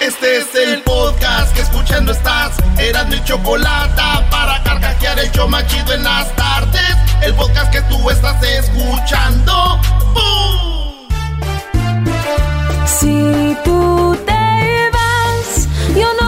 Este es el podcast que escuchando estás. Eran mi chocolate para carcajear el show machido en las tardes. El podcast que tú estás escuchando. ¡Bum! Si tú te vas, yo no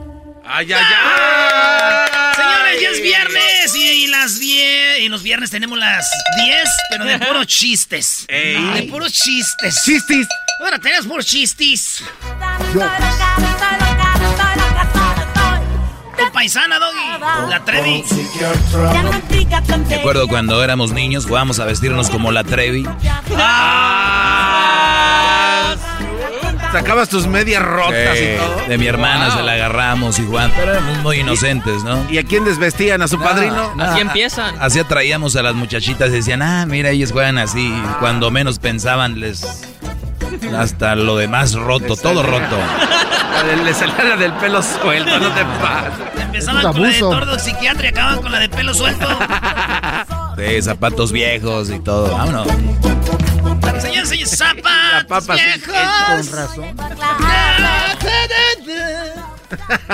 ¡Ay, ay, ay! Señores, ya es viernes y, y las 10. Y los viernes tenemos las 10, pero de puros chistes. Ey. De puros chistes. ¡Chistis! Ahora tenemos puros chistes. Tu paisana, Doggy. La Trevi. Me acuerdo cuando éramos niños, jugábamos a vestirnos como la Trevi. Sacabas tus medias rotas y todo. de mi hermana se la agarramos y jugamos. Pero éramos muy inocentes, ¿no? ¿Y a quién desvestían? ¿A su padrino? No, Así empiezan. Así atraíamos a las muchachitas y decían, ah, mira, ellos juegan así. Cuando menos pensaban, les. Hasta lo demás roto, todo roto. Le salía la del pelo suelto, no te pases. Empezaban con la de tordo psiquiatra y acababan con la de pelo suelto. De zapatos viejos y todo. Vámonos. Zapatos Con viejos. razón.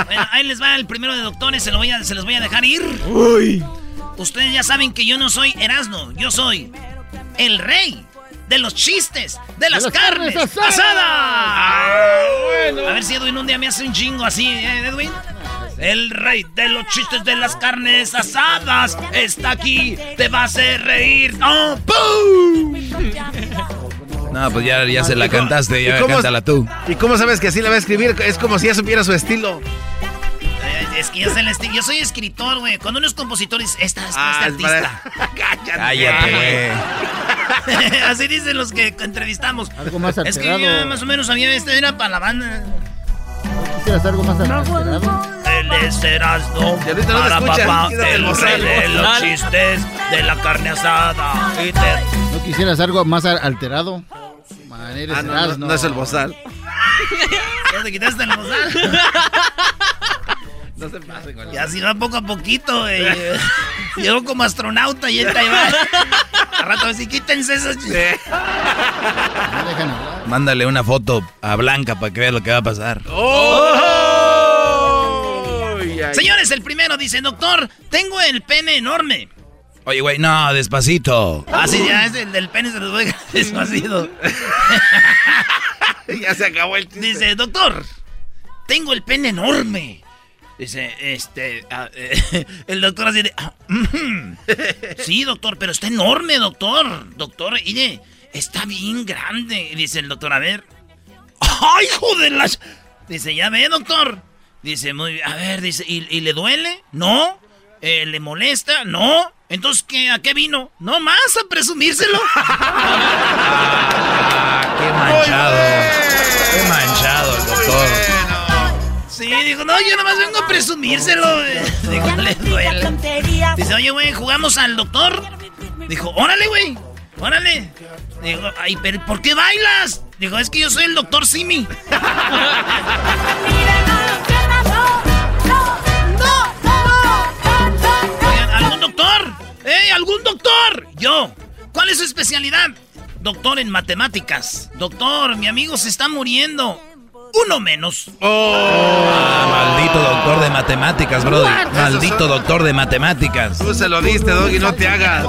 Bueno, ahí les va el primero de doctores, se, lo voy a, se los voy a dejar ir. Uy. Ustedes ya saben que yo no soy Erasmo, yo soy el rey de los chistes, de las, las carnes, carnes asadas. asadas. A ver si Edwin un día me hace un chingo así, ¿eh, Edwin? El rey de los chistes de las carnes asadas está aquí, te va a hacer reír. ¡Oh, ¡pum! No, pues ya, ya se la cantaste, ya ¿Y cómo- cántala tú. ¿Y cómo sabes que así la va a escribir? Es como si ya supiera su estilo. Eh, Es que yo, sé el yo soy escritor, güey. Cuando uno es compositor, es esta, esta, Ah, este es para- artista. Cállate. Cállate, güey. Así dicen los que entrevistamos. Algo más Es que yo alterado. más o menos había este era para la banda. ¿Quisieras algo más alterado? Él es Erasmo, te para papá, el rey de los chistes de la carne asada. Y te- ¿No quisieras algo más alterado? Man, eres Ah, no, no, Erasmo. no es el bozal. Ya te quitaste el bozal. No se pase con Ya si va poco a poquito, güey. Llegó como astronauta y entra y va. A rato así, quítense esos chistes. No dejan hablar. Mándale una foto a Blanca para que vea lo que va a pasar. Uy, ay. Señores, el primero dice, doctor, tengo el pene enorme. Oye, güey, no, despacito. Ah, sí, ya es el del pene se los voy a dejar despacito. ya se acabó el chiste. Dice, doctor, tengo el pene enorme. Dice, este, ah, eh, el doctor así de, ah, sí, doctor, pero está enorme, doctor. Doctor, oye, está bien grande. Dice el doctor, a ver. ¡Ay, hijo de las! Dice, ya ve, doctor. Dice, muy bien, a ver, dice, ¿y, y le duele? No. Eh, ¿Le molesta? No. Entonces, ¿qué, ¿a qué vino? No más, a presumírselo. Ah, qué manchado. Qué manchado el doctor. Sí, dijo, no, yo nomás vengo a presumírselo. Dijo, le duele. Dice, oye, güey, ¿jugamos al doctor? Dijo, órale, güey, órale. Dijo, ay, pero ¿por qué bailas? Dijo, es que yo soy el doctor Simi. ¡Eh, algún doctor! Yo. ¿Cuál es su especialidad? Doctor en matemáticas. Doctor, mi amigo se está muriendo. Uno menos. Ah, maldito doctor de matemáticas, brody. Maldito doctor de matemáticas. Tú se lo diste, Doggy, no te hagas.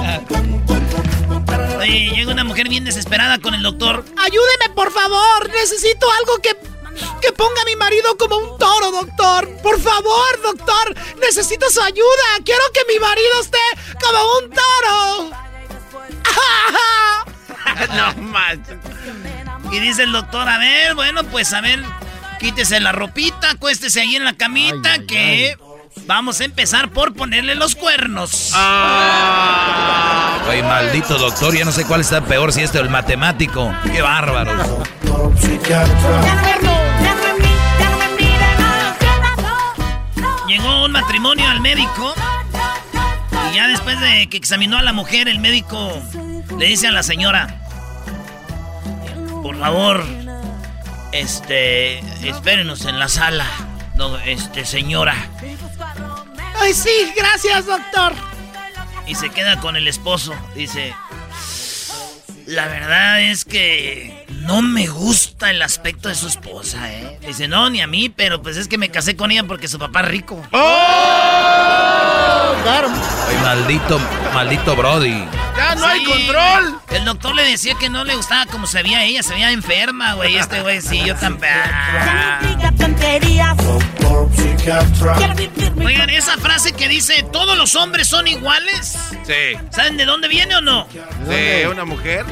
Oye, llega una mujer bien desesperada con el doctor. Ayúdeme, por favor. Necesito algo que, que ponga a mi marido como un toro, doctor. Por favor, doctor. Necesito su ayuda. Quiero que mi marido esté como un toro. no manches. Y dice el doctor, a ver, bueno, pues a ver, quítese la ropita, acuéstese ahí en la camita Ay, ay, que vamos a empezar por ponerle los cuernos. Ah, Oye, maldito doctor, ya no sé cuál está peor, si este o el matemático. Qué bárbaro. Llegó un matrimonio al médico y ya después de que examinó a la mujer, el médico le dice a la señora, por favor, este, espérenos en la sala, no, este, señora. Ay, sí, gracias, doctor. Y se queda con el esposo, dice, la verdad es que no me gusta el aspecto de su esposa, ¿eh? Dice, no, ni a mí, pero pues es que me casé con ella porque su papá es rico. ¡Oh! Claro. Ay, maldito, maldito Brody. ¡Ya no hay control! El doctor le decía que no le gustaba como se veía ella, se veía enferma, güey. Este güey, sí, yo también. Oigan, esa frase que dice, ¿todos los hombres son iguales? Sí. ¿Saben de dónde viene o no? ¿De una mujer?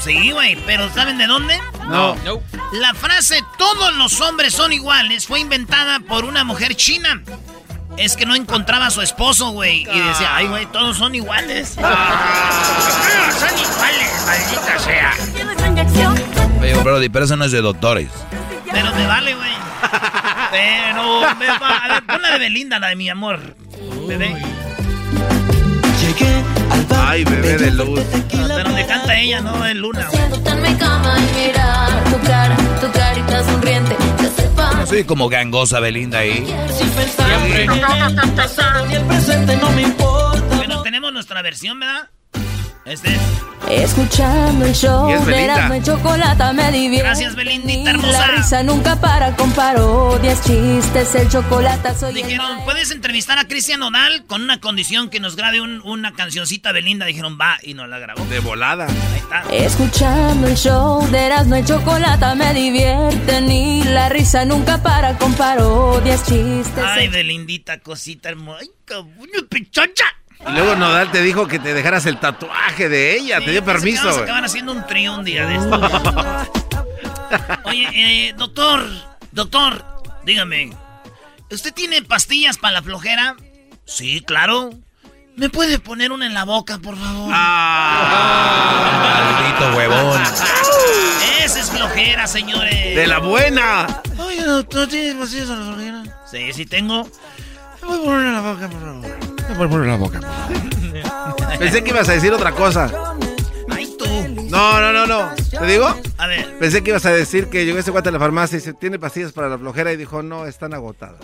Sí, güey, pero ¿saben de dónde? No. La frase todos los hombres son iguales fue inventada por una mujer china. Es que no encontraba a su esposo, güey. Y decía, ay, güey, todos son iguales. Todos son iguales, maldita sea. Oye, Brody, pero eso no es de doctores. Pero me vale, güey. Pero me vale. A ver, pon la de Belinda, la de mi amor. Bebé. Ay, bebé de luz. Pero donde canta ella, no es Luna, No soy como gangosa Belinda ahí. me importa. Bueno, tenemos nuestra versión, ¿verdad? Este es. Escuchando el show Y es de Belinda. Erasmo y Chocolata me divierte. Gracias, Belindita hermosa. La risa nunca para con parodias, chistes, el chocolate soy Dijeron. ¿puedes entrevistar a Cristian Odal con una condición que nos grabe un- una cancioncita Belinda? Dijeron, va, y nos la grabó. De volada. Ahí está. Escuchando el show de Erasmo y Chocolata me divierten y la risa nunca para con parodias, chistes. Ay, el- Belindita, cosita hermosa. Ay, cabrón, pichocha. Y luego Nodal te dijo que te dejaras el tatuaje de ella. te dio permiso, acaban haciendo un trío un día de esto. Oye, eh, doctor, doctor, dígame, ¿usted tiene pastillas para la flojera? Sí, claro. ¿Me puede poner una en la boca, por favor? Ah, Maldito huevón. Esa es flojera, señores. de la buena. Oye, doctor, ¿tienes pastillas para la flojera? Sí, sí tengo. Me voy a poner en la boca, por favor. La boca. Pensé que ibas a decir otra cosa. Ay, tú. No, no, no, no. ¿Te digo? A ver, Pensé que ibas a decir que llegó ese guante a la farmacia y dice, ¿tiene pastillas para la flojera? Y dijo, no, están agotadas.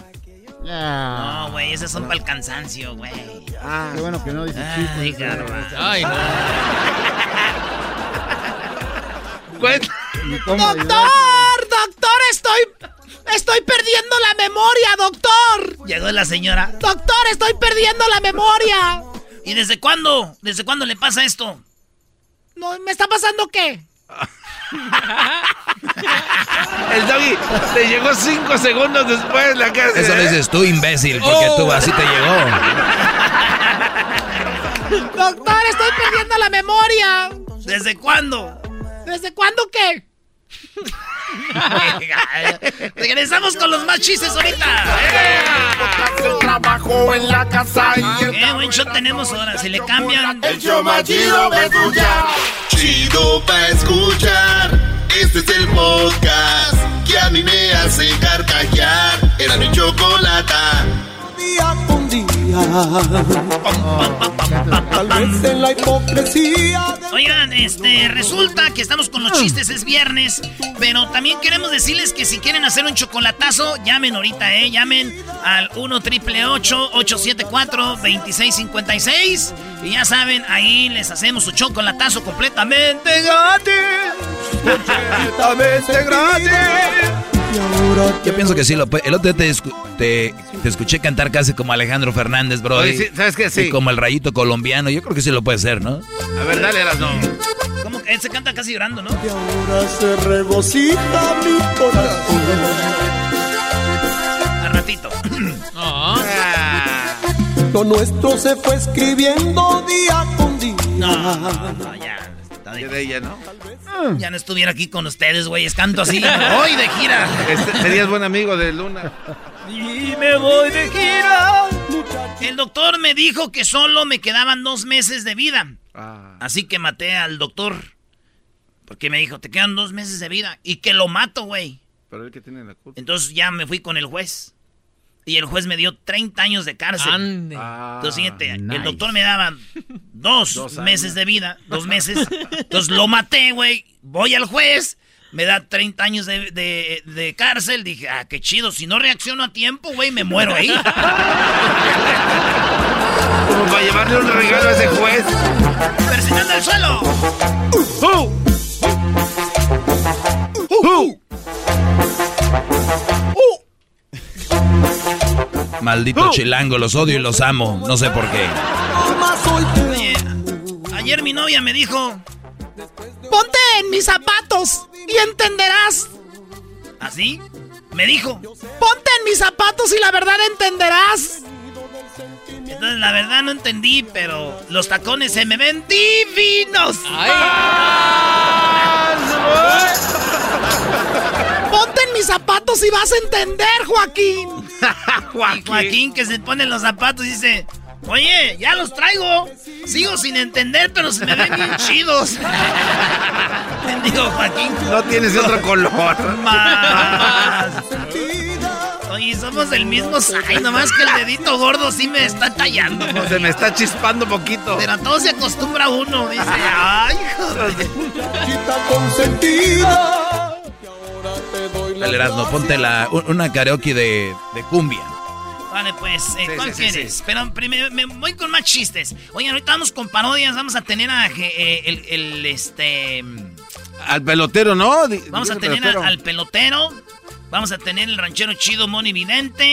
Ah, no, güey, esas son para el cansancio, güey. Ah, Qué bueno que no dice Ay, garba. Ay, no. ¡Doctor! ¡Doctor! Estoy. Estoy perdiendo la memoria, doctor. Llegó la señora. Doctor, estoy perdiendo la memoria. ¿Y desde cuándo? ¿Desde cuándo le pasa esto? No, ¿Me está pasando qué? El doggy te llegó cinco segundos después la casa. Eso lo dices tú, imbécil, porque tú así te llegó. Doctor, estoy perdiendo la memoria. ¿Desde cuándo? ¿Desde cuándo qué? Regresamos con los más chistes ahorita. El trabajo en la casa y el Qué buen show tenemos ahora. Si le cambian. El show más chido pa' escuchar. Chido pa' escuchar. Este es el podcast que a mí me hace carcajear. Era mi chocolata. día con día. Tal vez en la hipocresía Oigan, este, resulta que estamos con los chistes, es viernes, pero también queremos decirles que si quieren hacer un chocolatazo, llamen ahorita, ¿eh? Llamen al 1 triple 874 2656 y ya saben, ahí les hacemos su chocolatazo completamente gratis. completamente gratis. Yo pienso que sí lo puede. El otro día te, te, te escuché cantar casi como Alejandro Fernández, bro. Oye, sí, ¿sabes qué? Sí. Y como el rayito colombiano. Yo creo que sí lo puede hacer, ¿no? A ver, dale las no. Que él se canta casi llorando, ¿no? Y ahora se regocija mi corazón. Al ratito. No. Lo nuestro se fue escribiendo día con día. No, ya. De ella, ¿no? Ya no estuviera aquí con ustedes, güey. Canto así. Voy de gira. Este, serías buen amigo de Luna. Y me voy de gira. El doctor me dijo que solo me quedaban dos meses de vida. Ah. Así que maté al doctor. Porque me dijo, te quedan dos meses de vida. Y que lo mato, güey. Pero él que tiene la culpa. Entonces ya me fui con el juez. Y el juez me dio 30 años de cárcel. Ande. Ah, Entonces, fíjate, nice. el doctor me daba dos, meses de vida, dos meses. Entonces lo maté, güey. Voy al juez, me da 30 años de, de- de cárcel. Dije, ah, qué chido. Si no reacciono a tiempo, güey, me muero ahí. Como para llevarle un regalo a ese juez. Persinando al suelo. ¡Uh! ¡Uh! Maldito chilango, los odio y los amo. No sé por qué. Oye, ayer mi novia me dijo, Ponte en mis zapatos y entenderás. ¿así? Me dijo. Ponte en mis zapatos y la verdad entenderás. Entonces, la verdad no entendí, pero los tacones se me ven divinos. Ponte en mis zapatos y vas a entender, Joaquín. Joaquín que se pone los zapatos y dice, oye, ya los traigo. Sigo sin entender, pero se me ven bien chidos. Digo, Joaquín, No tienes otro color. más. Oye, somos del mismo size, nomás que el dedito gordo sí me está tallando. Se me está chispando poquito. Pero a todo se acostumbra uno, dice, ay, joder. Chiquita consentida. El Erasmo, ponte la, un- una karaoke de, de cumbia. Vale, pues, eh, Sí, ¿cuál sí, quieres? sí. Pero primero me voy con más chistes. Oigan, ahorita vamos con parodias. Vamos a tener a eh, el, el, este. Al pelotero, ¿no? Vamos a tener a- al pelotero. Vamos a tener el ranchero chido, Moni Vidente.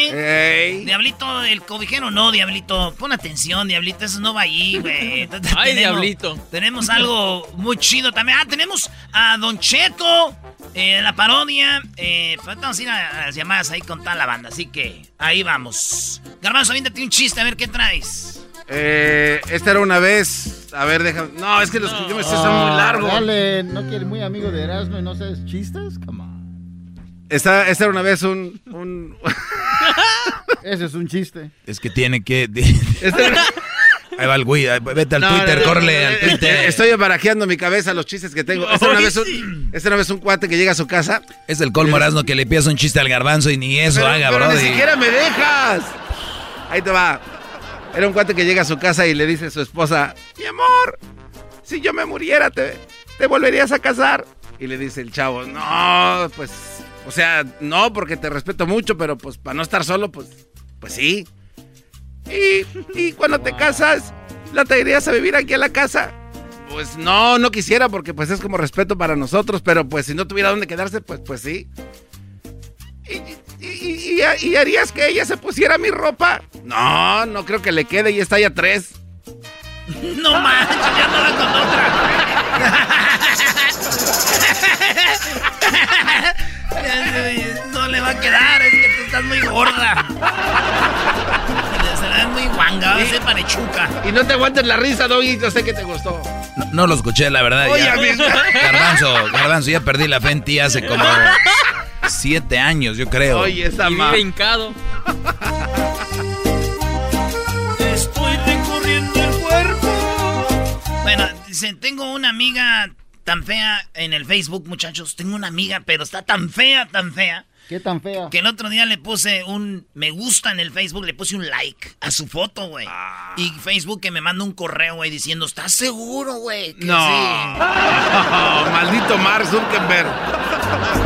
Ey. Diablito, el cobijero, no, Diablito. Pon atención, Diablito, eso no va ahí, güey. Ay, Diablito. Tenemos algo muy chido también. Ah, tenemos a Don Cheto, eh, la parodia. Eh, pues vamos a ir a, a las llamadas ahí con toda la banda, así que ahí vamos. Garbanzo, aviéntate un chiste, a ver qué traes. Eh, esta era una vez. A ver, déjame. No, es que los que yo me sé son muy largos. Dale, ¿no quieres muy amigo de Erasmo y no sabes chistes? Come on. Esta, esta era una vez un. un Ese es un chiste. Es que tiene que... Ahí va el güey, vete al No, Twitter, no, no, al Twitter. eh, Estoy barajeando mi cabeza los chistes que tengo. Esta era una vez un, esta una vez un cuate que llega a su casa. Es el colmo que le pidas un chiste al garbanzo y ni eso Pero- haga, pero bro. Ni siquiera me dejas. Ahí te va. Era un cuate que llega a su casa y le dice a su esposa: Mi amor, si yo me muriera, ¿te, te volverías a casar? Y le dice el chavo: No, pues. O sea, no, porque te respeto mucho, pero pues para no estar solo, pues. Pues sí. Y, y cuando te casas, ¿la traerías a vivir aquí a la casa? Pues no, no quisiera porque pues es como respeto para nosotros, pero pues si no tuviera dónde quedarse, pues pues sí. ¿Y, y- y- y harías que ella se pusiera mi ropa? No, no creo que le quede y está ya tres. No manches, ya andaba con otra. No le va a quedar, es que tú estás muy gorda. Se ves muy guanga, ese parechuca. Y no te aguantes la risa, Doggy, yo sé que te gustó. No, no lo escuché, la verdad. Oye, ya. amigo. Garbanzo, Garbanzo, ya perdí la fe en ti hace como siete años, yo creo. Oye, esa Y ma. vive hincado. Estoy recorriendo el cuerpo. Bueno, dice, tengo una amiga tan fea en el Facebook, muchachos. Tengo una amiga, pero está tan fea, tan fea. ¿Qué tan fea? Que el otro día le puse un me gusta en el Facebook, le puse un like a su foto, güey. Ah. Y Facebook que me manda un correo, güey, diciendo, ¿estás seguro, güey? que No. sí?" maldito Mark Zuckerberg.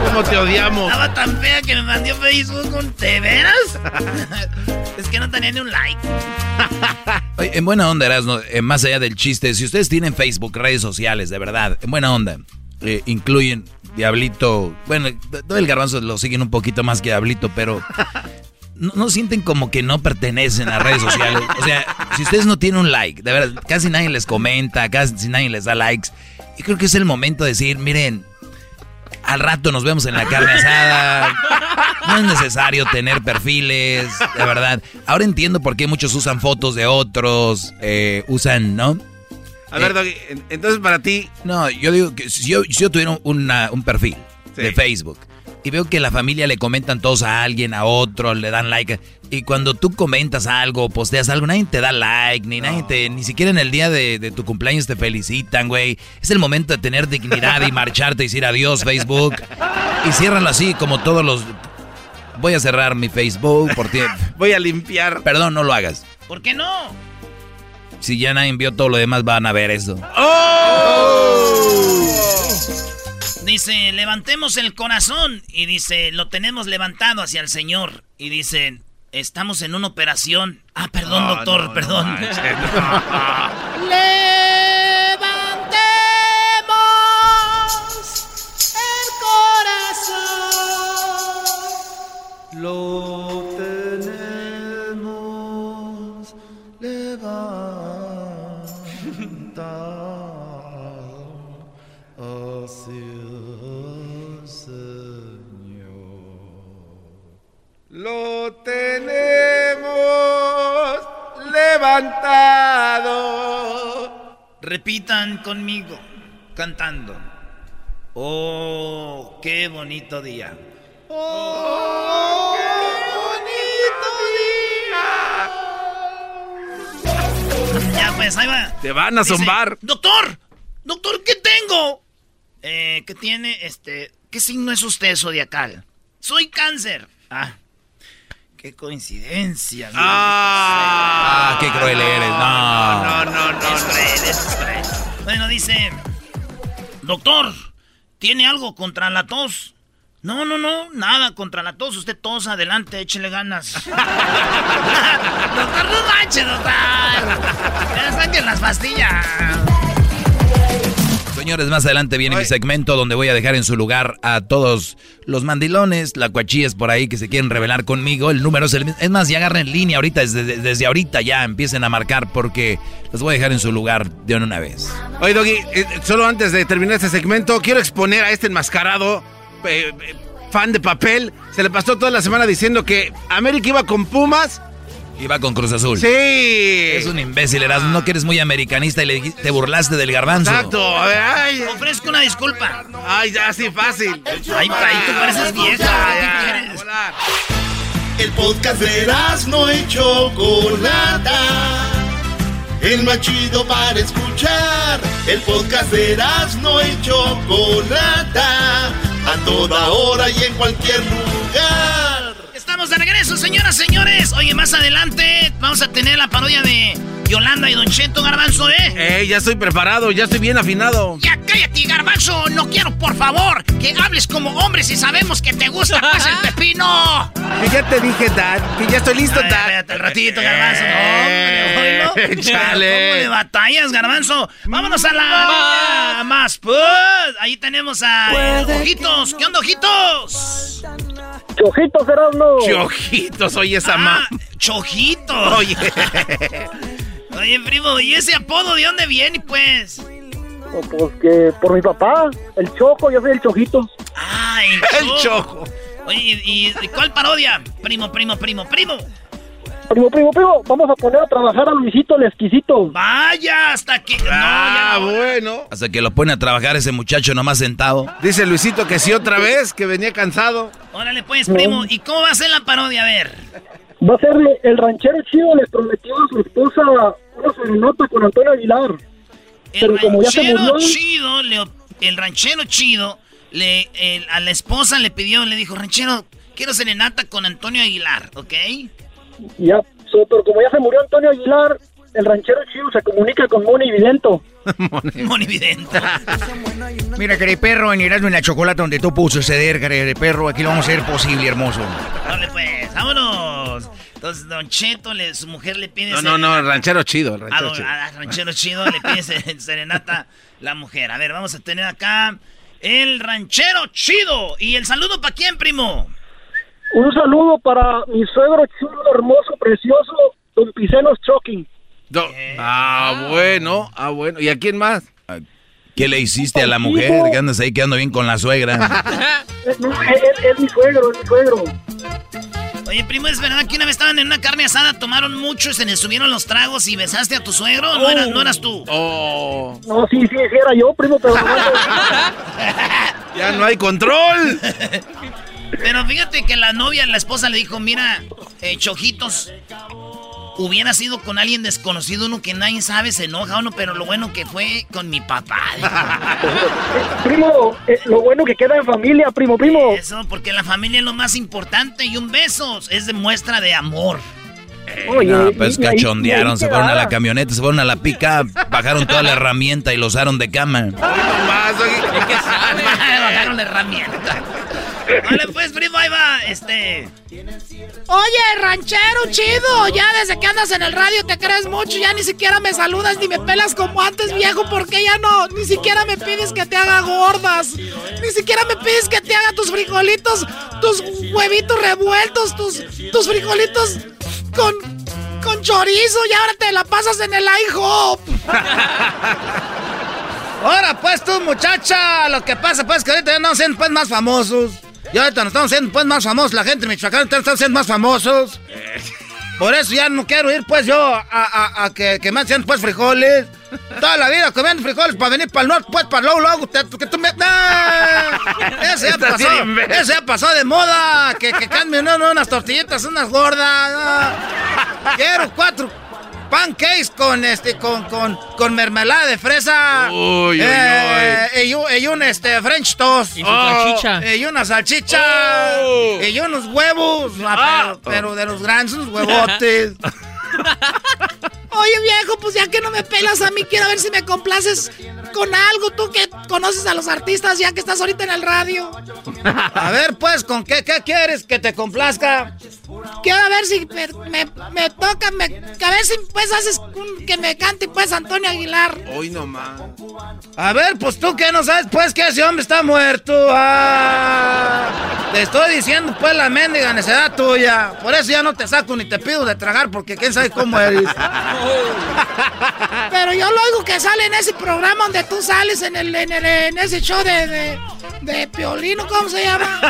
¿Cómo te odiamos? Estaba tan fea que me mandó Facebook un ¿de veras? es que no tenía ni un like. Oye, en buena onda, Erasmo, eh, más allá del chiste, si ustedes tienen Facebook, redes sociales, de verdad, en buena onda, eh, incluyen Diablito, bueno, todo el garbanzo lo siguen un poquito más que Diablito, pero no, sienten como que no pertenecen a redes sociales. O sea, si ustedes no tienen un like, de verdad, casi nadie les comenta, casi nadie les da likes, y creo que es el momento de decir, miren, al rato nos vemos en la carne asada. No es necesario tener perfiles, de verdad. Ahora entiendo por qué muchos usan fotos de otros, eh, usan, ¿no? A ver, Doggy, en- entonces para ti, No, yo digo que si yo, si yo tuviera una- un perfil Sí. de Facebook y veo que la familia le comentan todos a alguien, a otro, le dan like. Y cuando tú comentas algo, posteas algo, nadie te da like, ni nadie te, ni siquiera en el día de, tu cumpleaños te felicitan, güey. Es el momento de tener dignidad y marcharte y decir adiós, Facebook. Y ciérralo así, como todos los. Voy a cerrar mi Facebook por ti. Voy a limpiar. Perdón, no lo hagas. ¿Por qué no? Si ya nadie envió todo lo demás, van a ver eso. ¡Oh! Dice, levantemos el corazón. Y dice, lo tenemos levantado hacia el Señor. Y dice, estamos en una operación. Ah, perdón, doctor, perdón. Lo Lo tenemos levantado. Repitan conmigo, cantando. Oh, qué bonito día. ¡Oh, qué bonito día! Ya pues, ahí va. Te van a zombar. Doctor, doctor, ¿qué tengo? Eh, ¿qué tiene? Este, ¿qué signo es usted zodiacal? Soy cáncer. Ah, qué coincidencia. Ah, ah, qué cruel eres. No, no, no, no. Es cruel, es cruel. Bueno, dice, doctor, ¿tiene algo contra la tos? No, no, no, nada contra la tos. Usted tos, adelante, échele ganas. doctor, no manches, doctor. Ya saquen las pastillas. Señores, más adelante viene mi segmento donde voy a dejar en su lugar a todos los mandilones, la cuachillas por ahí que se quieren revelar conmigo. El número es el mismo. Es más, ya agarren línea ahorita, desde, desde, ahorita ya empiecen a marcar porque los voy a dejar en su lugar de una vez. Oye, Doggy, eh, solo antes de terminar este segmento, quiero exponer a este enmascarado eh, fan de papel, se le pasó toda la semana diciendo que América iba con Pumas. Iba con Cruz Azul. Sí. Es un imbécil, eras no que eres muy americanista y le, te burlaste del garbanzo. Exacto. A ver, ay, Ofrezco una disculpa. Ay, ya, sí, fácil. Ay, ay, tú pareces vieja. El podcast de no hecho Chocolata el más chido para escuchar. El podcast de no y Chocolata, a toda hora y en cualquier lugar. Estamos de regreso, señoras, señores. Oye, más adelante vamos a tener la parodia de Yolanda y Don Cheto Garbanzo, ¿eh? Eh, ya estoy preparado, ya estoy bien afinado. Ya cállate, Garbanzo. No quiero, por favor, que hables como hombre si sabemos que te gusta pues el pepino. Que ya te dije, Dad, que ya estoy listo, Dad. Espérate el ratito, Garbanzo. Eh, no, hombre, Chale. ¿Cómo de batallas, Garbanzo? Vámonos a la más, pues. Ahí tenemos a Ojitos. ¿Qué onda, Ojitos? Chojitos, Erasmo. Chojitos, oye esa ah, Chojitos. Oye. Oye, primo, ¿y ese apodo de dónde viene, pues? pues que por mi papá, el Choco, yo soy el Chojito. Ah, el, el Choco. Oye, ¿y, cuál parodia? Primo, primo, primo, primo. Primo, primo, primo, vamos a poner a trabajar a Luisito el exquisito. Vaya, hasta que... Ah, bueno. Hasta que lo pone a trabajar ese muchacho nomás sentado. Dice Luisito que sí otra vez, que venía cansado. Órale pues, primo, ¿y cómo va a ser la parodia? A ver. Va a ser el ranchero chido le prometió a su esposa una serenata con Antonio Aguilar. El ranchero chido, el ranchero chido, le, a la esposa le pidió, le dijo, ranchero, quiero serenata con Antonio Aguilar, ¿ok? Ya, pero como ya se murió Antonio Aguilar, el ranchero chido se comunica con Moni Vidento. Moni Vidento. Mira, querido perro, en Erasmo en la chocolate donde tú pudo suceder, querido perro, aquí lo vamos a hacer posible, hermoso. Dale pues, vámonos. Entonces, Don Cheto, le, su mujer le pide... No, no, no, ranchero chido. El ranchero, chido. A, ranchero chido le pide serenata la mujer. A ver, vamos a tener acá el ranchero chido. ¿Y el saludo para quién, primo? Un saludo para mi suegro chulo, hermoso, precioso, Don Picenos Choking. ah, bueno, ah, bueno. ¿Y a quién más? ¿Qué le hiciste a la mujer? Que andas ahí quedando bien con la suegra. es, es mi suegro, es mi suegro. Oye, primo, ¿es verdad que una vez estaban en una carne asada, tomaron mucho, se les subieron los tragos y besaste a tu suegro? ¿No, eras, ¿no eras tú? Oh. No, sí, sí, era yo, primo, pero ya no hay control. Pero fíjate que la novia, la esposa le dijo, mira, eh, Chojitos, hubiera sido con alguien desconocido, uno que nadie sabe, se enoja uno, pero lo bueno que fue con mi papá. primo, eh, lo bueno que queda en familia, primo, primo. Eso, porque la familia es lo más importante y un beso es de muestra de amor. Oye, no, pues cachondearon, se fueron a la camioneta, se fueron a la pica, bajaron toda la herramienta y lo usaron de cama. No más, bajaron la herramienta. Vale, pues, primo, ahí va, este... Oye, ranchero chido, ya desde que andas en el radio te crees mucho, ya ni siquiera me saludas ni me pelas como antes, viejo, porque ya no, ni siquiera me pides que te haga gordas, ni siquiera me pides que te haga tus frijolitos, tus huevitos revueltos, tus, tus frijolitos con, con chorizo y ahora te la pasas en el IHOP. Ahora pues tú muchacha, lo que pasa pues que ahorita ya no siendo pues más famosos. Y ahorita nos estamos siendo pues más famosos, la gente de Michoacán están siendo más famosos. Por eso ya no quiero ir pues yo a, que, que me hacen pues frijoles. Toda la vida comiendo frijoles para venir para el norte, pues para luego, luego, que tú me... Ese ya pasó, ese ya pasó de moda, que, que cambien no, unas tortillitas, unas gordas. Quiero cuatro pancakes con este con, con, con mermelada de fresa. Uy, uy, eh, Y, un este French toast. Y salchicha. Y una salchicha. Oh. Y unos huevos. Ah, pero, pero, de los grandes, unos huevotes. Oye, viejo, pues ya que no me pelas a mí, quiero ver si me complaces con algo. Tú que conoces a los artistas ya que estás ahorita en el radio. A ver, pues, ¿con qué, qué quieres que te complazca? Quiero ver si me, me, toca, me, a ver si pues haces que me cante pues Antonio Aguilar. Hoy nomás. A ver, pues tú que no sabes pues que ese hombre está muerto. Ah, te estoy diciendo pues la mendiga necedad tuya. Por eso ya no te saco ni te pido de tragar porque quién sabe cómo eres. Pero yo lo oigo que sale en ese programa donde tú sales en el en, ese show de, de, Piolino, ¿cómo se llama?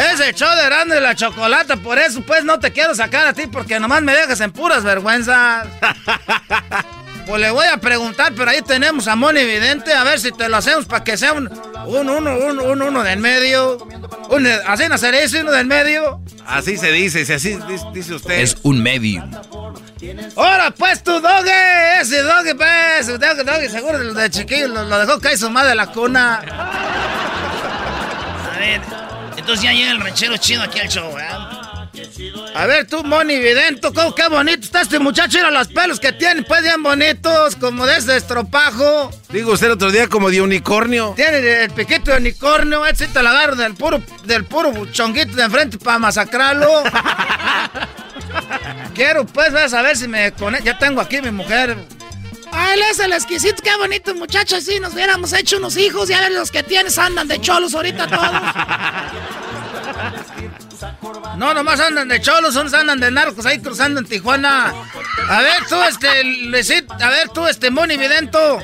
ese show de grande la chocolata, por eso pues no te quiero sacar a ti porque nomás me dejas en puras vergüenzas. Pues le voy a preguntar, pero ahí tenemos a Moni Vidente, a ver si te lo hacemos para que sea un, un uno, un, un uno del medio. Un, ¿Así hacer eso, uno del medio? Así se dice, si así dice usted. Es un medio. Ahora pues tu doge, ese doge pues, doge, doge, seguro de chiquillo lo, dejó caer su madre de la cuna. A ver, entonces ya llega el ranchero chido aquí al show, ¿verdad? A ver tú, Moni Vidento, qué bonito está este muchacho, mira los pelos que tiene, pues bien bonitos, como de ese estropajo. Digo usted el otro día como de unicornio. Tiene el piquito de unicornio, este te la agarro del puro, del puro chonguito de enfrente para masacrarlo. Quiero pues ver a ver si me conecto. Ya tengo aquí mi mujer. Él es el exquisito, qué bonito muchacho. Si nos hubiéramos hecho unos hijos, ya ver los que tienes andan de cholos ahorita todos. No, nomás andan de cholos, unos andan de narcos ahí cruzando en Tijuana. A ver tú, este, Luisito, a ver tú, este, Moni Vidento.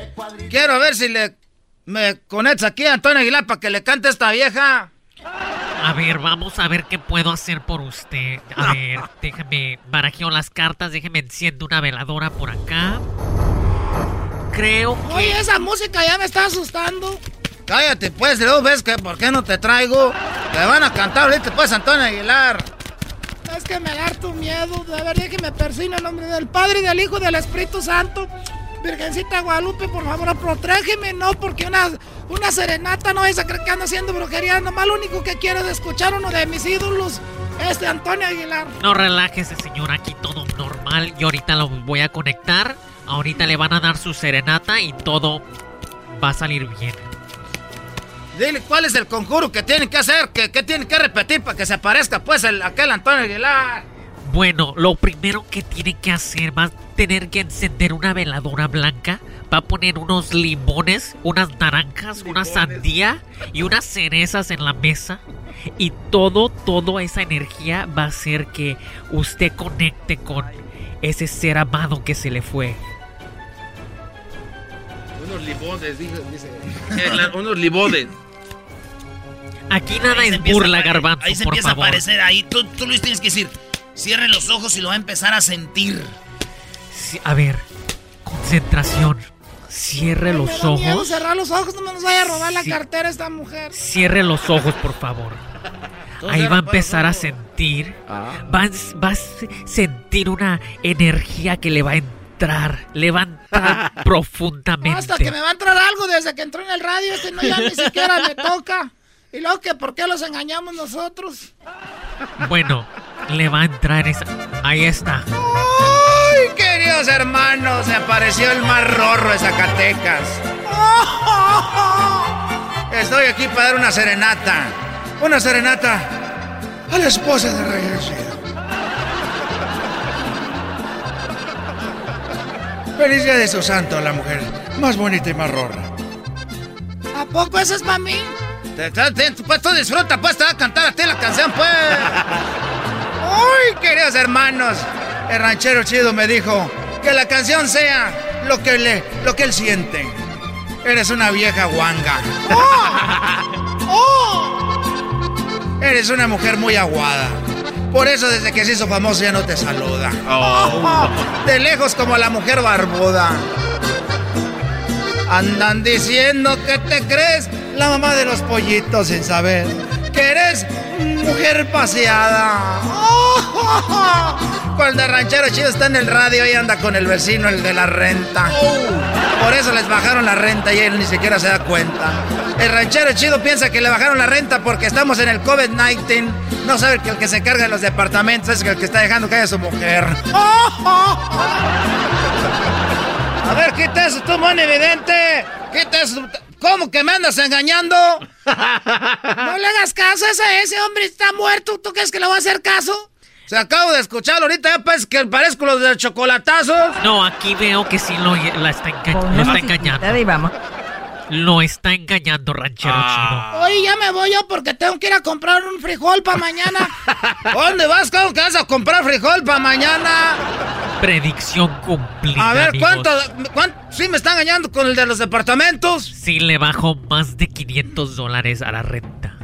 Quiero ver si le me conectas aquí a Antonio Aguilar para que le cante a esta vieja. A ver, vamos a ver qué puedo hacer por usted. A ver, déjeme barajeo las cartas, déjeme enciendo una veladora por acá. Creo que... Oye, esa música ya me está asustando. Cállate, pues, luego ves que por qué no te traigo. Te van a cantar ahorita, pues, Antonio Aguilar. Es que me da tu miedo. De verdad que me persina el nombre del Padre, del Hijo y del Espíritu Santo. Virgencita Guadalupe, por favor, protégeme, no, porque una, una serenata no es a que ando haciendo brujería. Nomás lo único que quiero es escuchar uno de mis ídolos, este Antonio Aguilar. No relájese, señor, aquí todo normal. Y ahorita lo voy a conectar. Ahorita le van a dar su serenata y todo va a salir bien. Dile cuál es el conjuro que tienen que hacer, que, que tienen que repetir para que se aparezca pues el, aquel Antonio Aguilar. Bueno, lo primero que tiene que hacer va a tener que encender una veladora blanca, va a poner unos limones, unas naranjas, una sandía y unas cerezas en la mesa. Y todo, toda esa energía va a hacer que usted conecte con ese ser amado que se le fue. Unos limones, dice. Eh, unos limones. Aquí nada es burla, garbanzo. Ahí se empieza a aparecer. Ahí tú, tú Luis tienes que decir. Cierre los ojos y lo va a empezar a sentir. a ver, concentración. Cierre los ojos. cerrar los ojos, no me nos vaya a robar la cartera esta mujer. Cierre los ojos, por favor. ahí va a empezar a sentir, Ah. va, a- va a se- sentir una energía que le va a entrar, le va a entrar profundamente. Hasta que me va a entrar algo desde que entró en el radio. Este no ya ni siquiera me toca. Y luego que por qué los engañamos nosotros. Bueno, le va a entrar esa... Ahí está. ¡Ay, queridos hermanos! Se apareció el más rorro de Zacatecas. Estoy aquí para dar una serenata. Una serenata a la esposa de Reyes. Feliz día de su santo, la mujer más bonita y más rorra. ¿A poco eso es para mí? Pues tú disfruta, pues te va a cantar a ti la canción, pues. ¡Ay, queridos hermanos! El ranchero chido me dijo que la canción sea lo que, le, lo que él siente. Eres una vieja guanga. Eres una mujer muy aguada. Por eso desde que se hizo famoso ya no te saluda. De lejos como la mujer barbuda. Andan diciendo que te crees la mamá de los pollitos sin saber que eres mujer paseada. Cuando el ranchero chido está en el radio y anda con el vecino, el de la renta. Por eso les bajaron la renta y él ni siquiera se da cuenta. El ranchero chido piensa que le bajaron la renta porque estamos en el COVID-19. No sabe que el que se carga de los departamentos es el que está dejando caer a su mujer. A ver, quita eso, tú, mon evidente. Quita eso. ¿Cómo que me andas engañando? No le hagas caso a ese, ese hombre está muerto. ¿Tú crees que le va a hacer caso? Se acabo de escucharlo ahorita, ya pues que parezco los de chocolatazos. No, aquí veo que sí lo, la está, enga- lo está engañando. Lo está engañando, ranchero Ah. Oye, ya me voy yo porque tengo que ir a comprar un frijol para mañana. ¿Dónde vas? ¿Cómo que vas a comprar frijol para mañana? Predicción cumplida. A ver. ¿cuánto, cuánto? Sí, me está engañando con el de los departamentos. Sí le bajo más de 500 dólares a la renta.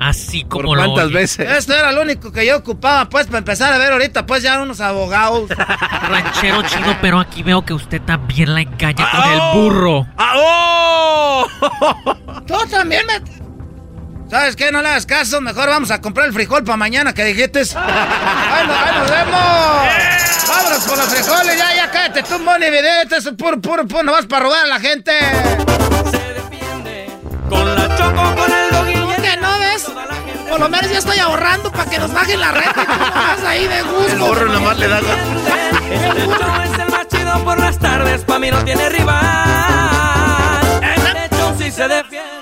Así como ¿Por lo cuántas veces? Esto era lo único que yo ocupaba, pues, para empezar a ver ahorita, pues, ya unos abogados. Ranchero chino, pero aquí veo que usted también la engaña con el burro. ¡Ah, oh! Tú también me... ¿Sabes qué? No le hagas caso. Mejor vamos a comprar el frijol para mañana que dijiste. ¡Ay, no, ay, nos vemos! ¡Vámonos por los frijoles! Ya, ya, cállate tú, Moni Vidente. Eso es puro, puro, puro. No vas para robar a la gente. Con la choco, con el doggy. ¿Cómo que no ves? Por lo menos ya estoy ahorrando para que nos bajen la renta y tú nomás ahí de gusto. El burro nomás le da... Este show es el más chido por las tardes, pa' mí no tiene rival. Este show sí se defiende.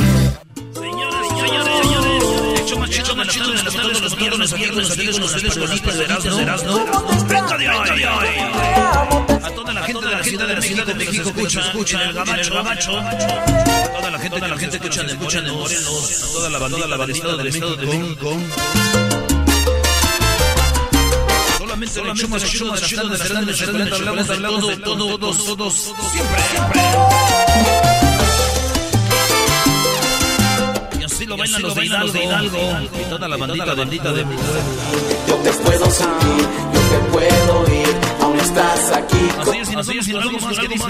A toda la gente de la Ciudad de México que nos escucha, escucha el gabacho, gabacho. A toda la gente, toda la gente que escucha de Morelos, a toda la bandita, la bandita del Estado de México. Solamente el hecho más chido de las tardes, de hablamos de todo, de todo, todos, todos, siempre, siempre. Lo bailan los de Hidalgo, y toda la bandita, bandita de Yo te puedo sentir, yo te puedo oír, aún estás aquí. Así es, y nosotros sin algo más que dice.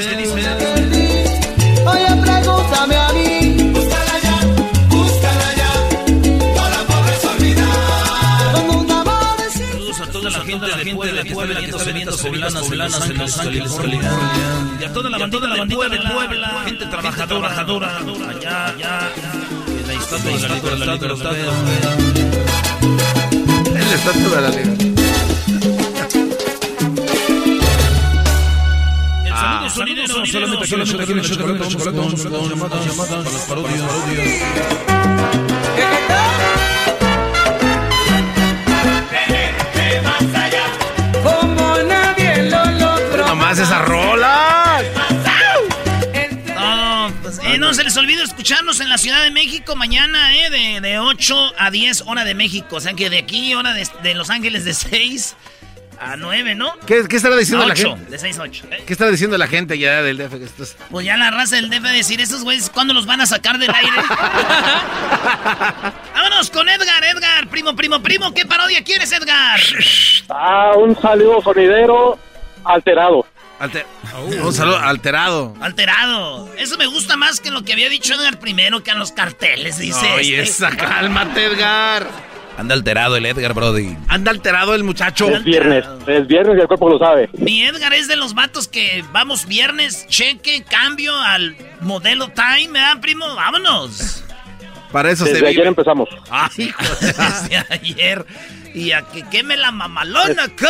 Oye, pregúntame a mí. Búscala ya, búscala ya, no la podrás olvidar. Saludos a toda la gente de Puebla que está viendo semitas poblanas, poblanas en Los Ángeles, California. Y a toda la bandita de Puebla, gente trabajadora, trabajadora, allá, allá. En la estatua de la libertad. El solamente solamente el chocolate, chocolate, chocolate, llamadas, llamadas, para las parodias, parodias. Como esas rolas. No se les olvide escucharnos en la Ciudad de México mañana, eh, de, de 8 a 10 hora de México. O sea que de aquí, hora de, de Los Ángeles de 6 a 9, ¿no? ¿Qué, qué estará diciendo A la 8, gente? de 6 a 8. ¿Qué estará diciendo la gente ya del DF? que esto es- Pues ya la raza del DF decir, esos güeyes, ¿cuándo los van a sacar del aire? Vámonos con Edgar, Edgar, primo, primo, primo, ¿qué parodia quieres, Edgar? Ah, un saludo sonidero alterado. Alter- Un saludo alterado. Alterado. Eso me gusta más que lo que había dicho Edgar primero, que a los carteles, dice. Oye, este. esa, cálmate, Edgar. Anda alterado el Edgar Brody. Anda alterado el muchacho. Es viernes, es viernes y el cuerpo lo sabe. Mi Edgar es de los vatos que vamos viernes, cheque, cambio al modelo time, ¿verdad, primo? Vámonos. Para eso se Desde ayer vive. empezamos. Ay, hijo de- Desde ayer. Y a que queme la mamalona, ¿qué?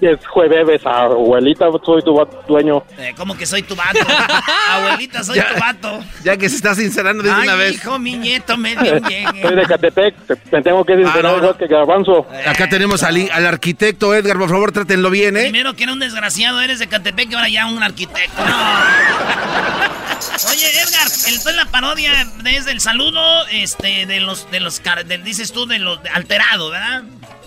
Es jueves, abuelita, soy tu dueño. Eh, ¿Cómo que soy tu vato? Abuelita, soy Ya. tu vato. Ya que se está sincerando de una vez. hijo, mi nieto, me Soy de Catepec, te, te tengo que sincerar Ah, no, igual no. que Garbanzo. Acá tenemos al, al arquitecto Edgar, por favor, trátenlo bien, ¿eh? Primero que era un desgraciado, eres de Catepec y ahora ya un arquitecto. No. Oye, Edgar, entonces la parodia es del saludo, este, de los, de los, car- del- dices tú, de los de alterado, ¿verdad?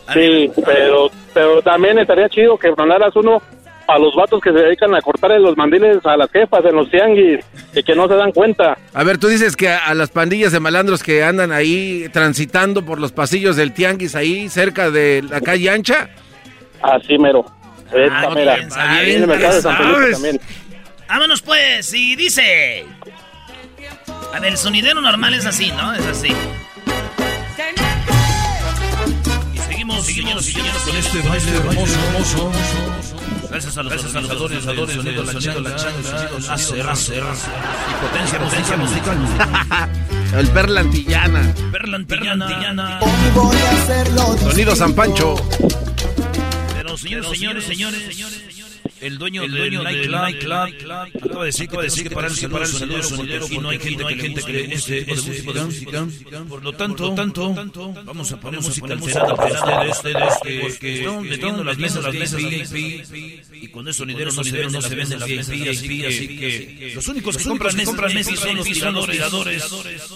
A Sí, pero, pero también estaría chido que mandaras uno a los vatos que se dedican a cortarle los mandiles a las jefas en los tianguis y que no se dan cuenta. A ver, tú dices que a, a las pandillas de malandros que andan ahí transitando por los pasillos del tianguis ahí cerca de la calle ancha. Así mero. Esta Ah, bien, Ahí en el mercado de San Felipe sabes. también. Vámonos pues, y dice. A ver, el sonidero normal es así, ¿no? Es así. Seguimos, seguimos, seguimos con este baile hermoso, hermoso. Gracias a los organizadores, del sonido, la changa, láser, y potencia, potencia musical. El Perla Antillana. Perlantillana. Sonido San Pancho. Pero señores, señores, señores, el dueño, el dueño del nightclub. acaba de decir, de decir que para el saludo, sonidero, sonidero, aquí no hay gente, no hay gente que le guste ese tipo de música. Por lo tanto, tanto, vamos a poner música alterada para ustedes, porque están metiendo las mesas, las mesas VIP, y con eso sonidero, sonidero no se venden las mesas VIP, así que los únicos que compran mesas son los tiradores,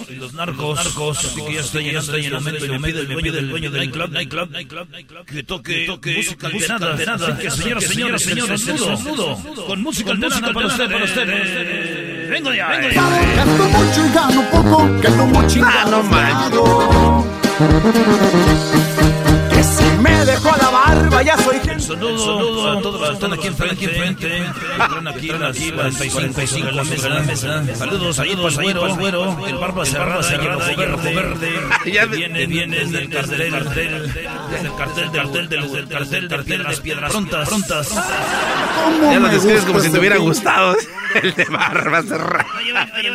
y los narcos, así que ya está el momento, y me pide el dueño del dueño del nightclub, nightclub, que toque música alterada, así que señoras, señores, señores, saludo, con música alterada para ustedes. Vengo ya, vengo ya. Gasto mucho y gano poco, que no mucho y Ah, no me dejo la barba ya soy gente. Saludo, a todos los que están aquí enfrente, aquí enfrente, están aquí en las 45 en la mesa. Saludos, saludos, güero, güero, el barba cerrada, cerrada, y verde. Viene, viene desde el cartel, cartel, desde el cartel, del cartel, del del cartel de piedras, piedras prontas, prontas. ¿Cómo Ya lo me describes como si te hubiera gustado. El de barba cerrada.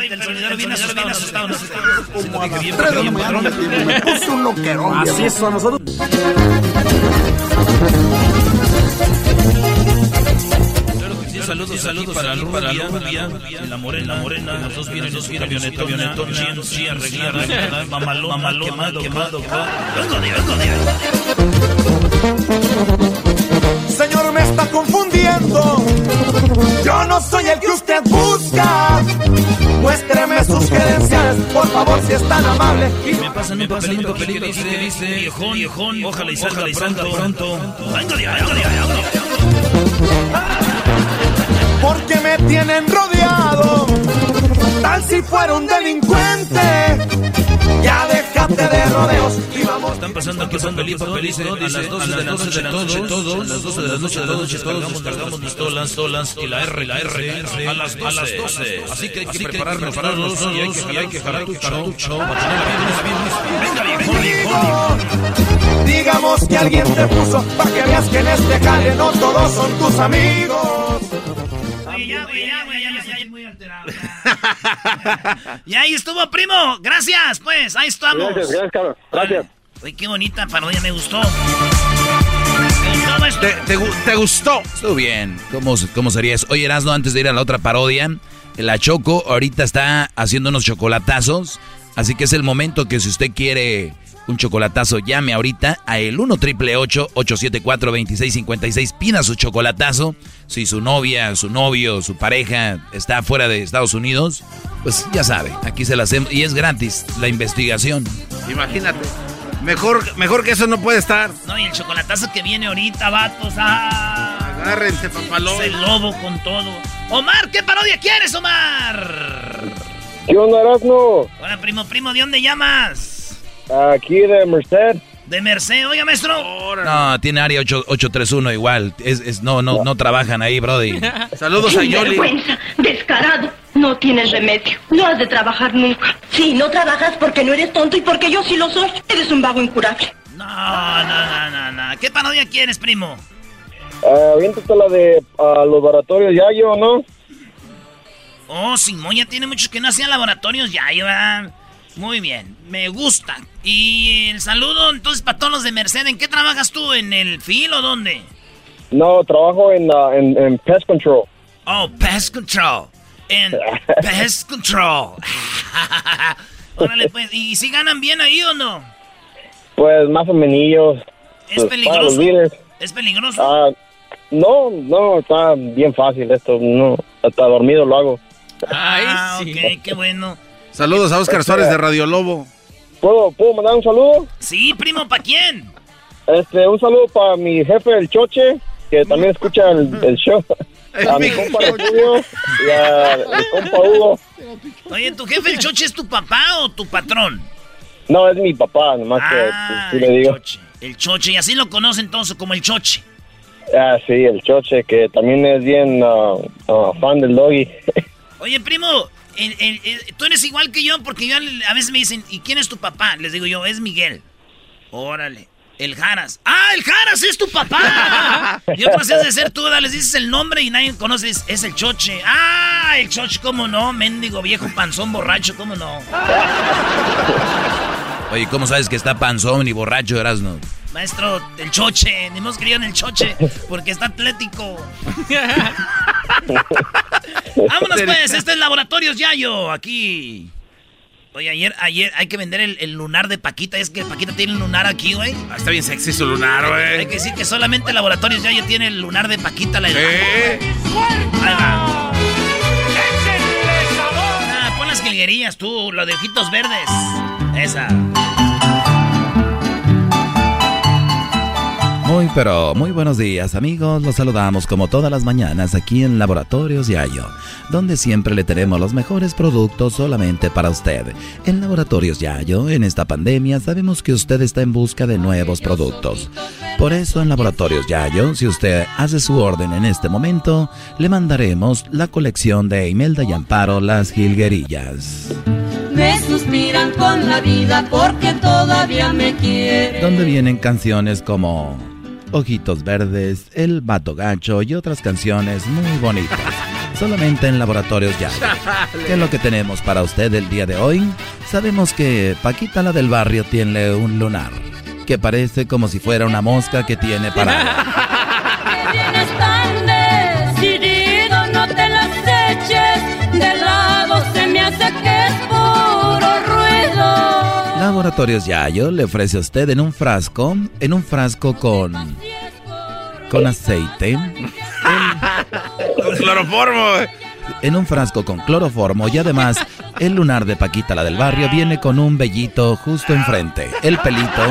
El sonidero viene asustado, bien asustado, asustado. Como a las 3 de la mañana me- me puse un loquerón. Así es, a nosotros. Saludos, saludos para la para la morena, la morena, los dos vienen, los vienen, avionetón, sí, sí, arreglada, mamalón, mamalón, quemado, quemado, vengo de, vengo. Señor, me está confundiendo. Yo no soy el que usted busca. Muéstreme sus credenciales, por favor, si es tan amable. Y Me pasan un papelito, que dice, dice, viejón, viejón, ojalá y salga pronto, pronto. De, vengo de. porque me tienen rodeado. Tal si fuera un delincuente. Ya déjate de rodeos y vamos. Están pasando aquí papelito, papelito, a las 12 de la noche, de la noche, todos, a las 12 de la noche, de la noche, todos cargamos pistolas, pistolas, y la R, la R, a las 12. Así que hay que prepararnos, prepararnos, y hay que, y hay que jalar tu cartucho, para tener bien, bien, bien. Digamos que alguien te puso para que veas que en este jale no todos son tus amigos. Oye, ya, güey, ya, muy alterado. ya. Y ahí estuvo, primo. Gracias, pues, ahí estamos. Gracias, gracias, cabrón. Gracias. Uy, qué bonita parodia, me gustó. Me gustó esto. ¿Te, te te gustó? Estuvo bien. ¿Cómo, ¿Cómo sería eso? Oye, Erasno, antes de ir a la otra parodia, la Choco ahorita está haciendo unos chocolatazos Así que es el momento que si usted quiere un chocolatazo, llame ahorita a el 1 triple 874 2656 Pida su chocolatazo. Si su novia, su novio, su pareja está fuera de Estados Unidos, pues ya sabe, aquí se la hacemos. Y es gratis la investigación. Imagínate. Mejor, mejor que eso no puede estar. No, y el chocolatazo que viene ahorita, vatos. ¡Ah! Agárrense, papalón. El lobo con todo. Omar, ¿qué parodia quieres, Omar? ¿Qué onda, Erasmo? Hola, primo, primo, ¿de dónde llamas? Aquí de Merced. De Merced, oiga, maestro. No, tiene área 8, 831 igual. Es, es, no, no, no trabajan ahí, Brody. Saludos a Yoli. vergüenza, descarado. No tienes remedio. No has de trabajar nunca. Sí, no trabajas porque no eres tonto y porque yo sí lo soy. Eres un vago incurable. No, no, no, no, no. ¿Qué parodia quieres, primo? Ah, aviéntate la de ah, los laboratorios Yayo, ¿no? Oh, Simón, ya tiene muchos que no hacían laboratorios Yayo, ¿verdad? Muy bien, me gusta. Y el saludo entonces para todos los de Merced. ¿En qué trabajas tú? ¿En el fil o dónde? No, trabajo en, ah, en, en Pest Control. Oh, Pest Control. En Pest Control. Órale, pues, ¿y si ganan bien ahí o no? Pues más o menos. ¿Es peligroso? ¿Es peligroso? Ah, no, no, está bien fácil esto. No, hasta dormido lo hago. Ah, ok, qué bueno. Saludos a Oscar Suárez de Radio Lobo. ¿Puedo, ¿Puedo mandar un saludo? Sí, primo, ¿para quién? Este, un saludo para mi jefe, el Choche, que también escucha el, el show. A mi compa Julio y a mi compa Hugo. Oye, ¿tu jefe, el Choche, es tu papá o tu patrón? No, es mi papá, nomás que Ah, sí le el digo. Choche. El Choche, y así lo conocen entonces como el Choche. Ah, sí, el Choche, que también es bien ah, ah, fan del doggy. Oye, primo, el- el- el- tú eres igual que yo porque yo a veces me dicen, ¿y quién es tu papá? Les digo yo, es Miguel. Órale. El Jaras. ¡Ah, el Jaras es tu papá! y veces de ser tú, les dices el nombre y nadie conoce, es, es el Choche. ¡Ah, el Choche, cómo no! Mendigo viejo panzón borracho, ¿cómo no? Oye, ¿cómo sabes que está panzón y borracho, Erasno? Maestro, el Choche, ni hemos querido en el Choche porque está atlético. Vámonos pues, este es Laboratorios Yayo, aquí. Oye, ayer, ayer hay que vender el, el lunar de Paquita, es que Paquita tiene el lunar aquí, güey. Ah, está bien sexy su lunar, güey. Hay que decir que solamente Laboratorios Yayo tiene el lunar de Paquita, la va. Ah, pon las jilguerillas tú, lo de ojitos verdes. Esa. Muy pero muy buenos días amigos, los saludamos como todas las mañanas aquí en Laboratorios Yayo, donde siempre le tenemos los mejores productos solamente para usted. En Laboratorios Yayo, en esta pandemia, sabemos que usted está en busca de nuevos productos. Por eso en Laboratorios Yayo, si usted hace su orden en este momento, le mandaremos la colección de Imelda y Amparo Las Jilguerillas. Me suspiran con la vida porque todavía me quieren. donde vienen canciones como Ojitos Verdes, El Vato Gacho y otras canciones muy bonitas. Solamente en Laboratorios Ya. ¿Qué es lo que tenemos para usted el día de hoy? Sabemos que Paquita la del barrio tiene un lunar, que parece como si fuera una mosca que tiene parada. Laboratorios Yayo le ofrece a usted en un frasco, en un frasco con con aceite, Con cloroformo, en un frasco con cloroformo y además el lunar de Paquita la del barrio viene con un vellito justo enfrente, el pelito.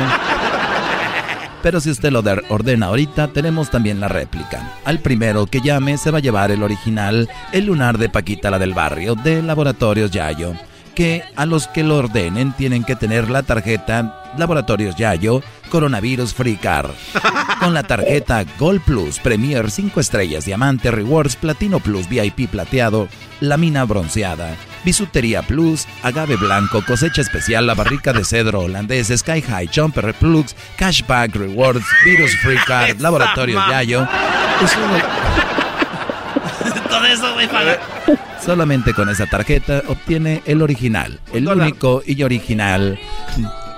Pero si usted lo de- ordena ahorita, tenemos también la réplica. Al primero que llame se va a llevar el original, el lunar de Paquita la del barrio, de Laboratorios Yayo. Que a los que lo ordenen tienen que tener la tarjeta Laboratorios Yayo Coronavirus Free Card. Con la tarjeta Gold Plus, Premier 5 estrellas, Diamante Rewards, Platino Plus, VIP plateado, Lamina bronceada, Bisutería Plus, Agave Blanco, Cosecha Especial, La Barrica de Cedro Holandés, Sky High, Jumper Plus, Cashback Rewards, Virus Free Card, Laboratorios Yayo. Y Todo eso, güey, para... Solamente con esa tarjeta obtiene el original, el único y original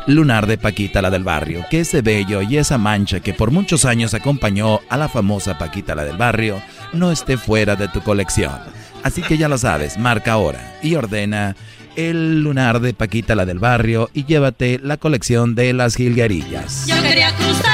lunar de Paquita la del barrio, que ese bello y esa mancha que por muchos años acompañó a la famosa Paquita la del barrio no esté fuera de tu colección. Así que ya lo sabes, marca ahora y ordena el lunar de Paquita la del barrio y llévate la colección de las jilguerillas. Yo quería cruzar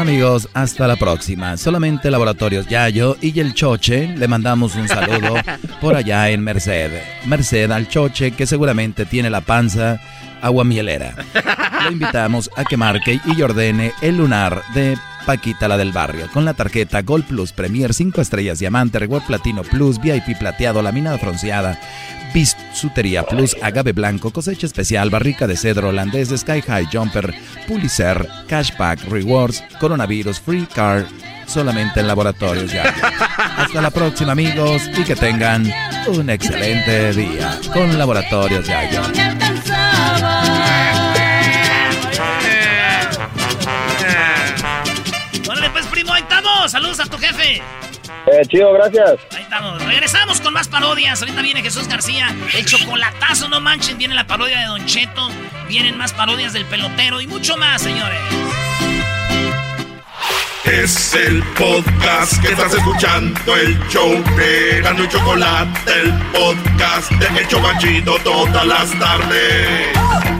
amigos, hasta la próxima. Solamente Laboratorios Yayo y el Choche le mandamos un saludo por allá en Merced. Merced al Choche que seguramente tiene la panza aguamielera. Lo invitamos a que marque y ordene el lunar de Paquita la del barrio con la tarjeta Gold Plus Premier 5 estrellas diamante, Reward Platino Plus, VIP plateado, laminada bronceada, Bisutería Plus, agave blanco, cosecha especial, barrica de cedro holandés, Sky High Jumper, Pulicer, Cashback, Rewards, Coronavirus, Free Car, solamente en laboratorios ya. Hasta la próxima amigos y que tengan un excelente día con laboratorios ya. Saludos a tu jefe. Eh, chido, gracias. Ahí estamos. Regresamos con más parodias. Ahorita viene Jesús García. El chocolatazo, no manchen. Viene la parodia de Don Cheto. Vienen más parodias del pelotero y mucho más, señores. Es el podcast que estás escuchando, el show de Gano y Chocolate, el podcast de Hecho Banchito todas las tardes.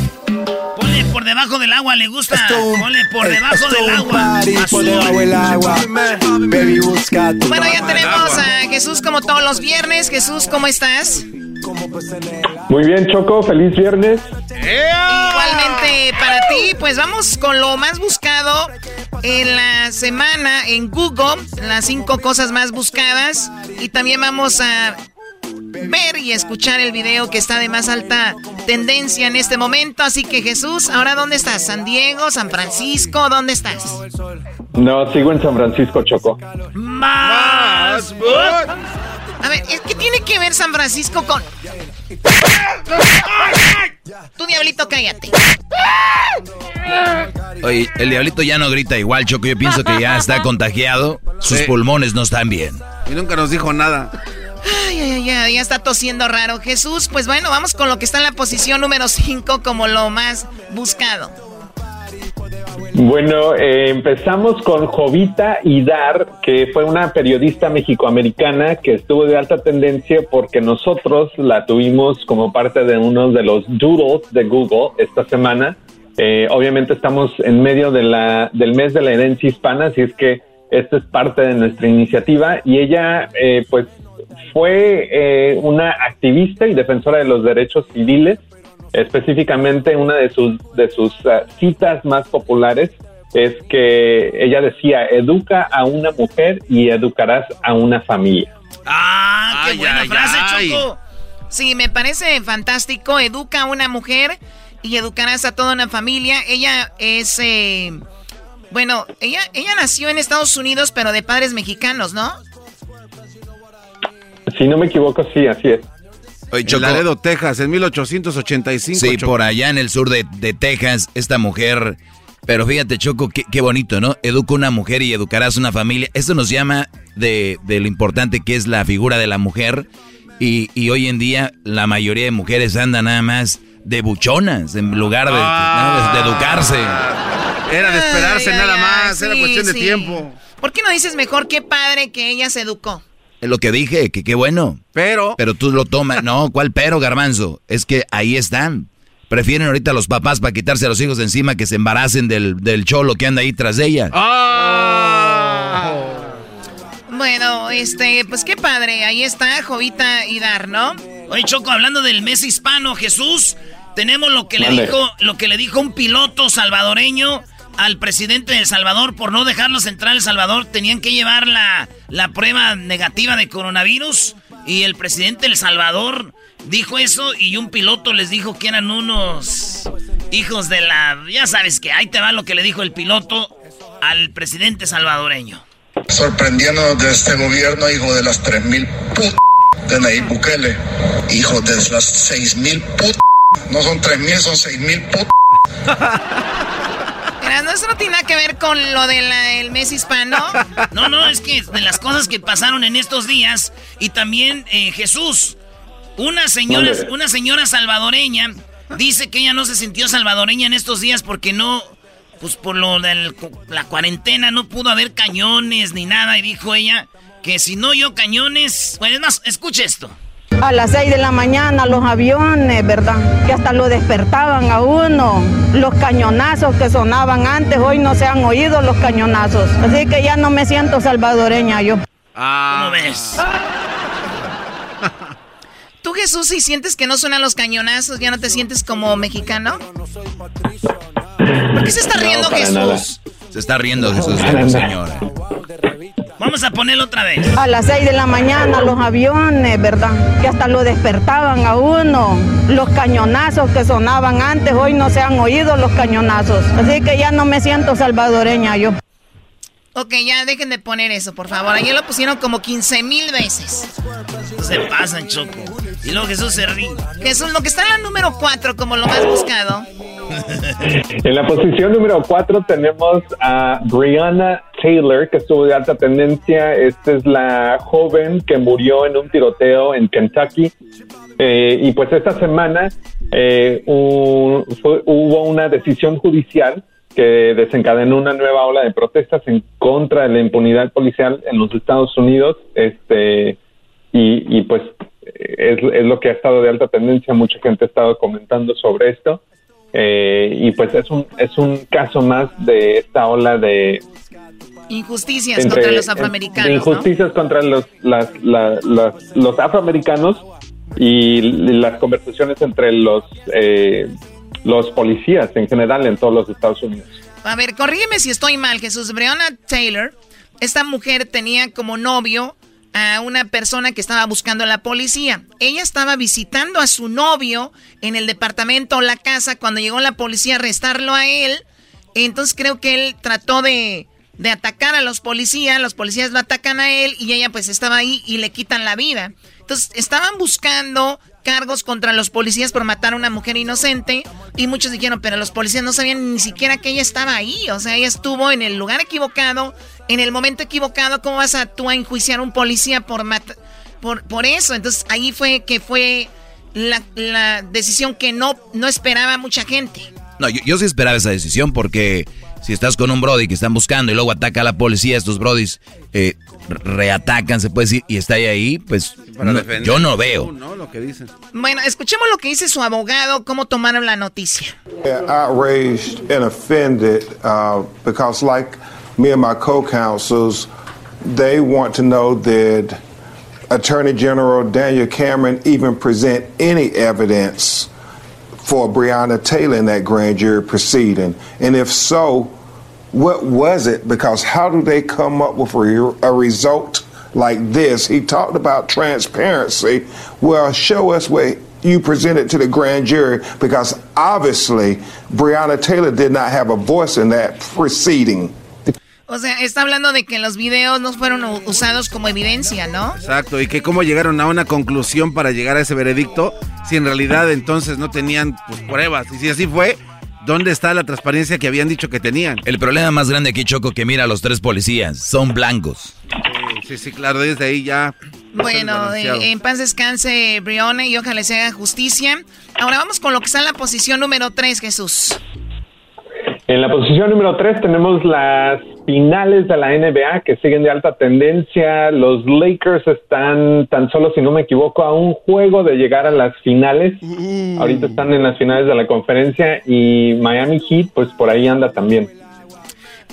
Ponle por debajo del agua, le gusta. Ponle por debajo del agua. Por debajo del agua. Baby, busca tu Bueno, ya tenemos a Jesús como todos los viernes. Jesús, ¿cómo estás? Muy bien, Choco, feliz viernes. Igualmente para ti, pues vamos con lo más buscado en la semana en Google, las cinco cosas más buscadas. Y también vamos a ver y escuchar el video que está de más alta tendencia en este momento. Así que Jesús, ¿ahora dónde estás? ¿San Diego? ¿San Francisco? ¿Dónde estás? No, sigo en San Francisco, Choco. Más. A ver, ¿qué tiene que ver San Francisco con...? Tu diablito, cállate. Oye, el diablito ya no grita igual, Choco. Yo pienso que ya está contagiado. Sus Sí. pulmones no están bien. Y nunca nos dijo nada. Ay, ay, ay, ya está tosiendo raro. Jesús, pues bueno, vamos con lo que está en la posición número 5 como lo más buscado. Bueno, eh, empezamos con Jovita Idar, que fue una periodista mexicoamericana que estuvo de alta tendencia porque nosotros la tuvimos como parte de uno de los doodles de Google esta semana. Eh, obviamente estamos en medio de la, del mes de la herencia hispana, así es que esto es parte de nuestra iniciativa y ella eh, pues fue eh, una activista y defensora de los derechos civiles específicamente una de sus de sus ah, citas más populares es que ella decía educa a una mujer y educarás a una familia Ah, qué Ay, buena ay, frase, ay. Choco. Sí, me parece fantástico. Educa a una mujer y educarás a toda una familia. Ella es, eh, bueno, ella, ella nació en Estados Unidos, pero de padres mexicanos, ¿no? Si no me equivoco sí así es Oye, En. Laredo, Texas, en 1885. Sí, Choco. por allá en el sur de, de Texas, esta mujer. Pero fíjate, Choco, qué, qué bonito, ¿no? Educa una mujer y educarás una familia. Esto nos llama de, de lo importante que es la figura de la mujer. Y, y hoy en día la mayoría de mujeres andan nada más de buchonas en lugar de, Ah. de educarse. Era de esperarse Ay, nada ay, más, era sí, cuestión de tiempo. ¿Por qué no dices mejor qué padre que ella se educó? Es lo que dije, que qué bueno. Pero, Pero tú lo tomas. No, ¿cuál pero, garbanzo? Es que ahí están. Prefieren ahorita los papás para quitarse a los hijos de encima que se embaracen del, del cholo que anda ahí tras de ella. ¡Ah! Bueno, este, pues qué padre. Ahí está Jovita y Dar, ¿no? Oye, Choco, hablando del mes hispano, Jesús, tenemos lo que le dijo, lo que le dijo un piloto salvadoreño al presidente de El Salvador por no dejarlos entrar a El Salvador. Tenían que llevar la, la prueba negativa de coronavirus. Y el presidente de El Salvador dijo eso y un piloto les dijo que eran unos hijos de la... Ya sabes que ahí te va lo que le dijo el piloto al presidente salvadoreño. Sorprendiéndonos de este gobierno, hijo de las 3000 p de Nayib Bukele. Hijo de las seis mil put... No son tres mil, son seis mil no, eso no tiene nada que ver con lo del mes hispano. No, no, es que de las cosas que pasaron en estos días y también eh, Jesús, una señora, una señora salvadoreña dice que ella no se sintió salvadoreña en estos días porque no, pues por lo de la cuarentena no pudo haber cañones ni nada y dijo ella que si no yo cañones, bueno, es más, escuche esto. A las 6 de la mañana los aviones, ¿verdad? Que hasta lo despertaban a uno. Los cañonazos que sonaban antes, hoy no se han oído los cañonazos. Así que ya no me siento salvadoreña yo. Ah. ¿Cómo ves? ¿Tú, Jesús, si sientes que no suenan los cañonazos, ya no te sientes como mexicano? ¿Por qué se está riendo Jesús? Se está riendo Jesús, señora. Vamos a ponerlo otra vez. A las 6 de la mañana los aviones, ¿verdad? Que hasta lo despertaban a uno. Los cañonazos que sonaban antes, hoy no se han oído los cañonazos. Así que ya no me siento salvadoreña yo. Ok, ya dejen de poner eso, por favor. Ayer lo pusieron como 15 mil veces. Se pasan, Choco. Y luego Jesús se ríe. Jesús, lo que está en la número 4 como lo más buscado. en la posición número 4 tenemos a Brianna Taylor, que estuvo de alta tendencia. Esta es la joven que murió en un tiroteo en Kentucky. Eh, y pues esta semana eh, hubo una decisión judicial que desencadenó una nueva ola de protestas en contra de la impunidad policial en los Estados Unidos. Este, y, pues es, es, lo que ha estado de alta tendencia. Mucha gente ha estado comentando sobre esto. Eh, y pues es un, es un caso más de esta ola de Injusticias contra los afroamericanos. injusticias contra los, los afroamericanos y las conversaciones entre los, eh, los policías en general en todos los Estados Unidos. A ver, corrígeme si estoy mal, Jesús. Breonna Taylor, esta mujer tenía como novio a una persona que estaba buscando a la policía. Ella estaba visitando a su novio en el departamento o la casa cuando llegó la policía a arrestarlo a él. Entonces creo que él trató de de atacar a los policías, los policías lo atacan a él y ella pues estaba ahí y le quitan la vida. Entonces estaban buscando cargos contra los policías por matar a una mujer inocente y muchos dijeron, pero los policías no sabían ni siquiera que ella estaba ahí, o sea, ella estuvo en el lugar equivocado, en el momento equivocado, ¿cómo vas a tú a enjuiciar a un policía por por, por eso? Entonces ahí fue que fue la, la decisión que no, no esperaba mucha gente. No, yo, yo sí esperaba esa decisión porque si estás con un brody que están buscando y luego ataca a la policía, estos brodis eh, reatacan, se puede decir, y está ahí, pues yo no veo. Bueno, escuchemos lo que dice su abogado, cómo tomaron la noticia. Outraged and offended uh, because like me and my co-counsels, they want to know that Attorney General Daniel Cameron even present any evidence for Breonna Taylor in that grand jury proceeding? And if so, what was it? Because how do they come up with a, a result like this? He talked about transparency. Well, show us what you presented to the grand jury because obviously Breonna Taylor did not have a voice in that proceeding. O sea, está hablando de que los videos no fueron usados como evidencia, ¿no? Exacto, y que cómo llegaron a una conclusión para llegar a ese veredicto si en realidad entonces no tenían pues, pruebas. Y si así fue, ¿dónde está la transparencia que habían dicho que tenían? El problema más grande aquí, Choco, que mira a los tres policías, son blancos. Sí, sí, claro, desde ahí ya... Bueno, eh, en paz descanse Brione y ojalá se haga justicia. Ahora vamos con lo que está en la posición número 3, Jesús. En la posición número 3 tenemos las finales de la NBA que siguen de alta tendencia. Los Lakers están tan solo, si no me equivoco, a un juego de llegar a las finales. Ahorita están en las finales de la conferencia y Miami Heat, pues por ahí anda también.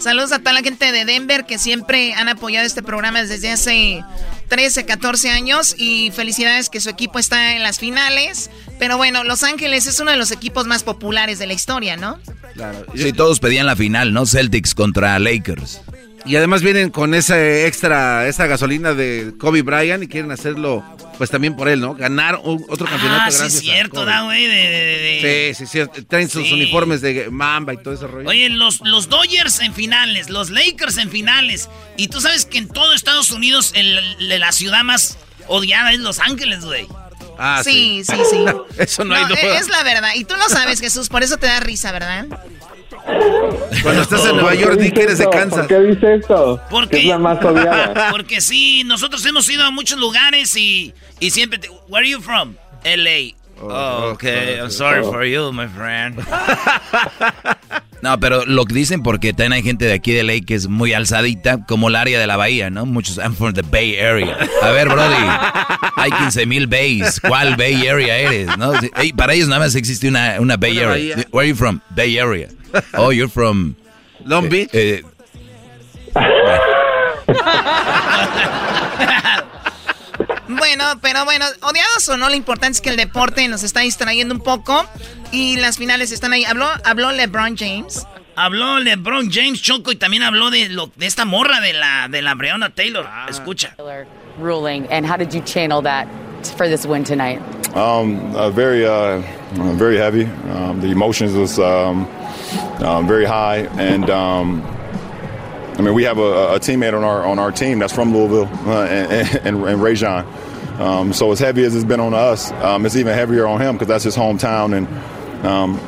Saludos a toda la gente de Denver que siempre han apoyado este programa desde hace 13, 14 años y felicidades que su equipo está en las finales. Pero bueno, Los Ángeles es uno de los equipos más populares de la historia, ¿no? Claro. Sí, todos pedían la final, ¿no? Celtics contra Lakers. Y además vienen con esa extra, esa gasolina de Kobe Bryant y quieren hacerlo, pues también por él, ¿no? Ganar otro ah, campeonato ah, sí, es cierto, da, güey. Sí, sí, sí. Traen sus uniformes de Mamba y todo ese rollo. Oye, los, los Dodgers en finales, los Lakers en finales. Y tú sabes que en todo Estados Unidos, el, la ciudad más odiada es Los Ángeles, güey. Ah, sí, sí, sí. Eso no, hay duda. Es la verdad. Y tú lo sabes, Jesús, por eso te da risa, ¿verdad? Cuando estás en Nueva York, di que eres de Kansas. ¿Por qué dice esto? Porque, Que es la más odiada. Porque sí, nosotros hemos ido a muchos lugares y, y siempre... te- Where are you from? L.A. Oh, okay. I'm sorry for you, my friend. No, pero lo que dicen porque también hay gente de aquí de ley que es muy alzadita, como el área de la bahía, ¿no? Muchos, I'm from the Bay Area. A ver, Brody, hay 15 mil bays. ¿Cuál Bay Area eres? Para ellos nada más existe una, una Bay Una Area. bahía. Where are you from? Bay Area. Oh, you're from... Long Beach. eh, Bueno, pero bueno, odiados o no, lo importante es que el deporte nos está distrayendo un poco y las finales están ahí. Habló, habló LeBron James. Habló LeBron James Choco y también habló de lo de esta morra de la de la Breonna Taylor. Escucha. ruling, and how did you channel that for this win tonight? Um, uh, very, uh, uh, very heavy. Um, the emotions was um, um, very high, and um, I mean, we have a, a teammate on our on our team that's from Louisville, uh, and, and, and Rajon. Um, so as heavy as it's been on us, um, it's even heavier on him because that's his hometown, and um,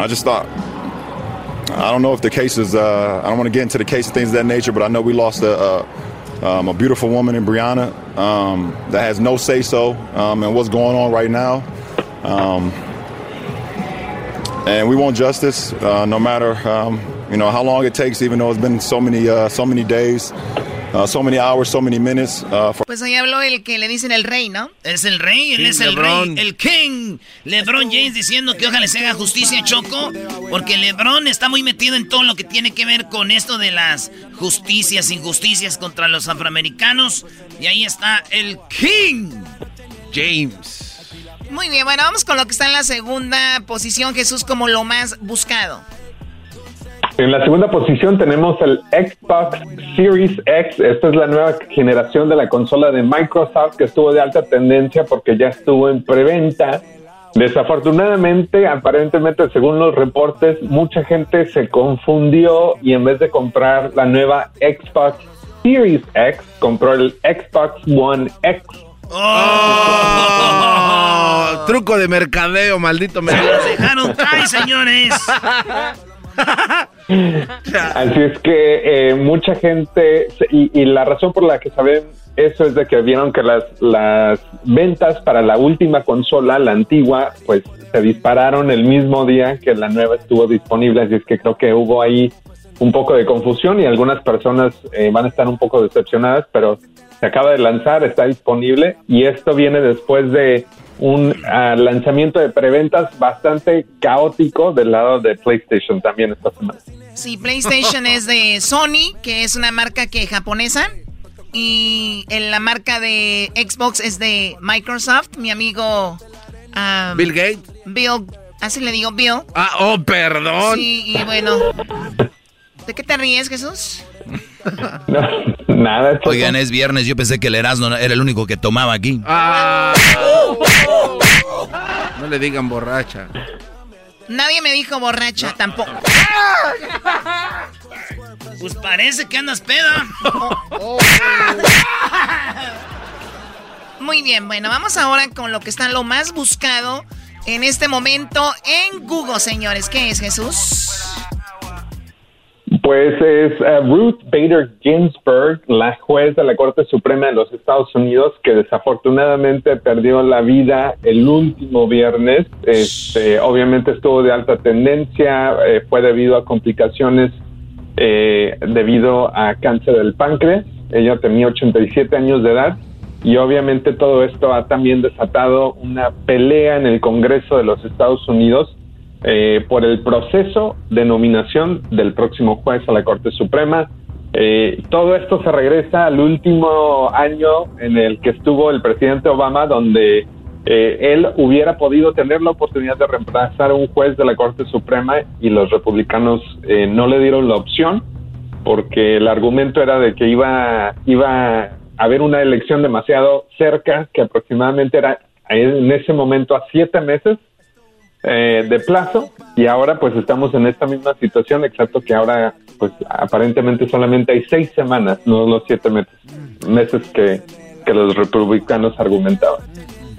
I just thought. I don't know if the case is. Uh, I don't want to get into the case of things of that nature, but I know we lost a, a, um, a beautiful woman in Brianna um, that has no say so um, in what's going on right now. Um, and we want justice, uh, no matter um, you know how long it takes. Even though it's been so many uh, so many days, uh, so many hours, so many minutes. Uh, for Pues ahí habló el que le dicen el rey, ¿no? Es el rey, él King es el LeBron. rey, el King. LeBron James diciendo que ojalá se haga justicia, Choco, porque LeBron está muy metido en todo lo que tiene que ver con esto de las justicias, injusticias contra los afroamericanos. Y ahí está el King. James. Muy bien, bueno, vamos con lo que está en la segunda posición, Jesús, como lo más buscado. En la segunda posición tenemos el Xbox Series X. Esta es la nueva generación de la consola de Microsoft que estuvo de alta tendencia porque ya estuvo en preventa. Desafortunadamente, aparentemente, según los reportes, mucha gente se confundió y en vez de comprar la nueva Xbox Series X, compró el Xbox One X. Oh, truco de mercadeo, maldito Los mercadeo. dejaron caer, señores. Así es que eh, mucha gente, y, y la razón por la que saben eso es de que vieron que las, las ventas para la última consola, la antigua, pues se dispararon el mismo día que la nueva estuvo disponible, así es que creo que hubo ahí un poco de confusión y algunas personas eh, van a estar un poco decepcionadas, pero se acaba de lanzar, está disponible y esto viene después de un ah, lanzamiento de preventas bastante caótico del lado de PlayStation también esta semana. Sí, PlayStation es de Sony, que es una marca que japonesa. Y en la marca de Xbox es de Microsoft. Mi amigo um, Bill Gates. Bill, así le digo Bill. Ah, oh, perdón. Sí, y bueno. ¿De qué te ríes, Jesús? Nada. Oigan, es viernes, yo pensé que el Erasmo era el único que tomaba aquí. Ah. No le digan borracha. Nadie me dijo borracha, tampoco. Pues parece que andas peda. Muy bien, bueno, vamos ahora con lo que está lo más buscado en este momento en Google, señores. ¿Qué es, Jesús? Pues es eh, Ruth Bader Ginsburg, la juez de la Corte Suprema de los Estados Unidos, que desafortunadamente perdió la vida el último viernes. Este, obviamente estuvo de alta tendencia, eh, fue debido a complicaciones eh, debido a cáncer del páncreas. Ella tenía 87 años de edad y obviamente todo esto ha también desatado una pelea en el Congreso de los Estados Unidos eh, por el proceso de nominación del próximo juez a la Corte Suprema. Eh, todo esto se regresa al último año en el que estuvo el presidente Obama, donde eh, él hubiera podido tener la oportunidad de reemplazar a un juez de la Corte Suprema y los republicanos eh, no le dieron la opción porque el argumento era de que iba, iba a haber una elección demasiado cerca, que aproximadamente era en ese momento a siete meses eh, de plazo y ahora pues estamos en esta misma situación, excepto que ahora pues aparentemente solamente hay seis semanas, no los siete meses, meses que, que los republicanos argumentaban.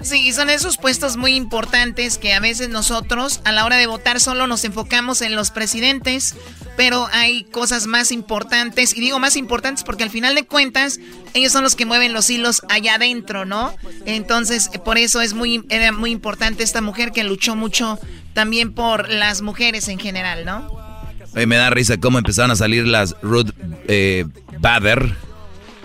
Sí, son esos puestos muy importantes que a veces nosotros a la hora de votar solo nos enfocamos en los presidentes, pero hay cosas más importantes, y digo más importantes porque al final de cuentas ellos son los que mueven los hilos allá adentro, ¿no? Entonces, por eso es muy, era muy importante esta mujer que luchó mucho también por las mujeres en general, ¿no? me da risa cómo empezaron a salir las Ruth eh, Bader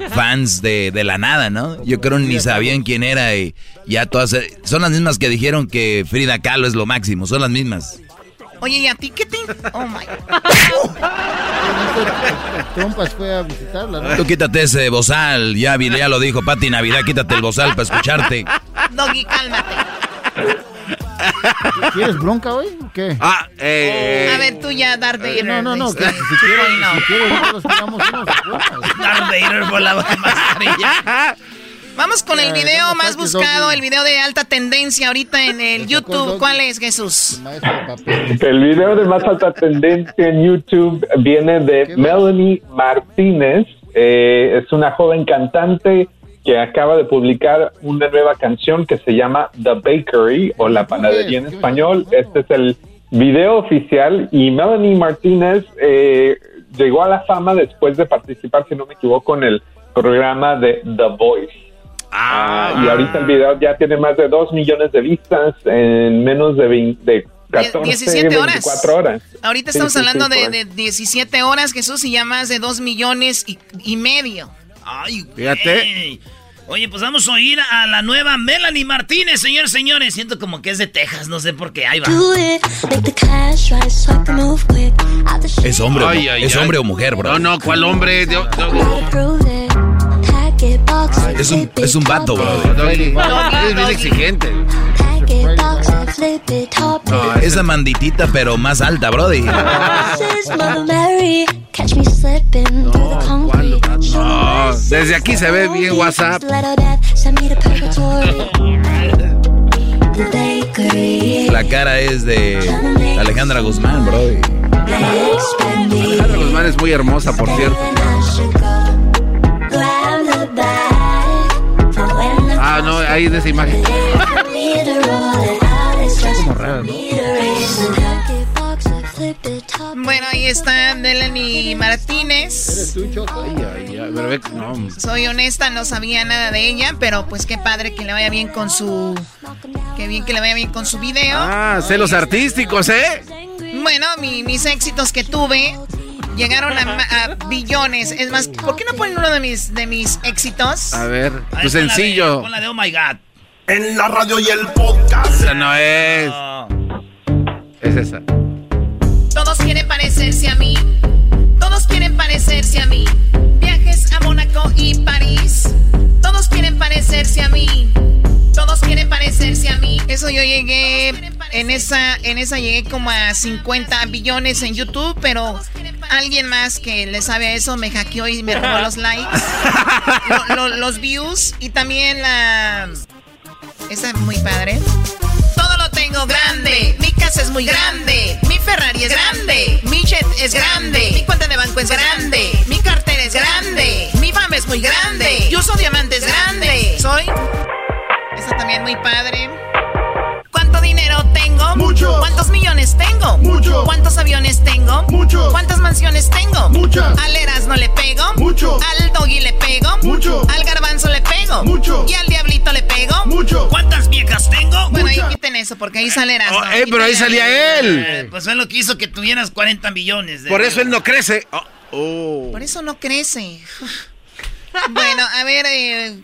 fans de, de, la nada, ¿no? Yo creo ni sabían quién era y ya todas... Son las mismas que dijeron que Frida Kahlo es lo máximo, son las mismas. Oye, ¿y a ti qué te...? Oh, my... Trompas fue a visitarla, ¿no? Tú quítate ese bozal, ya, ya lo dijo Pati Navidad, quítate el bozal para escucharte. Doggy, cálmate. ¿Quieres bronca hoy? ¿Qué? Ah, eh. A ver, tú ya, Darth Vader. No, no, no. Que, si quieres, si quieres, nosotros tiramos unos Darth Vader volaba con mascarilla. Vamos con el video más buscado, el video de alta tendencia ahorita en el YouTube. ¿Cuál es, Jesús? El video de más alta tendencia en YouTube viene de Melanie Martínez. Eh, es una joven cantante que acaba de publicar una nueva canción que se llama The Bakery o La Panadería en español. Este es el video oficial y Melanie Martínez eh, llegó a la fama después de participar, si no me equivoco, en el programa de The Voice. Ah, y ahorita el video ya tiene más de 2 millones de vistas en menos de, 20, de 14, 17 horas. 24 horas. Ahorita estamos hablando de, de, 17 horas, Jesús, y ya más de 2 millones y, y medio. Ay, fíjate. Oye, pues vamos a oír a la nueva Melanie Martínez, señores, señores. Siento como que es de Texas, no sé por qué. Ahí va. Es hombre, ay, ay, es hombre o mujer, bro. No, no, ¿cuál hombre? Yo, yo... Es un, es un vato, bro. es bien exigente. No, esa manditita, pero más alta, brody. No, no, desde aquí se ve bien WhatsApp. La cara es de Alejandra Guzmán, brody. Alejandra Guzmán es muy hermosa, por cierto. Ah, no, ahí de esa imagen. Bueno, ahí está Melanie Martínez. Soy honesta, no sabía nada de ella, pero pues qué padre que le vaya bien con su. Qué bien que le vaya bien con su video. Ah, celos artísticos, ¿eh? Bueno, mis éxitos que tuve llegaron a, billones. Es más, ¿por qué no ponen uno de mis, de mis éxitos? A ver, tu sencillo. Con la de Oh My God. En la radio y el podcast. Esa no es. Es esa. Todos quieren parecerse a mí. Todos quieren parecerse a mí. Viajes a Mónaco y París. Todos quieren parecerse a mí. Todos quieren parecerse a mí. Eso yo llegué en esa en esa llegué como a 50 billones en YouTube, pero alguien más que le sabe a eso me hackeó y me robó los likes, los views y también la esa es muy padre. Todo lo tengo grande. Mi casa es muy grande. Mi Ferrari es grande. Mi jet es grande. Mi cuenta de banco es grande. Mi cartera es grande. Mi fama es muy grande. Yo soy diamantes grande. Soy. Esa también muy padre. ¿Cuánto dinero tengo? Mucho. ¿Cuántos millones tengo? Mucho. ¿Cuántos aviones tengo? Mucho. ¿Cuántas mansiones tengo? Muchas. Al Eras no le pego. Mucho. Al Doggy le pego. Mucho. Al Garbanzo le pego. Mucho. Y al Diablito le pego. Mucho. ¿Cuántas viejas tengo? Bueno, Muchas. ahí quiten eso porque ahí sale Eras. Oh, eh, pero ahí salía él. Eh, pues fue lo que hizo que tuvieras 40 millones. De Por eso él no crece. Oh, oh. Por eso no crece. bueno, a ver, eh,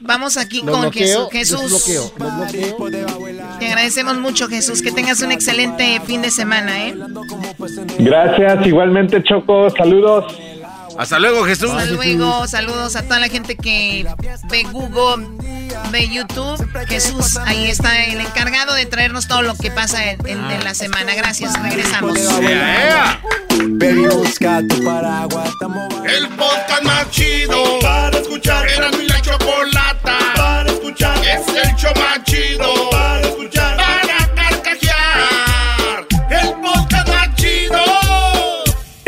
vamos aquí Lo con bloqueo, Jesús. Jesús. Te agradecemos mucho, Jesús. Que tengas un excelente fin de semana, ¿eh? Gracias, igualmente Choco, saludos. Hasta luego, Jesús. Hasta luego. Saludos a toda la gente que ve Google, ve YouTube. Jesús, ahí está el encargado de traernos todo lo que pasa en, en- en la semana. Gracias, regresamos. Baby, busca tu paraguas. El podcast más chido para escuchar. Era mi la chocolata para escuchar. Es el show más chido para escuchar.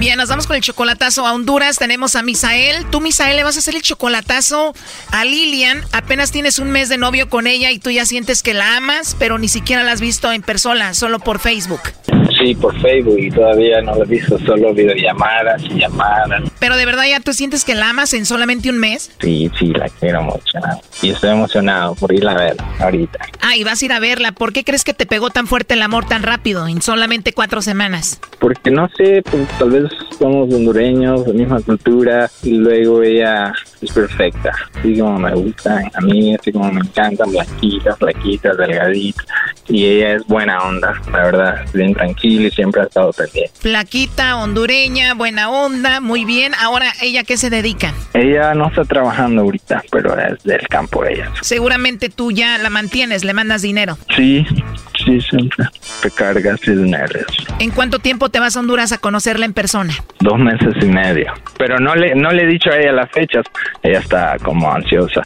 Bien, nos vamos con el chocolatazo a Honduras. Tenemos a Misael. Tú, Misael, le vas a hacer el chocolatazo a Lilian. Apenas tienes un mes de novio con ella y tú ya sientes que la amas, pero ni siquiera la has visto en persona, solo por Facebook. Sí, por Facebook y todavía no lo he visto, solo videollamadas y llamadas. Pero de verdad ya tú sientes que la amas en solamente un mes. Sí, sí, la quiero mucho. Y estoy emocionado por ir a ver ahorita. Ah, y vas a ir a verla. ¿Por qué crees que te pegó tan fuerte el amor tan rápido, en solamente cuatro semanas? Porque no sé, pues, tal vez somos hondureños, la misma cultura, y luego ella es perfecta, así como me gusta, a mí así como me encantan, blanquitas, flaquitas, delgaditas, y ella es buena onda, la verdad, bien tranquila y siempre ha estado pendiente. Flaquita, hondureña, buena onda, muy bien. Ahora, ¿ella qué se dedica? Ella no está trabajando ahorita, pero es del campo ella. Seguramente tú ya la mantienes, le mandas dinero. Sí, sí, siempre. Recargas y dinero. ¿En cuánto tiempo te vas a Honduras a conocerla en persona? Dos meses y medio. Pero no le, no le he dicho a ella las fechas. Ella está como ansiosa.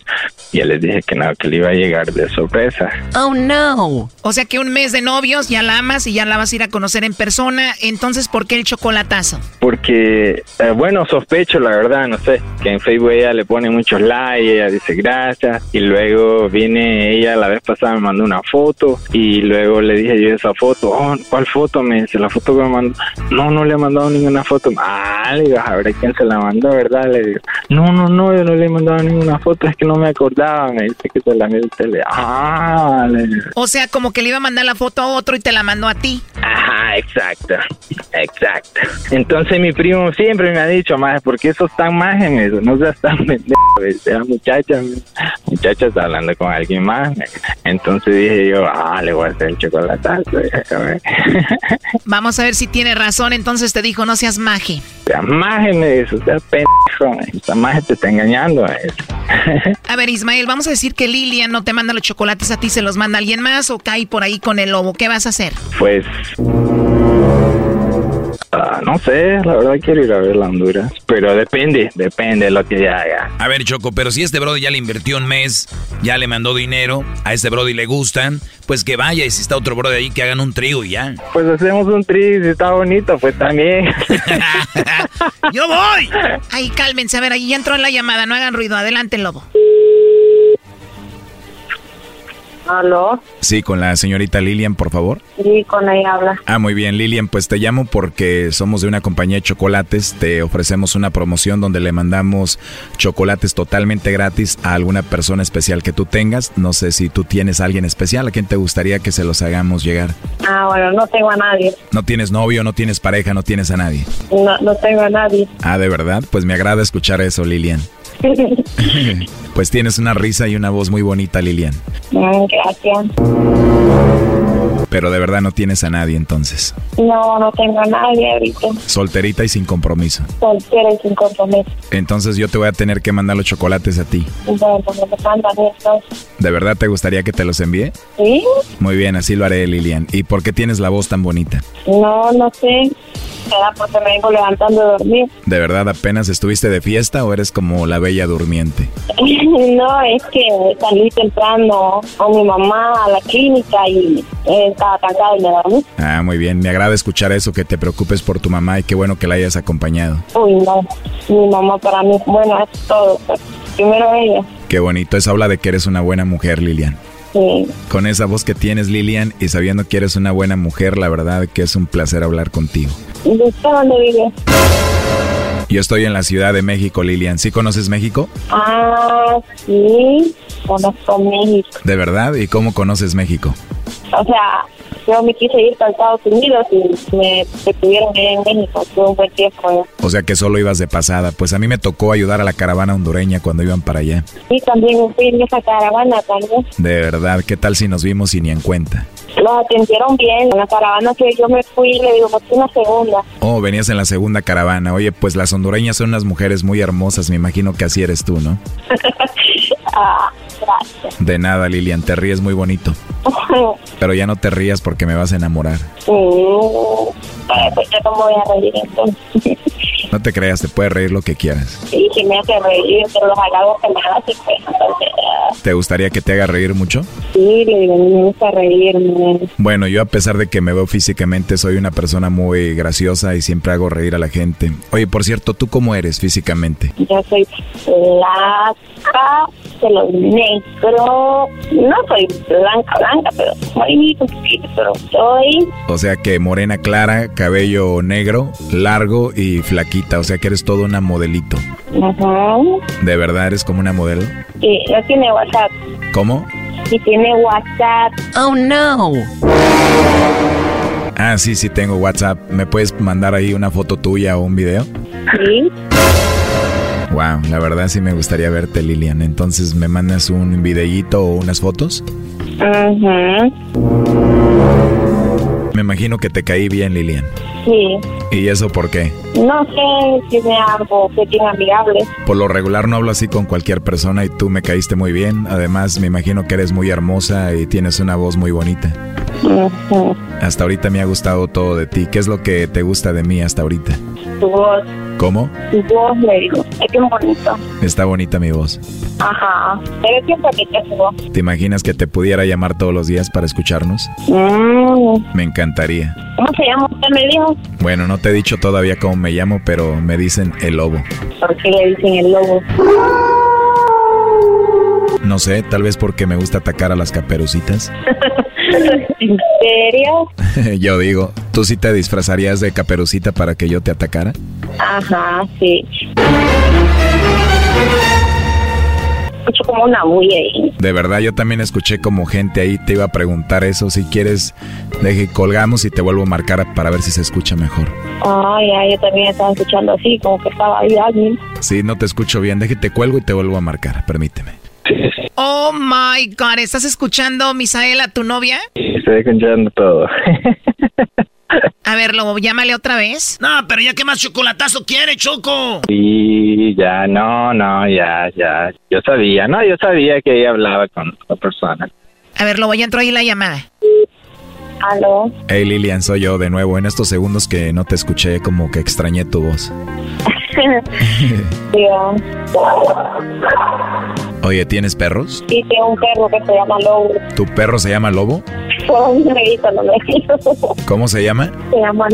Y le dije que no, que le iba a llegar de sorpresa. Oh, no. O sea que un mes de novios, ya la amas y ya la vas a ir a conocer en persona. Entonces, ¿por qué el chocolatazo? Porque, eh, bueno, sospecho, la verdad, no sé, que en Facebook ella le pone muchos likes, ella dice gracias. Y luego viene ella, la vez pasada me mandó una foto. Y luego le dije yo esa foto. Oh, ¿cuál foto? Me dice, la foto que me mandó. No, no le he mandado ninguna foto. Ah, le digo, a ver quién se la mandó, ¿verdad? Le digo, no, no, no, yo no le he mandado ninguna foto, es que no me acordaba. Me dice que se la envió tele. Ah. O sea, como que le iba a mandar la foto a otro y te la mandó a ti. Ajá, exacto, exacto. Entonces mi primo siempre me ha dicho, más ¿por qué sos tan más en eso? No seas tan pendejo. Esa muchacha, muchacha está hablando con alguien más. Entonces dije yo, ah, le voy a hacer el chocolatazo. Vamos a ver si tiene razón. Entonces te dijo, no seas maje. Seas maje, me dice, seas pendejo. Esta maje te está engañando. a ver, Ismael, vamos a decir que Lilian no te manda los chocolates a ti, se los manda alguien más o cae por ahí con el lobo. ¿Qué vas a hacer? Pues... No sé, la verdad quiero ir a ver la Honduras, pero depende, depende de lo que ella haga. A ver, Choco, pero si este Brody ya le invirtió un mes, ya le mandó dinero, a este Brody le gustan, pues que vaya y si está otro Brody ahí, que hagan un trío y ya. Pues hacemos un trío, si está bonito, pues también. ¡Yo voy! Ay, cálmense, a ver, ahí ya entró en la llamada, no hagan ruido, adelante, lobo. ¿Aló? Sí, con la señorita Lilian, por favor. Sí, con ella habla. Ah, muy bien, Lilian, pues te llamo porque somos de una compañía de chocolates. Te ofrecemos una promoción donde le mandamos chocolates totalmente gratis a alguna persona especial que tú tengas. No sé si tú tienes a alguien especial, ¿a quién te gustaría que se los hagamos llegar? Ah, bueno, no tengo a nadie. ¿No tienes novio, no tienes pareja, no tienes a nadie? No, no tengo a nadie. Ah, ¿de verdad? Pues me agrada escuchar eso, Lilian. pues tienes una risa y una voz muy bonita, Lilian. Mm, gracias. Pero de verdad no tienes a nadie entonces. No, no tengo a nadie ahorita. Solterita y sin compromiso. Soltera y sin compromiso. Entonces yo te voy a tener que mandar los chocolates a ti. Bueno, me mandan estos. ¿De verdad te gustaría que te los envíe? Sí. Muy bien, así lo haré, Lilian. ¿Y por qué tienes la voz tan bonita? No, no sé. Porque me vengo levantando de dormir. ¿De verdad apenas estuviste de fiesta o eres como la bella durmiente? no, es que salí temprano con mi mamá a la clínica y eh, estaba cansada y me dormí. Ah, muy bien. Me agrada escuchar eso, que te preocupes por tu mamá y qué bueno que la hayas acompañado. Uy, no. Mi mamá para mí, bueno, es todo. pues, primero ella. Qué bonito. Eso habla de que eres una buena mujer, Lilian. Sí. Con esa voz que tienes, Lilian, y sabiendo que eres una buena mujer, la verdad que es un placer hablar contigo. ¿Y usted dónde? Yo estoy en la Ciudad de México, Lilian. ¿Sí conoces México? Ah, sí. Conozco México. ¿De verdad? ¿Y cómo conoces México? O sea, yo me quise ir para Estados Unidos y me detuvieron en México. Estuve un buen tiempo O sea que solo ibas de pasada. Pues a mí me tocó ayudar a la caravana hondureña cuando iban para allá. Sí, también fui en esa caravana también. De verdad, ¿qué tal si nos vimos y ni en cuenta? Los atendieron bien. En la caravana que yo me fui, le digo, fue una segunda. Oh, venías en la segunda caravana. Oye, pues las hondureñas son unas mujeres muy hermosas. Me imagino que así eres tú, ¿no? ah, gracias. De nada, Lilian. Te ríes muy bonito. Pero ya no te rías porque me vas a enamorar. Pues yo no voy a reír entonces. No te creas, te puedes reír lo que quieras. Sí, sí me hace reír, pero los halagos que me hace, pues, entonces... ¿Te gustaría que te haga reír mucho? Sí, me gusta reírme. Bueno, yo a pesar de que me veo físicamente, soy una persona muy graciosa y siempre hago reír a la gente. Oye, por cierto, ¿tú cómo eres físicamente? Yo soy blanca, pelo negro, no soy blanca, blanca, pero muy poquito, pero soy... O sea que morena clara, cabello negro, largo y flaquita. O sea que eres toda una modelito. Ajá. ¿De verdad eres como una modelo? Sí, no tiene WhatsApp. ¿Cómo? Sí tiene WhatsApp. Oh, no. Ah, sí, sí tengo WhatsApp. ¿Me puedes mandar ahí una foto tuya o un video? Sí. Wow, la verdad sí me gustaría verte, Lilian. Entonces, ¿me mandas un videíto o unas fotos? Ajá. Me imagino que te caí bien, Lilian. Sí. ¿Y eso por qué? No sé si me algo que tiene amigable. Por lo regular no hablo así con cualquier persona y tú me caíste muy bien. Además, me imagino que eres muy hermosa y tienes una voz muy bonita. Ujú. Hasta ahorita me ha gustado todo de ti. ¿Qué es lo que te gusta de mí hasta ahorita? Tu voz, ¿Cómo? tu voz, le digo. Es bien bonito. Está bonita mi voz. Ajá. Pero siempre que te tu voz. ¿Te imaginas que te pudiera llamar todos los días para escucharnos? Mm. Me encantaría. ¿Cómo se llama usted, me dijo? Bueno, no te he dicho todavía cómo me llamo, pero me dicen el lobo. ¿Por qué le dicen el lobo? No sé, tal vez porque me gusta atacar a las caperucitas. ¿En serio? yo digo, ¿tú sí te disfrazarías de caperucita para que yo te atacara? Ajá, sí. Escucho como una bulla ahí. De verdad, yo también escuché como gente ahí te iba a preguntar eso. Si quieres, deje colgamos y te vuelvo a marcar para ver si se escucha mejor. Ay, ay, yo también estaba escuchando así, como que estaba ahí alguien. Sí, no te escucho bien, deje te cuelgo y te vuelvo a marcar, permíteme. Oh my God, ¿estás escuchando, Misaela, tu novia? Estoy escuchando todo. A ver, Lobo, llámale otra vez. No, pero ya qué más chocolatazo quiere, Choco. Y ya, no, no, ya, ya. Yo sabía, no, yo sabía que ella hablaba con otra persona. A ver, Lobo, ya entró ahí la llamada. Aló. Hey Lilian, soy yo de nuevo. En estos segundos que no te escuché, como que extrañé tu voz. Dios. Oye, ¿tienes perros? Sí, tengo un perro que se llama Lobo. ¿Tu perro se llama Lobo? ¿Cómo se llama? Se llama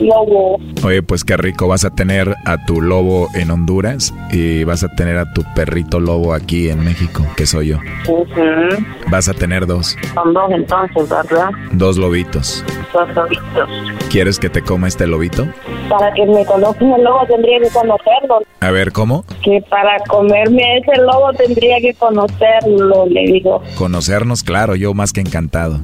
Lobo. Oye, pues qué rico. Vas a tener a tu lobo en Honduras y vas a tener a tu perrito lobo aquí en México, que soy yo. Ujú. Vas a tener dos, Son dos entonces, ¿verdad? dos lobitos. Dos lobitos. ¿Quieres que te coma este lobito? Para que me conozcan el lobo tendría que conocerlo. A ver, ¿cómo? Que para comerme a ese lobo tendría que conocerlo, le digo. Conocernos, claro, yo más que encantado.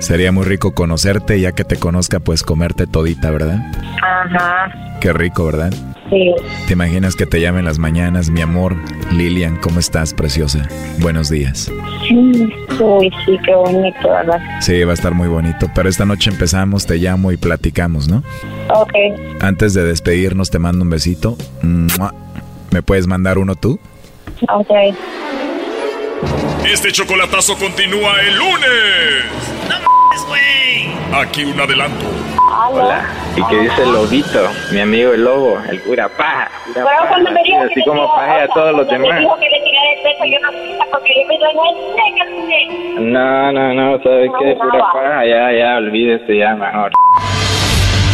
Sería muy rico conocerte, ya que te conozca, pues comerte todita, ¿verdad? Ajá. Qué rico, ¿verdad? Sí. ¿Te imaginas que te llamen las mañanas, mi amor? Lilian, ¿cómo estás, preciosa? Buenos días. Uy, sí, qué bonito, ¿verdad? Sí, va a estar muy bonito, pero esta noche empezamos, te llamo y platicamos, ¿no? Ok. Antes de despedirnos, te mando un besito. ¿Me puedes mandar uno tú? Ok. Este chocolatazo continúa el lunes. ¡No güey! Aquí un adelanto. Hola. ¿Y qué dice el lobito? Mi amigo el lobo, el cura paja. Pero cuando me dijo así que como paje a todos los demás. Me dijo que le tirara el peso, yo no porque no No, no, no, ¿sabes qué? Pura paja, ya, ya, olvídese ya mejor.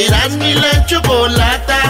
Eras mi la chocolata,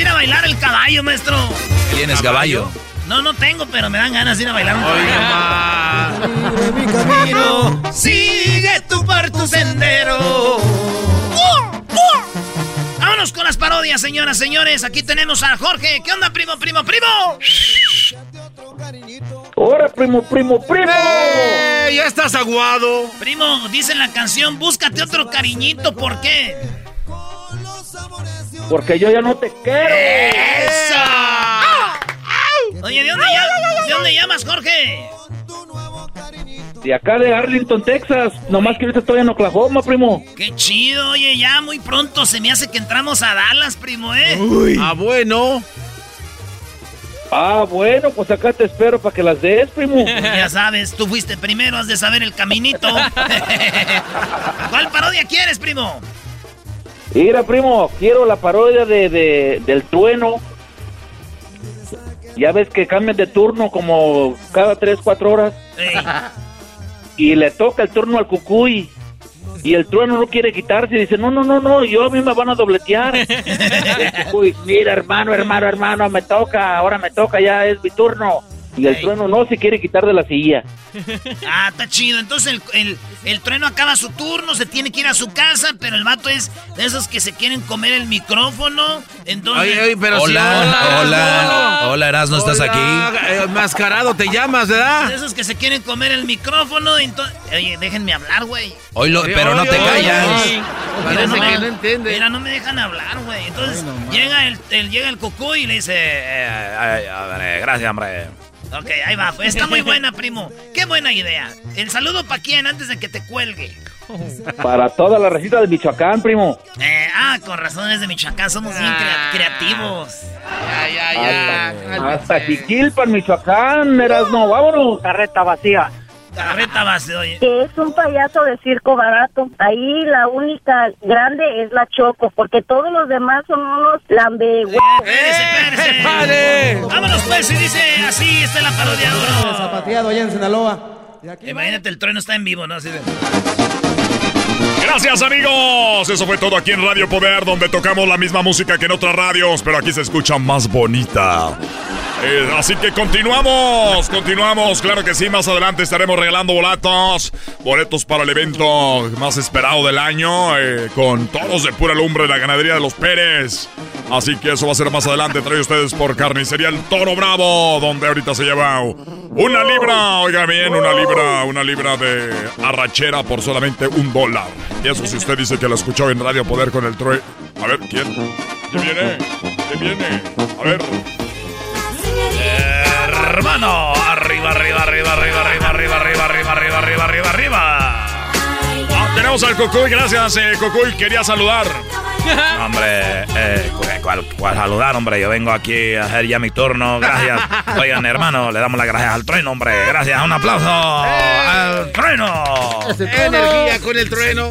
ir a bailar el caballo, maestro. ¿Tienes caballo? No, no tengo, pero me dan ganas de ir a bailar un caballo. Sigue mi camino, sigue tú por tu sendero. Vámonos con las parodias, señoras, señores. Aquí tenemos a Jorge. ¿Qué onda, primo, primo, primo? Ahora, primo, primo, primo. ¡Eh! Ya estás aguado. Primo, dice en la canción, búscate otro cariñito. ¿Por qué? Porque yo ya no te quiero. Oye, ¿de dónde, llamas, ¿de dónde llamas, Jorge? De acá de Arlington, Texas. Nomás que ahorita estoy en Oklahoma, primo. Qué chido, oye, ya muy pronto se me hace que entramos a Dallas, primo, ¿eh? Ah, bueno. Ah, bueno, pues acá te espero para que las des, primo. Ya sabes, tú fuiste primero, has de saber el caminito. ¿Cuál parodia quieres, primo? Mira, primo, quiero la parodia de, de- del trueno. Ya ves que cambian de turno como cada 3, 4 horas. Y le toca el turno al cucuy. Y el trueno no quiere quitarse. Dice, no, no, no, no, yo a mí me van a dobletear. El cucuy, mira, hermano, hermano, hermano, me toca, ahora me toca, ya es mi turno. Y el trueno no se quiere quitar de la silla. Ah, está chido. Entonces el, el, el trueno acaba su turno, se tiene que ir a su casa, pero el vato es de esos que se quieren comer el micrófono. Entonces. Oye, oye, pero hola, sí, hola, hola, hola, Erasmo, ¿estás Hola, aquí? eh, mascarado te llamas, ¿verdad? De esos que se quieren comer el micrófono. Entonces, oye, déjenme hablar, güey. Pero no oye, te callas. Mira, Parece no, que me- no entiende. Mira, no me dejan hablar, güey. Entonces llega el, el- llega el cucú y le dice, eh, eh, a ver, eh, gracias, hombre. Ok, ahí va. Pues está muy buena, primo. Qué buena idea. El saludo para quién antes de que te cuelgue. Para toda la recita de Michoacán, primo. Eh, ah, con razones de Michoacán somos bien crea- creativos. Ya, ya, Hasta, hasta Jiquilpan, Michoacán, Erasmo, vámonos. Carreta vacía. Carreta base, oye. Que es un payaso de circo barato. Ahí la única grande es la Choco, porque todos los demás son unos lambe... Espérese, espérese. Vámonos pues, y dice así, está la parodia duro. Zapateado allá en Sinaloa. Imagínate, el trueno está en vivo, ¿no? Así de... Gracias amigos, eso fue todo aquí en Radio Poder, donde tocamos la misma música que en otras radios, pero aquí se escucha más bonita. Eh, así que continuamos, continuamos, claro que sí, más adelante estaremos regalando boletos, boletos para el evento más esperado del año, eh, con todos de pura lumbre, la ganadería de los Pérez. Así que eso va a ser más adelante, trae ustedes por Carnicería El Toro Bravo, donde ahorita se lleva una libra, oiga bien, una libra, una libra de arrachera por solamente un dólar. Y eso si usted dice que lo escuchó en Radio Poder con el Troy. A ver, ¿quién? ¿Quién viene? ¿Quién viene? A ver. Hermano, arriba, arriba, arriba, arriba, arriba, arriba, arriba, arriba, arriba, arriba, arriba. Ah, tenemos al Cocuy, gracias, eh, Cocuy, quería saludar. Hombre, eh, ¿cuál, cuál saludar, hombre? Yo vengo aquí a hacer ya mi turno. Gracias. Oigan, hermano, le damos las gracias al trueno, hombre. Gracias, un aplauso al trueno. Energía con el trueno.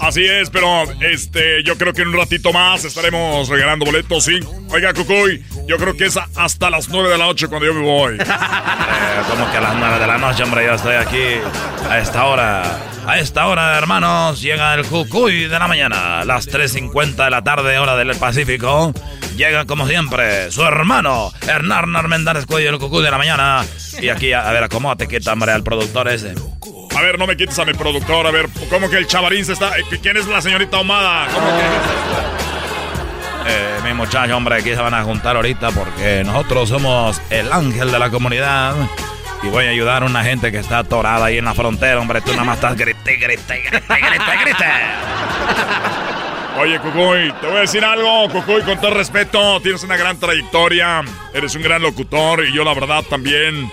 Así es, pero este, yo creo que en un ratito más estaremos regalando boletos, sí. Oiga, Cocuy, yo creo que es hasta las 9 de la noche cuando yo me voy. Eh, como que a las 9 de la noche, hombre, yo estoy aquí a esta hora. A esta hora, hermanos, llega el Cucuy de la mañana. Las 3.50 de la tarde, hora del Pacífico. Llega, como siempre, su hermano, Hernán Armendáriz Cuello, el Cucuy de la mañana. Y aquí, a, a ver, acomódate, quita, hombre, al productor ese. A ver, no me quites a mi productor, a ver, ¿cómo que el chavarín se está... eh, ¿Quién es la señorita Ahumada? ¿Cómo que...? Eh, mi muchacho, hombre, aquí se van a juntar ahorita porque nosotros somos el ángel de la comunidad. Y voy a ayudar a una gente que está atorada ahí en la frontera, hombre. Tú nada más estás grite, grite, grite, grite, grite. Oye, Cucuy, te voy a decir algo, Cucuy, con todo respeto, tienes una gran trayectoria, eres un gran locutor y yo la verdad también,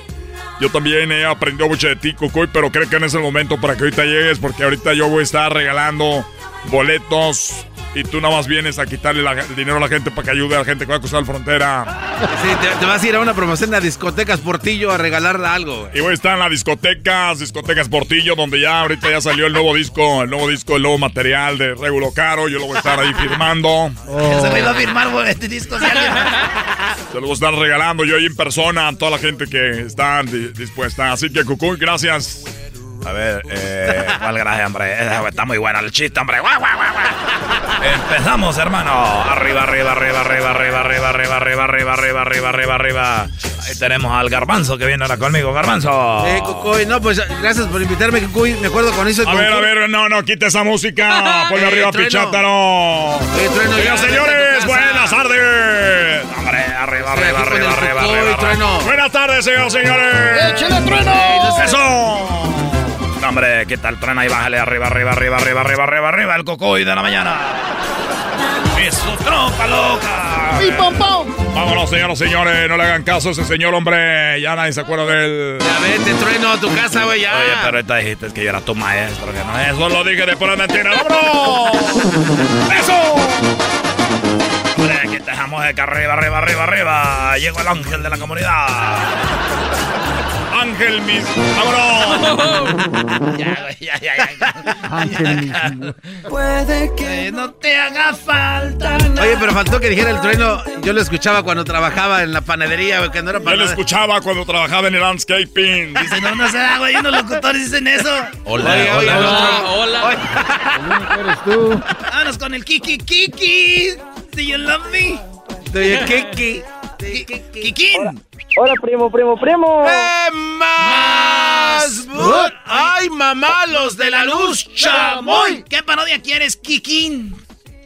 yo también he aprendido mucho de ti, Cucuy, pero creo que no es momento para que ahorita llegues porque ahorita yo voy a estar regalando boletos y tú nada más vienes a quitarle la- el dinero a la gente para que ayude a la gente que va a cruzar la frontera. Sí, te, te vas a ir a una promoción la discotecas Portillo a regalarle algo. Y voy a estar en las discotecas, discotecas Portillo, donde ya ahorita ya salió el nuevo disco, el nuevo disco, el nuevo material de Regulo Caro. Yo lo voy a estar ahí firmando. Se me iba a firmar este disco. si alguien- Se lo voy a estar regalando yo ahí en persona a toda la gente que está di- dispuesta. Así que, Cucuy, gracias. A ver, eh, ¿cuál gracia, hombre? Eh, Está muy buena el chiste, hombre. Guau, guau, guau. Empezamos, hermano. Arriba, arriba, arriba, arriba, arriba, arriba, arriba, arriba, arriba, arriba, arriba, arriba, arriba. Ahí tenemos al garbanzo que viene ahora conmigo, garbanzo. Eh, Cucuy, no, pues gracias por invitarme, Cucuy. Me acuerdo cuando hizo el A ver, a ver, no, no, quita esa música. Ponle Eh, arriba. Pichátaro. Eh, ya, señores, buenas tardes. Hombre, arriba, arriba, con arriba, arriba, arriba. Trueno. Buenas tardes, señores. ¡Échale, trueno! ¡Eso! Hombre, ¿qué tal, tren? Ahí bájale arriba, arriba, arriba, arriba, arriba, arriba, arriba, el cocoy de la mañana. ¡Es su trompa loca! ¡Y pom pom! Vámonos, señoras y señores, no le hagan caso a ese señor, hombre. Ya nadie se acuerda de él. Ya vete, Trueno, a tu casa, güey, ya. Oye, pero ahorita dijiste que yo era tu maestro, que no es. Eso lo dije de pura mentira. ¡Vámonos! ¡Eso! Hombre, aquí te dejamos de que arriba, arriba, arriba, arriba. Llegó el ángel de la comunidad. Ángel mis. ¡Vámonos! Ya, güey, ya, ya, ya. Puede que no te haga falta. Oye, pero faltó que dijera el trueno. Yo lo escuchaba cuando trabajaba en la panadería, güey, que no era Yo para lo nada. escuchaba cuando trabajaba en el landscaping. Dice, no, no se da, güey. Unos locutores dicen eso. Hola, Oye, oye, hola. hola. Único eres tú. Vámonos con el Kiki Kiki. Do you love me? Oye, Kiki. Kikin. Hola, primo, primo, primo. ¡Eh, más! ¡Ay, mamá, los de la luz, chamoy! ¿Qué parodia quieres, Kikin?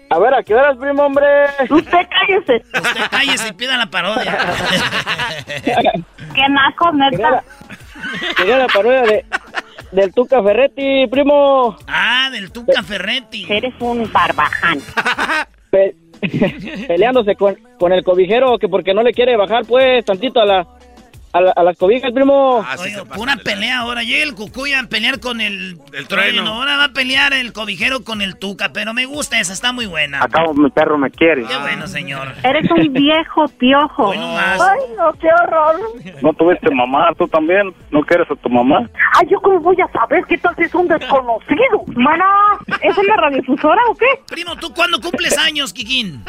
A ver, ¿a qué horas, primo, hombre? Usted cállese. Usted cállese y pida la parodia. Qué naco, neta. Quería la parodia de, del Tuca Ferretti, primo. ah, del Tuca Ferretti. Eres un barbaján. Pe- peleándose con, con el cobijero que porque no le quiere bajar, pues, tantito a la... A, la- a las cobijas, primo. Ah, sí Oye, pura pelea ahora. Llega el Cucuy a pelear con el, El trueno. Ahora va a pelear el cobijero con el Tuca, pero me gusta esa, está muy buena. Acabo, mi perro me quiere. Qué bueno, señor. Eres un viejo piojo. Nomás. Ay, no, qué horror. ¿No tuviste mamá? ¿Tú también? ¿No quieres a tu mamá? Ay, ¿yo cómo voy a saber que tal si es un desconocido? Mana, ¿es una radiodifusora o qué? Primo, ¿tú cuándo cumples años, Kikín?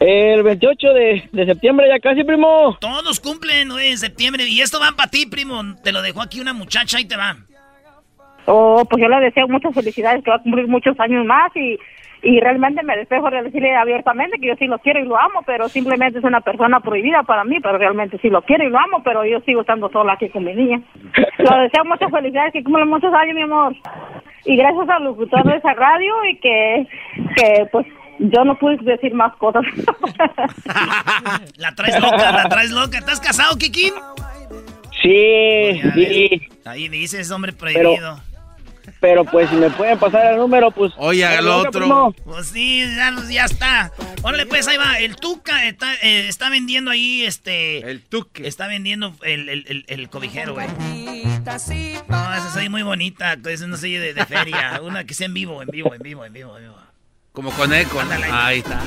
El 28 de, de septiembre ya casi, primo. Todos cumplen güey, en septiembre. Y esto va para ti, primo. Te lo dejó aquí una muchacha y te va. Oh, pues yo le deseo muchas felicidades, que va a cumplir muchos años más y, y realmente me despejo de decirle abiertamente que yo sí lo quiero y lo amo, pero simplemente es una persona prohibida para mí, pero realmente sí lo quiero y lo amo, pero yo sigo estando sola aquí con mi niña. Le deseo muchas felicidades, que cumpla muchos años, mi amor. Y gracias al locutor de esa radio y que, que pues yo no pude decir más cosas. La traes loca, la traes loca. ¿Estás casado, Kikín? Sí, sí. Ahí dices, hombre prohibido. Pero pues si me pueden pasar el número, pues... Oye, haga lo Loca, otro. Pues sí, ya, ya está. Órale, pues ahí va. El Tuca está, eh, está vendiendo ahí, este... El tuque. Está vendiendo el, el, el, el cobijero, güey. No, esa soy muy bonita. Esa no soy de, de feria. Una que sea en vivo, en vivo, en vivo, en vivo, en vivo. Como con eco. Ándale. Ahí está.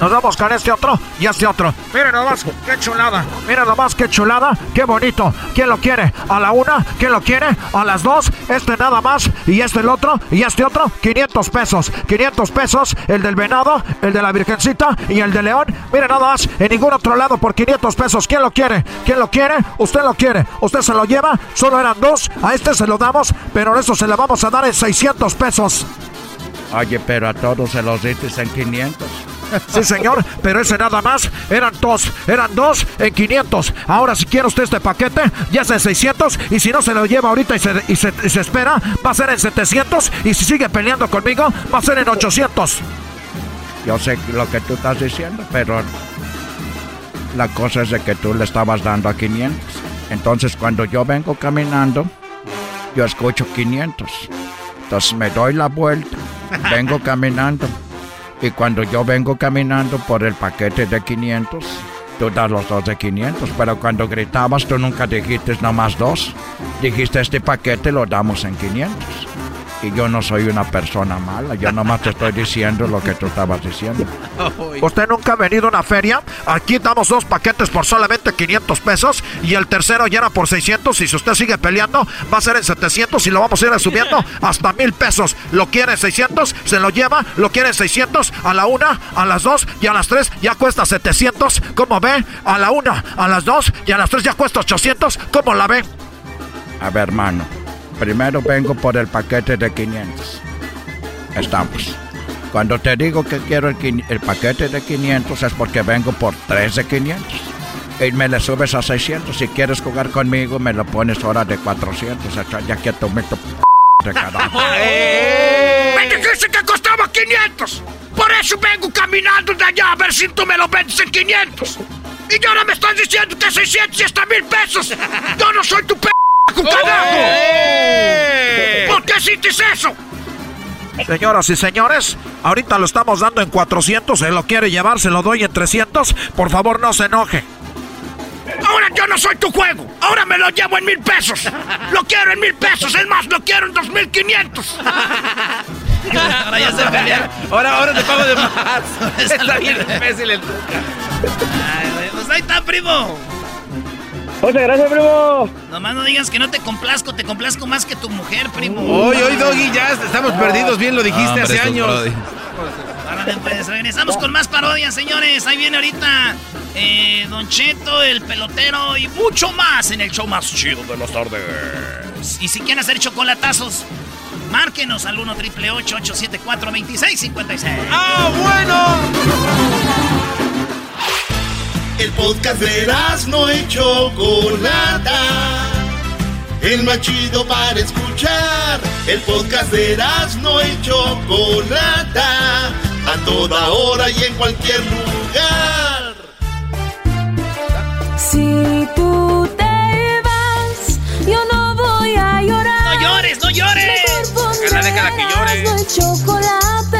Nos vamos con este otro y este otro. Miren nomás, qué chulada. Miren nomás, qué chulada, qué bonito. ¿Quién lo quiere? A la una, ¿quién lo quiere? A las dos, este nada más, y este el otro, y este otro, 500 pesos. 500 pesos, el del venado, el de la virgencita y el de león. Miren nada más, en ningún otro lado por 500 pesos. ¿Quién lo quiere? ¿Quién lo quiere? Usted lo quiere. Usted se lo lleva, solo eran dos. A este se lo damos, pero eso se le vamos a dar en 600 pesos. Oye, pero a todos se los diste en 500. Sí, señor, pero ese nada más eran dos, eran dos en 500. Ahora, si quiere usted este paquete, ya es en 600. Y si no se lo lleva ahorita y se, y se, y se espera, va a ser en 700. Y si sigue peleando conmigo, va a ser en 800. Yo sé lo que tú estás diciendo, pero la cosa es de que tú le estabas dando a 500. Entonces, cuando yo vengo caminando, yo escucho 500. Entonces me doy la vuelta vengo caminando. Y cuando yo vengo caminando por el paquete de 500, tú das los dos de 500. Pero cuando gritabas, tú nunca dijiste nomás dos. Dijiste, este paquete lo damos en 500. Y yo no soy una persona mala, yo nomás te estoy diciendo lo que tú estabas diciendo. ¿Usted nunca ha venido a una feria? Aquí damos dos paquetes por solamente 500 pesos y el tercero ya era por 600 y si usted sigue peleando va a ser en 700 y lo vamos a ir subiendo hasta mil pesos. Lo quiere en 600, se lo lleva, lo quiere en 600, a la una, a las dos y a las tres ya cuesta 700. ¿Cómo ve? A la una, a las dos y a las tres ya cuesta 800. ¿Cómo la ve? A ver, hermano, primero vengo por el paquete de 500. Estamos. Cuando te digo que quiero el, el paquete de 500 es porque vengo por 3 de 500. Y me le subes a 600. Si quieres jugar conmigo, me lo pones ahora de 400. Echa- Ya que tu p- de carajo. Me dijiste que costaba 500. Por eso vengo caminando de allá a ver si tú me lo vendes en 500. Y ahora me estás diciendo que 600 y hasta mil pesos. Yo no soy tu p carajo. ¿Por qué hiciste eso? Señoras y señores, ahorita lo estamos dando en 400. Se lo quiere llevar, se lo doy en 300. Por favor, no se enoje. Ahora yo no soy tu juego. Ahora me lo llevo en mil pesos. Lo quiero en mil pesos. Es más, lo quiero en dos mil quinientos. Ahora ya se pelean. Ahora, ahora te pago de más. Está bien imbécil el Ay, güey, Pues ahí está, primo. Muchas gracias, primo. Nomás no digas que no te complazco, te complazco más que tu mujer, primo. Hoy, hoy, Doggy, ya estamos perdidos. Bien lo dijiste Hombre, hace años. Árale, pues, regresamos con más parodias, señores. Ahí viene ahorita eh, Don Cheto, el pelotero y mucho más en el show más chido de las tardes. Y si quieren hacer chocolatazos, márquenos al 1 triple 874 2656. ¡Ah, bueno! El podcast de no y Chocolata. El más chido para escuchar. El podcast de no y Chocolata. A toda hora y en cualquier lugar. Si tú te vas, yo no voy a llorar. ¡No llores, no llores! Déjala, déjala que llore. No chocolate,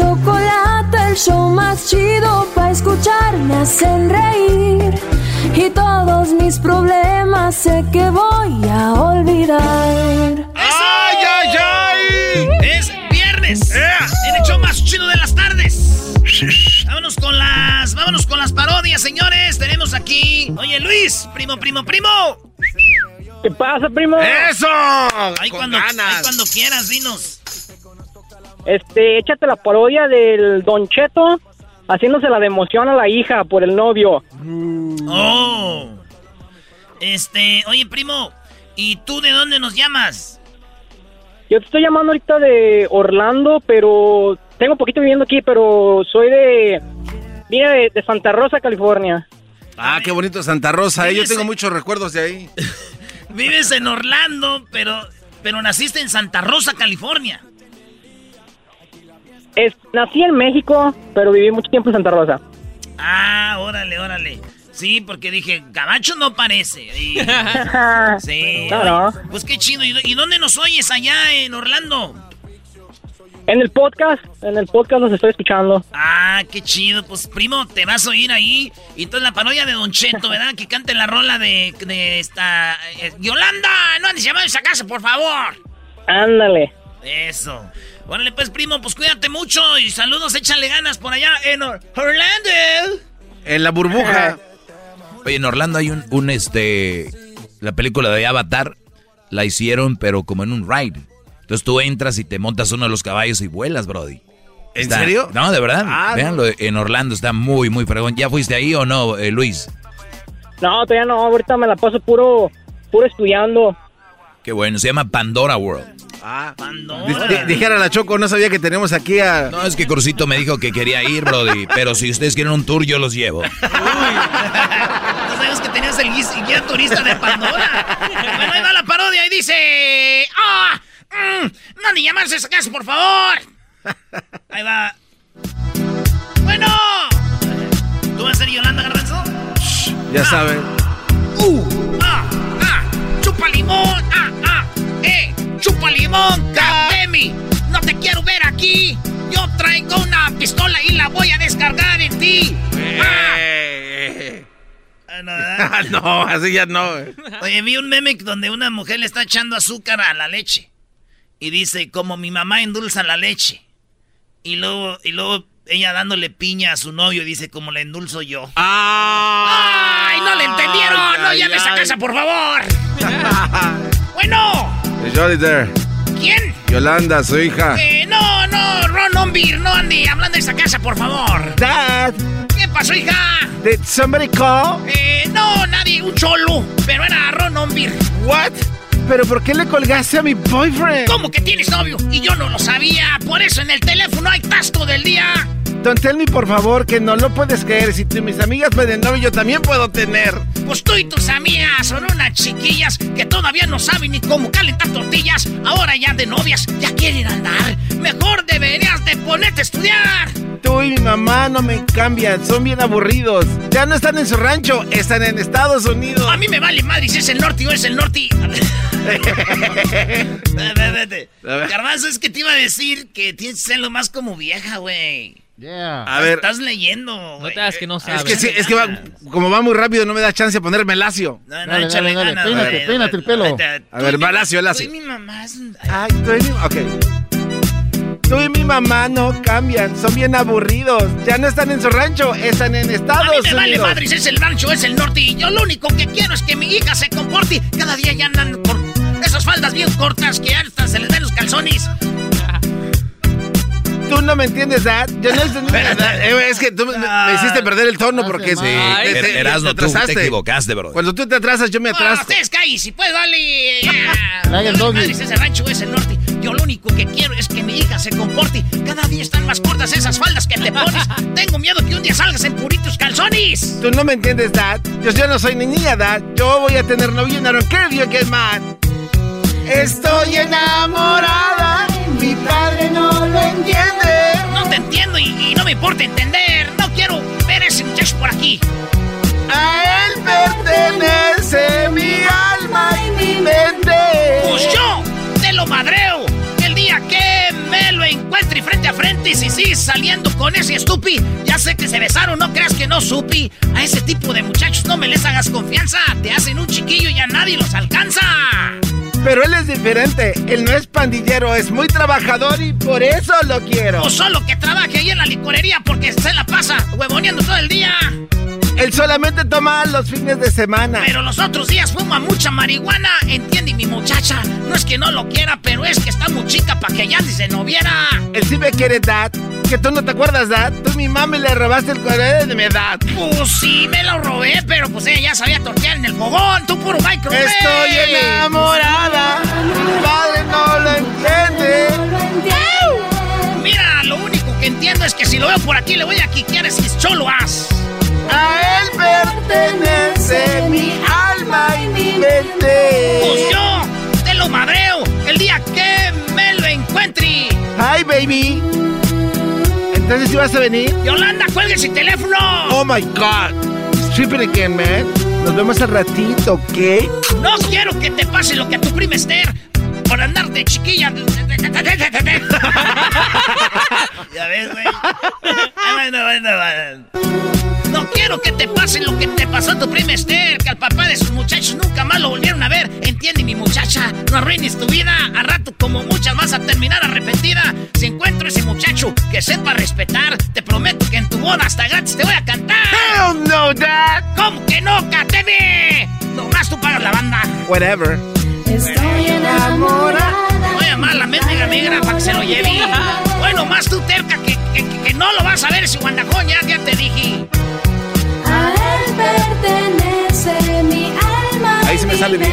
Chocolate, el show más chido para escuchar me hacen reír. Y todos mis problemas sé que voy a olvidar. ¡Ay, ay, ay! Es viernes. En el show más chido de las tardes. Vámonos con las. Vámonos con las parodias, señores. Tenemos aquí. Oye, Luis, primo, primo, primo. ¿Qué pasa, primo? ¡Eso! Ahí Con cuando, ganas. ahí cuando quieras, dinos. Este, échate la parodia del Don Cheto haciéndose la de emoción a la hija por el novio. Oh. Este, oye, primo. ¿Y tú de dónde nos llamas? Yo te estoy llamando ahorita de Orlando, pero tengo poquito viviendo aquí, pero soy de... Vine de, de Santa Rosa, California. Ah, qué bonito Santa Rosa. eh. Yo tengo muchos recuerdos de ahí. Vives en Orlando, pero, pero naciste en Santa Rosa, California. Es, nací en México, pero viví mucho tiempo en Santa Rosa. Ah, órale, órale. Sí, porque dije, Gabacho no parece. Y- sí. No, no. oye, Pues qué chido. ¿Y, y dónde nos oyes allá en Orlando? En el podcast, en el podcast los estoy escuchando. Ah, qué chido. Pues primo, te vas a oír ahí. Y entonces la parodia de Don Cheto, ¿verdad? Que cante la rola de, de esta... eh, Yolanda, no andes llamando a esa casa, por favor. Ándale. Eso. Órale, pues, primo, pues cuídate mucho y saludos, échale ganas por allá en Or- Orlando. En la burbuja. Oye, en Orlando hay un, un, este, la película de Avatar, la hicieron pero como en un ride. Entonces tú entras y te montas uno de los caballos y vuelas, Brody. ¿En Está- serio? No, de verdad. Ah, Véanlo, en Orlando está muy, muy fregón. ¿Ya fuiste ahí o no, eh, Luis? No, todavía no, ahorita me la paso puro, puro estudiando. Qué bueno, se llama Pandora World. Ah. Pandora. Dijera la Choco, no sabía que tenemos aquí a... No, es que Crucito me dijo que quería ir, Brody. Pero si ustedes quieren un tour, yo los llevo. No sabes que tenías el guis- guía turista de Pandora. bueno, ahí va la parodia y dice... ¡Ah! mm, no, ni llamarse esa casa, por favor. Ahí va. Bueno. ¿Tú vas a ser Yolanda Garbanzo? Ya saben. ¡Uh! ¡Ah! ¡Ah! ¡Chupa limón! ¡Ah! ¡Ah! ¡Eh! ¡Chupa limón! ¡Catemi! ¡No te quiero ver aquí! Yo traigo una pistola y la voy a descargar en ti. ¡Ah! Ah, no. Ah, no, así ya no. Oye, vi un meme donde una mujer le está echando azúcar a la leche. Y dice, como mi mamá endulza la leche. Y luego, y luego ella dándole piña a su novio, dice, como la endulzo yo. ¡Ay, no le entendieron! ¡No Ay, llames a casa, por favor! bueno, ¿quién? Yolanda, su hija. Eh, no, no, Ron Ombir, no ande hablando de esa casa, por favor. Dad. ¿Qué pasó, hija? Did somebody call? Eh, no, nadie, un cholo, pero era Ron Ombir. What? ¿Pero por qué le colgaste a mi boyfriend? ¿Cómo que tienes novio? Y yo no lo sabía. Por eso en el teléfono hay tasto del día. Don't tell me, por favor, que no lo puedes creer. Si tú y mis amigas pueden novio, yo también puedo tener. Pues tú y tus amigas son unas chiquillas que todavía no saben ni cómo calentar tortillas. Ahora ya de novias, ya quieren andar. Mejor deberías de ponerte a estudiar. Tú y mi mamá no me cambian, son bien aburridos. Ya no están en su rancho, están en Estados Unidos. A mí me vale madre si es el norte o es el norte. Vete, vete. Garbanzo, es que te iba a decir que tienes que serlo más como vieja, güey. Yeah. A ver. Estás leyendo, güey. te hagas que no Es sabes. que, sí, es que va, como va muy rápido, no me da chance de ponerme lacio. No, no, Dale, échale dale, dale, ganas, peínate, peínate el pelo. A ver, va ma- lacio, tú lacio. y mi mamá es- Ay, tú y mi... Ok. Tú y mi mamá no cambian, son bien aburridos. Ya no están en su rancho, están en A Estados mí me vale Unidos. madre si es el rancho es el norte. Y yo lo único que quiero es que mi hija se comporte. Cada día ya andan por esas faldas bien cortas que hasta se les ven los calzones. Tú no me entiendes, Dad. Yo no entendí. Eh, es que tú me, me hiciste perder el tono porque Sí, te- te- te Erasno, tú te atrasaste. equivocaste, bro. Cuando tú te atrasas, yo me Ah, atraso. ustedes callen, si puedes, vale. Ya. Madre si es el rancho es el norte. Yo lo único que quiero es que mi hija se comporte. Cada día están más cortas esas faldas que te pones. Tengo miedo que un día salgas en puritos calzones. Tú no me entiendes, Dad. Yo, yo no soy ni niña, Dad. Yo voy a tener novio don't care if you get mad. Estoy enamorada. Mi me importa entender. No quiero ver ese muchacho por aquí. A él pertenece mi alma y mi mente. Pues yo te lo madreo. El día que me lo encuentre frente a frente y si sigues saliendo con ese estupi, ya sé que se besaron, no creas que no supi. A ese tipo de muchachos no me les hagas confianza. Te hacen un chiquillo y a nadie los alcanza. Pero él es diferente. Él no es pandillero, es muy trabajador y por eso lo quiero. O solo que trabaje ahí en la licorería porque se la pasa huevoneando todo el día. Él solamente toma los fines de semana. Pero los otros días fuma mucha marihuana. Entiende mi muchacha. No es que no lo quiera, pero es que está muy chica para que ya ni se no viera. Él sí me quiere, Dad. Que tú no te acuerdas, Dad. Tú mi mami le robaste el cuaderno de mi edad. Pues sí, me lo robé, pero pues ella ya sabía tortear en el fogón. Tú puro microwave. Estoy enamorada. Mi padre no lo entiende. Mira, lo único que entiendo es que si lo veo por aquí le voy a quiquear ese choloas. A él pertenece mi alma y mi mente. Pues yo te lo madreo el día que me lo encuentre. Hi, baby. Entonces, ¿sí vas a venir? Yolanda, cuelgue ese teléfono. Oh my God. Strip it again, man. Nos vemos al ratito, ¿ok? No quiero que te pase lo que a tu prima Esther por andar de chiquilla. ya ves, güey. Bueno, bueno, bueno. No quiero que te pase lo que te pasó a tu prima Esther, que al papá de sus muchachos nunca más lo volvieron a ver. Entiende, mi muchacha, no arruines tu vida. A rato, como muchas, vas a terminar arrepentida. Si encuentro ese muchacho que sepa respetar, te prometo que en tu boda hasta gratis te voy a cantar. Hell no, Dad. ¿Cómo que no, Cateme? Nomás tú pagas la banda. Whatever. Estoy enamorada. Voy a llamar la mendiga negra para que se lo lleve. Bueno, más tú terca que, que, no lo vas a ver si guandajón, ya, ya te dije. A él pertenece mi alma. Ahí se me sale bien.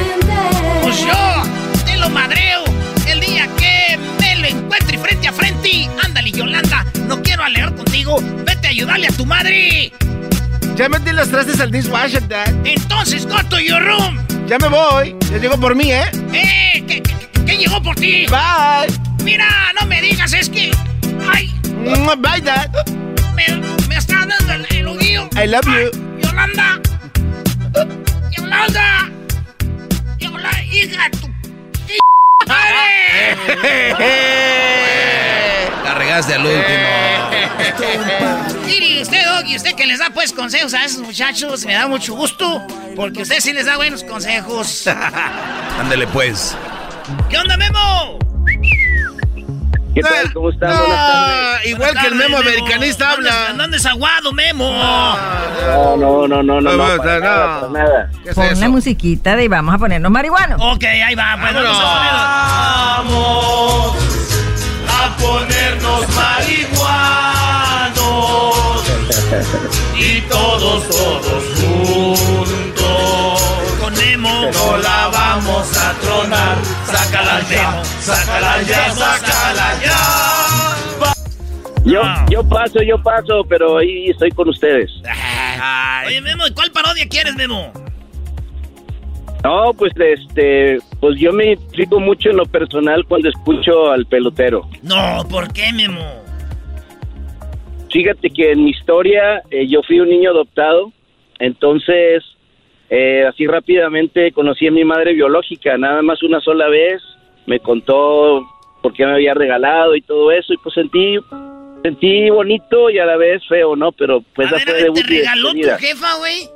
Pues yo te lo madreo el día que me lo encuentre frente a frente. Ándale, Yolanda, no quiero alegar contigo. Vete a ayudarle a tu madre. Ya me metí los trastes al dishwasher, Dad. Entonces, go to your room. Ya me voy. Ya llego por mí, ¿eh? ¡Eh! ¿Qué, qué, qué llegó por ti? Bye. Mira, no me digas, es que... ¡Ay! Bye, Dad. Me, me está dando el, el oguillo. I love you. Yolanda. Yolanda. Yolanda, hija tu... La regaste al último. Mire, usted, Doggy, usted que les da pues consejos a esos muchachos, me da mucho gusto, porque usted sí les da buenos consejos. Ándele pues. ¿Qué onda, Memo? ¿Qué tal? ¿Cómo están? Buenas tardes. Igual que el Memo americanista habla. ¿Dónde desaguado, Memo? No, no, no, no, no, no, para nada, para nada. Pon la musiquita de vamos a ponernos marihuanos. Ok, ahí va, pues vamos a Vamos a ponernos marihuanos y todos, todos juntos. No la vamos a tronar. Sácala Memo, sácala ya, sácala ya. Yo, yo paso, yo paso, pero ahí estoy con ustedes. Oye, Memo, ¿y cuál parodia quieres, Memo? No, pues este, pues yo me identifico mucho en lo personal cuando escucho al pelotero. No, ¿por qué, Memo? Fíjate que en mi historia eh, yo fui un niño adoptado, entonces eh, así rápidamente conocí a mi madre biológica, nada más una sola vez, me contó por qué me había regalado y todo eso y pues sentí sentí bonito y a la vez feo, ¿no? Pero pues esa fue ¿Te debut y regaló tu jefa, güey?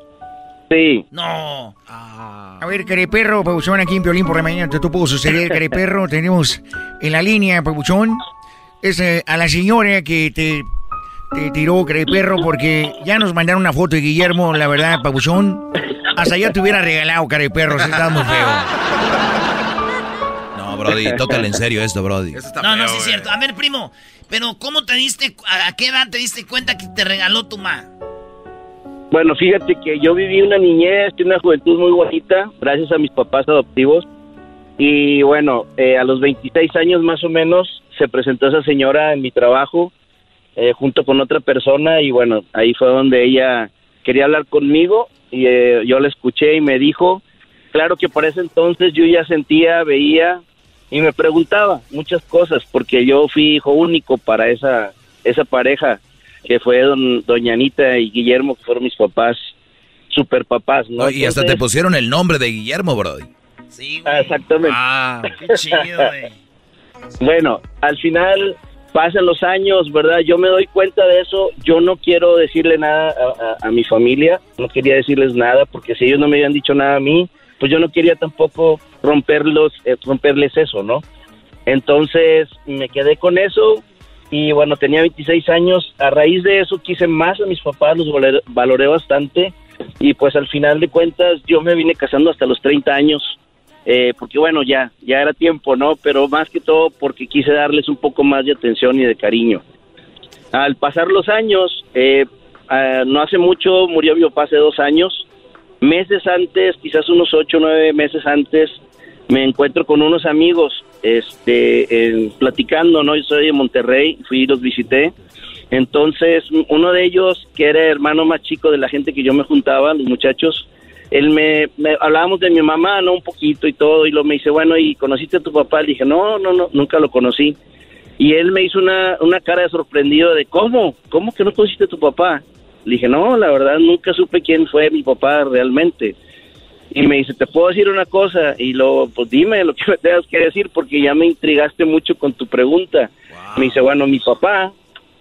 Sí. No. A ver, Careperro, Pabuchón, aquí en Piolín por la mañana, te puedo suceder, Careperro. Tenemos en la línea, Pabuchón, es eh, a la señora que te, te tiró, Careperro, porque ya nos mandaron una foto de Guillermo, la verdad, Pabuchón. Hasta ya te hubiera regalado, Careperro, si estás muy feo. No, Brody, tócale en serio esto, Brody. No, no, sí es cierto. A ver, primo, pero ¿cómo te diste, a, a qué edad te diste cuenta que te regaló tu ma? Bueno, fíjate que yo viví una niñez, una juventud muy bonita, gracias a mis papás adoptivos. Y bueno, eh, a los 26 años más o menos se presentó esa señora en mi trabajo eh, junto con otra persona y bueno, ahí fue donde ella quería hablar conmigo y eh, yo la escuché y me dijo, claro que para ese entonces yo ya sentía, veía y me preguntaba muchas cosas porque yo fui hijo único para esa, esa pareja que fue don, doña Anita y Guillermo, que fueron mis papás, super papás, ¿no? Y hasta te pusieron el nombre de Guillermo, Brody. Sí, Ah, Exactamente. Ah, qué chido, güey. Bueno, al final pasan los años, ¿verdad? Yo me doy cuenta de eso. Yo no quiero decirle nada a, mi familia, no quería decirles nada, porque si ellos no me habían dicho nada a mí, pues yo no quería tampoco romperlos, eh, romperles eso, ¿no? Entonces me quedé con eso y bueno, tenía 26 años. A raíz de eso quise más a mis papás, los valoré bastante y pues al final de cuentas yo me vine casando hasta los 30 años. Eh, porque bueno, ya, ya era tiempo, ¿no? Pero más que todo porque quise darles un poco más de atención y de cariño. Al pasar los años, eh, ah, no hace mucho murió mi papá hace dos años. Meses antes, quizás unos ocho o nueve meses antes, me encuentro con unos amigos este, platicando, ¿no? Yo soy de Monterrey, fui y los visité. Entonces, uno de ellos, que era hermano más chico de la gente que yo me juntaba, los muchachos, él me, me- hablábamos de mi mamá, ¿no? Un poquito y todo, y lo me dice, bueno, ¿y conociste a tu papá? Le dije, no, no, no, nunca lo conocí. Y él me hizo una, una cara de sorprendido de, ¿cómo? ¿Cómo que no conociste a tu papá? Le dije, no, la verdad nunca supe quién fue mi papá realmente. Y me dice, ¿te puedo decir una cosa? Y lo, pues dime lo que me tengas que decir porque ya me intrigaste mucho con tu pregunta. Me dice, bueno, mi papá,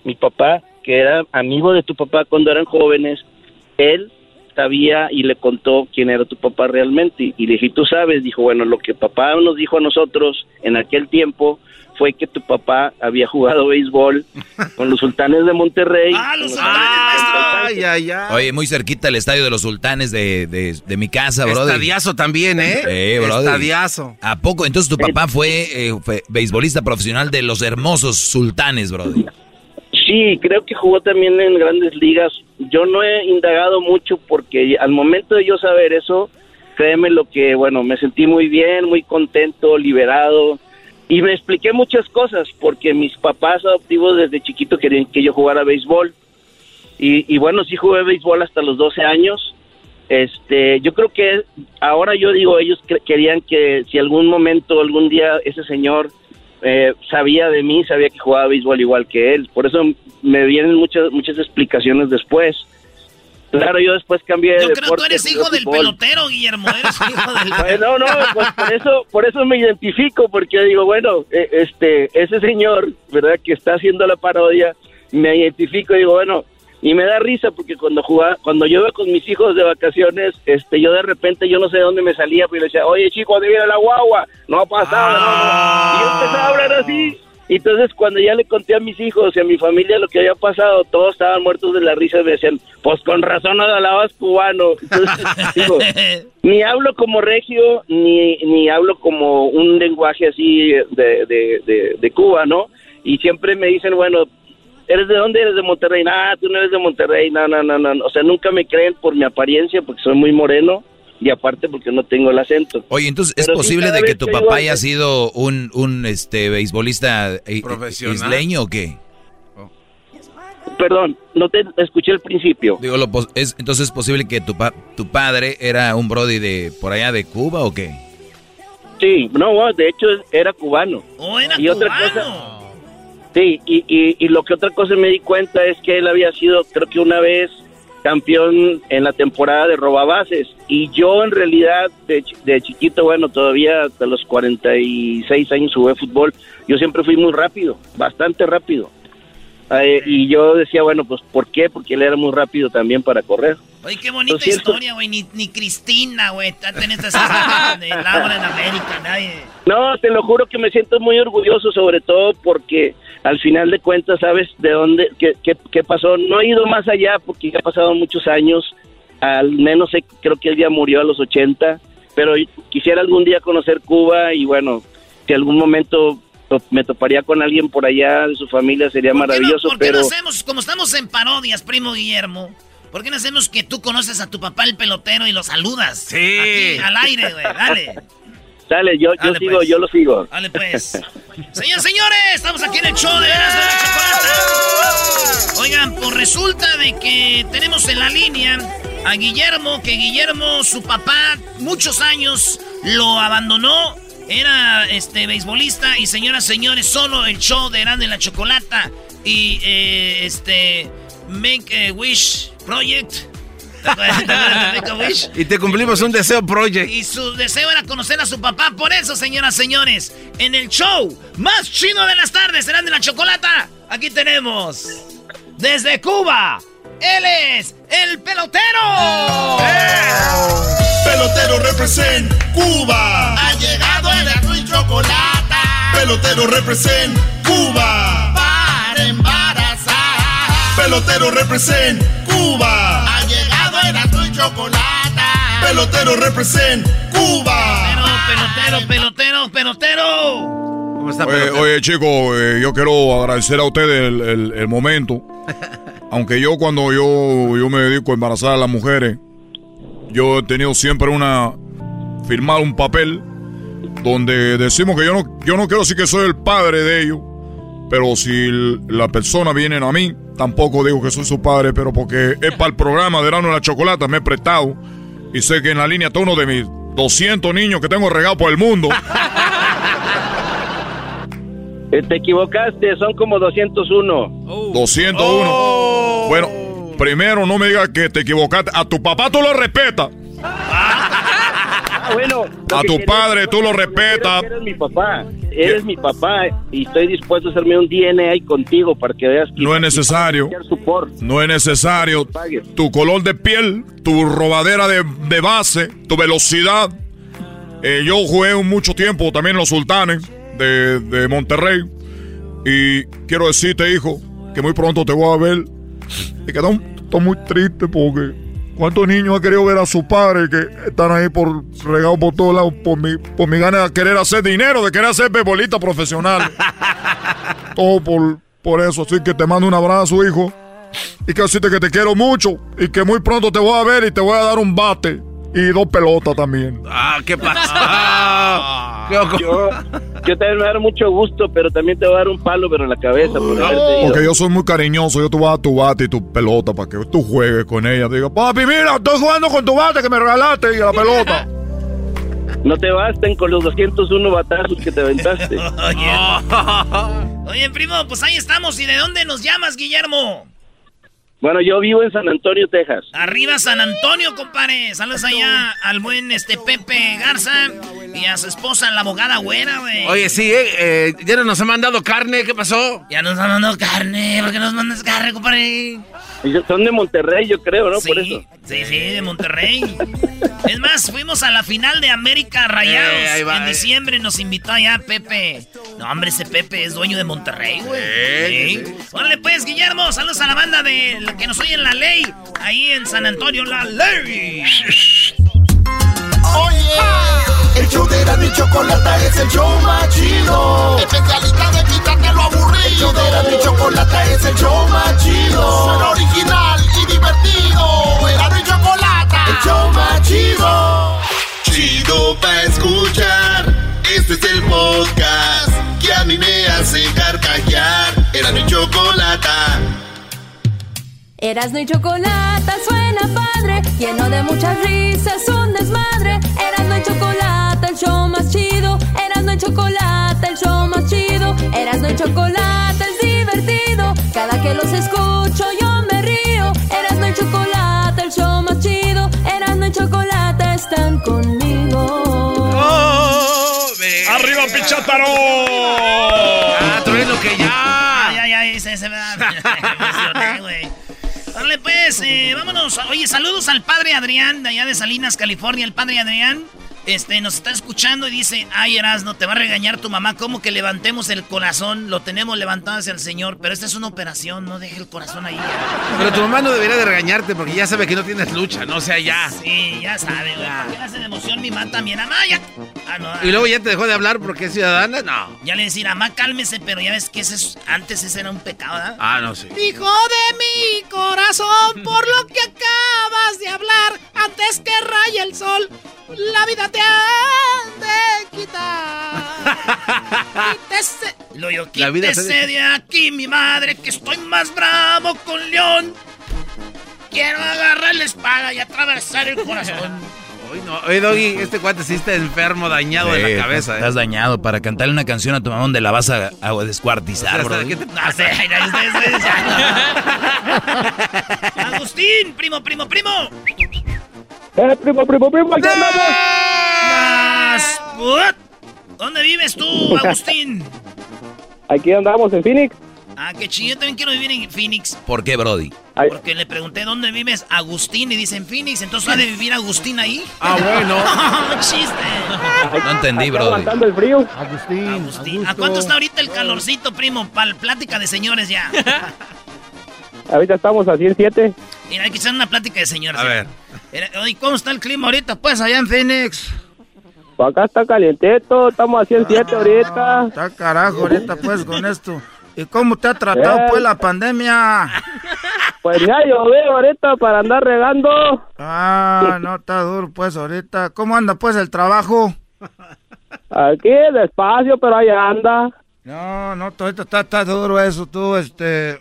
mi papá, que era amigo de tu papá cuando eran jóvenes, él sabía y le contó quién era tu papá realmente. Y le dije, ¿tú sabes? Dijo, bueno, lo que papá nos dijo a nosotros en aquel tiempo fue que tu papá había jugado béisbol con los sultanes de Monterrey. ¡Ah, los sultanes, Ay, ay, ay. Oye, muy cerquita el estadio de los sultanes de, de, de mi casa, Brody. Estadiazo también, ¿eh? Eh. Estadiazo. ¿A poco? Entonces tu papá fue, eh, fue beisbolista profesional de los hermosos sultanes, Brody. Sí, creo que jugó también en grandes ligas. Yo no he indagado mucho porque al momento de yo saber eso, créeme lo que, bueno, me sentí muy bien, muy contento, liberado. Y me expliqué muchas cosas porque mis papás adoptivos desde chiquito querían que yo jugara béisbol. Y, y bueno, sí jugué béisbol hasta los 12 años. Este, yo creo que ahora yo digo, ellos querían que si algún momento, algún día ese señor eh, sabía de mí, sabía que jugaba béisbol igual que él. Por eso me vienen muchas muchas explicaciones después. Claro, yo después cambié de Yo creo que tú eres jugué hijo del pelotero, Guillermo. Eres hijo del Bueno, no, pues por eso, por eso me identifico, porque yo digo, bueno, eh, este, ese señor, ¿verdad? Que está haciendo la parodia, me identifico y digo, bueno, y me da risa porque cuando jugaba, cuando yo iba con mis hijos de vacaciones, este, yo de repente, yo no sé de dónde me salía, pero le decía, oye chico, ¿dónde viene la guagua? No ha pasado, no, no. Y yo empezaba a hablar así. Y entonces cuando ya le conté a mis hijos y a mi familia lo que había pasado, todos estaban muertos de la risa y me decían, pues con razón no hablabas cubano. Entonces, digo, ni hablo como regio, ni, ni hablo como un lenguaje así de, de, de, de Cuba, ¿no? Y siempre me dicen, bueno, ¿eres de dónde? ¿Eres de Monterrey? Ah, tú no eres de Monterrey, no, no, no, no. O sea, nunca me creen por mi apariencia, porque soy muy moreno, y aparte porque no tengo el acento. Oye, entonces, ¿es Pero sí, posible cada de que tu que papá haya sido un, un este, beisbolista eh, Profesional. isleño o qué? Perdón, no te escuché al principio. Digo, lo pos- es, entonces es posible que tu, pa- tu padre era un brody de por allá de Cuba o qué? Sí, no, de hecho era cubano. y otra cosa, sí, y, y, y lo que otra cosa me di cuenta es que él había sido, creo que una vez campeón en la temporada de robabases y yo en realidad de, de chiquito, bueno, todavía hasta los 46 años jugué fútbol, yo siempre fui muy rápido, bastante rápido. Eh, y yo decía, bueno, pues ¿por qué? Porque él era muy rápido también para correr. Oye, qué bonita historia, güey. Ni, ni Cristina, güey. Está en estas de Laura en América, nadie. No, te lo juro que me siento muy orgulloso, sobre todo porque al final de cuentas sabes de dónde, qué, qué, qué pasó. No he ido más allá porque ya ha pasado muchos años, al menos sé, creo que él ya murió a los 80, pero quisiera algún día conocer Cuba y bueno, si algún momento to- me toparía con alguien por allá de su familia sería maravilloso, ¿Por qué pero no hacemos, como estamos en parodias, primo Guillermo? ¿Por qué no hacemos que tú conoces a tu papá el pelotero y lo saludas? Sí. Aquí, al aire, güey. Dale. dale, yo, yo Dale, sigo, pues. yo lo sigo. Dale, pues. Señores, señores, estamos aquí en el show de Erasmo Chocolata. Oigan, pues resulta de que tenemos en la línea a Guillermo, que Guillermo, su papá, muchos años lo abandonó. Era este beisbolista y señoras, señores, solo el show de Erasmo y la Chocolata y eh, este Make a Wish Project. Y te cumplimos un deseo project. Y su deseo era conocer a su papá. Por eso, señoras, señores, en el show más chino de las tardes, serán de la chocolata. Aquí tenemos desde Cuba. Él es el pelotero. Pelotero represent Cuba. Ha llegado el azul y chocolate. Pelotero represent Cuba. Para embarazar. Pelotero represent Cuba. Chocolate. Pelotero represent Cuba. Pelotero, pelotero, pelotero. ¿Cómo está, Oye, oye, chicos, eh, yo quiero agradecer a ustedes el, el- el momento. Aunque yo cuando yo, yo me dedico a embarazar a las mujeres, yo he tenido siempre una... firmar un papel donde decimos que yo no, yo no quiero decir que soy el padre de ellos, pero si la persona viene a mí, tampoco digo que soy su padre, pero porque es para el programa de Verano de la Chocolata, me he prestado y sé que en la línea está uno de mis 200 niños que tengo regados por el mundo. Eh, Te equivocaste, son como 201. 201. Bueno, primero no me digas que te equivocaste. A tu papá tú lo respetas. Bueno. A tu padre tú lo respetas. Eres mi papá. Eres mi papá y estoy dispuesto a hacerme un DNA contigo para que veas que No es necesario. No es necesario. Tu color de piel, tu robadera de, de base, tu velocidad. Eh, yo jugué mucho tiempo también en los sultanes de, de Monterrey. Y quiero decirte, hijo, que muy pronto te voy a ver. Y que estoy estoy muy triste porque ¿cuántos niños han querido ver a su padre que están ahí por regados por todos lados por mi, por mi gana de querer hacer dinero, de querer hacer bebolita profesional? Todo por, por eso. Así que te mando un abrazo, hijo. Y que decirte que te quiero mucho y que muy pronto te voy a ver y te voy a dar un bate. Y dos pelotas también. Ah, ¿qué pasó? Yo, yo también me voy a dar mucho gusto, pero también te voy a dar un palo, pero en la cabeza. Por ido. Porque yo soy muy cariñoso, yo te voy a dar tu bate y tu pelota para que tú juegues con ella. Digo, papi, mira, estoy jugando con tu bate que me regalaste y la pelota. No te basten con los 201 batazos que te aventaste. Oye, primo, pues ahí estamos. ¿Y de dónde nos llamas, Guillermo? Bueno, yo vivo en San Antonio, Texas. Arriba San Antonio, compadre. Saludos allá al buen este Pepe Garza y a su esposa, la abogada güera, güey. Oye, sí, eh, eh, ya no nos han mandado carne, ¿qué pasó? Ya nos han mandado carne, ¿por qué nos mandas carne, compadre? Son de Monterrey, yo creo, ¿no? Sí, Por eso. sí, sí, de Monterrey. es más, fuimos a la final de América Rayados. Eh, ahí va, en eh. diciembre nos invitó allá Pepe. No, hombre, ese Pepe es dueño de Monterrey, güey. Sí, Sí. Órale, pues, Guillermo, saludos a la banda de la que nos oye en la ley. Ahí en San Antonio, la ley. Oye, el show de y chocolata es el show más chido. Especialista de quitarte lo aburrido. El show de y chocolata es el show más chido. Suena original y divertido. Era mi chocolata, el show más chido. Chido pa escuchar. Este es el podcast que a mí me hace carcajear. Era mi chocolata. Erasno y chocolate suena padre, lleno de muchas risas, un desmadre. Erasno y chocolate, el show más chido. Erasno y chocolate, el show más chido. Erasno y chocolate es divertido. Cada que los escucho yo me río. Erasno y chocolate, el show más chido. Erasno y chocolate están conmigo. ¡Arriba, Pichátaro! ¡Ah, trueno que ya! Ay, ay, ay, se, se me da. me emocioné, güey. Pues, eh, vámonos. Oye, saludos al padre Adrián, de allá de Salinas, California. El padre Adrián este, nos está escuchando y dice: Ay, Erasno, te va a regañar tu mamá. ¿Cómo que levantemos el corazón? Lo tenemos levantado hacia el Señor, pero esta es una operación, no deje el corazón ahí. Pero tu mamá no debería de regañarte porque ya sabe que no tienes lucha, no o sea ya. Sí, ya sabe, güey. ¿Por qué hace de emoción mi mamá también? Mamá, ya. Ah, no. Y luego ya te dejó de hablar porque es ciudadana, no. Ya le decir, mamá, cálmese, pero ya ves que ese es- antes ese era un pecado, ¿verdad? Ah, no, sí. Hijo de mi corazón, por lo que acabas de hablar, antes que raye el sol, la vida te ha de quitar. Quítese. Lo yo La vida se quítese de aquí, mi madre, que estoy más bravo con León. Quiero agarrar la espada y atravesar el corazón. Hoy no. Oye, Doggy, este cuate sí está enfermo, dañado de Sí, la cabeza, Estás ¿eh? dañado. Para cantarle una canción a tu mamá donde la vas a, a descuartizar, O sea, bro. ¿qué te No sé, ya ustedes- ustedes ya. Agustín, primo, primo, primo. Eh, primo, primo, primo, aquí andamos. ¿Dónde vives tú, Agustín? Aquí andamos en Phoenix. Ah, qué chido, yo también quiero vivir en Phoenix. ¿Por qué, Brody? Porque le pregunté dónde vives, Agustín, y dicen Phoenix, entonces ha de vivir Agustín ahí. Ah, bueno. Chiste. No entendí, Aquí Brody. aguantando el frío. Agustín. Agustín, ¿a cuánto está ahorita el calorcito, primo? Para plática de señores ya. Ahorita estamos a 107. Mira, hay que echar una plática de señores. A ya. ver. Oye, ¿cómo está el clima ahorita, pues, allá en Phoenix? Pues acá está calientito, estamos a 107 ahorita. Está carajo ahorita pues con esto. ¿Y cómo te ha tratado Eh. pues la pandemia? Pues ya llovió ahorita para andar regando. Ah, no está duro pues ahorita. ¿Cómo anda pues el trabajo? Aquí despacio, pero ahí anda. No, no, esto está, está duro eso, tú, este...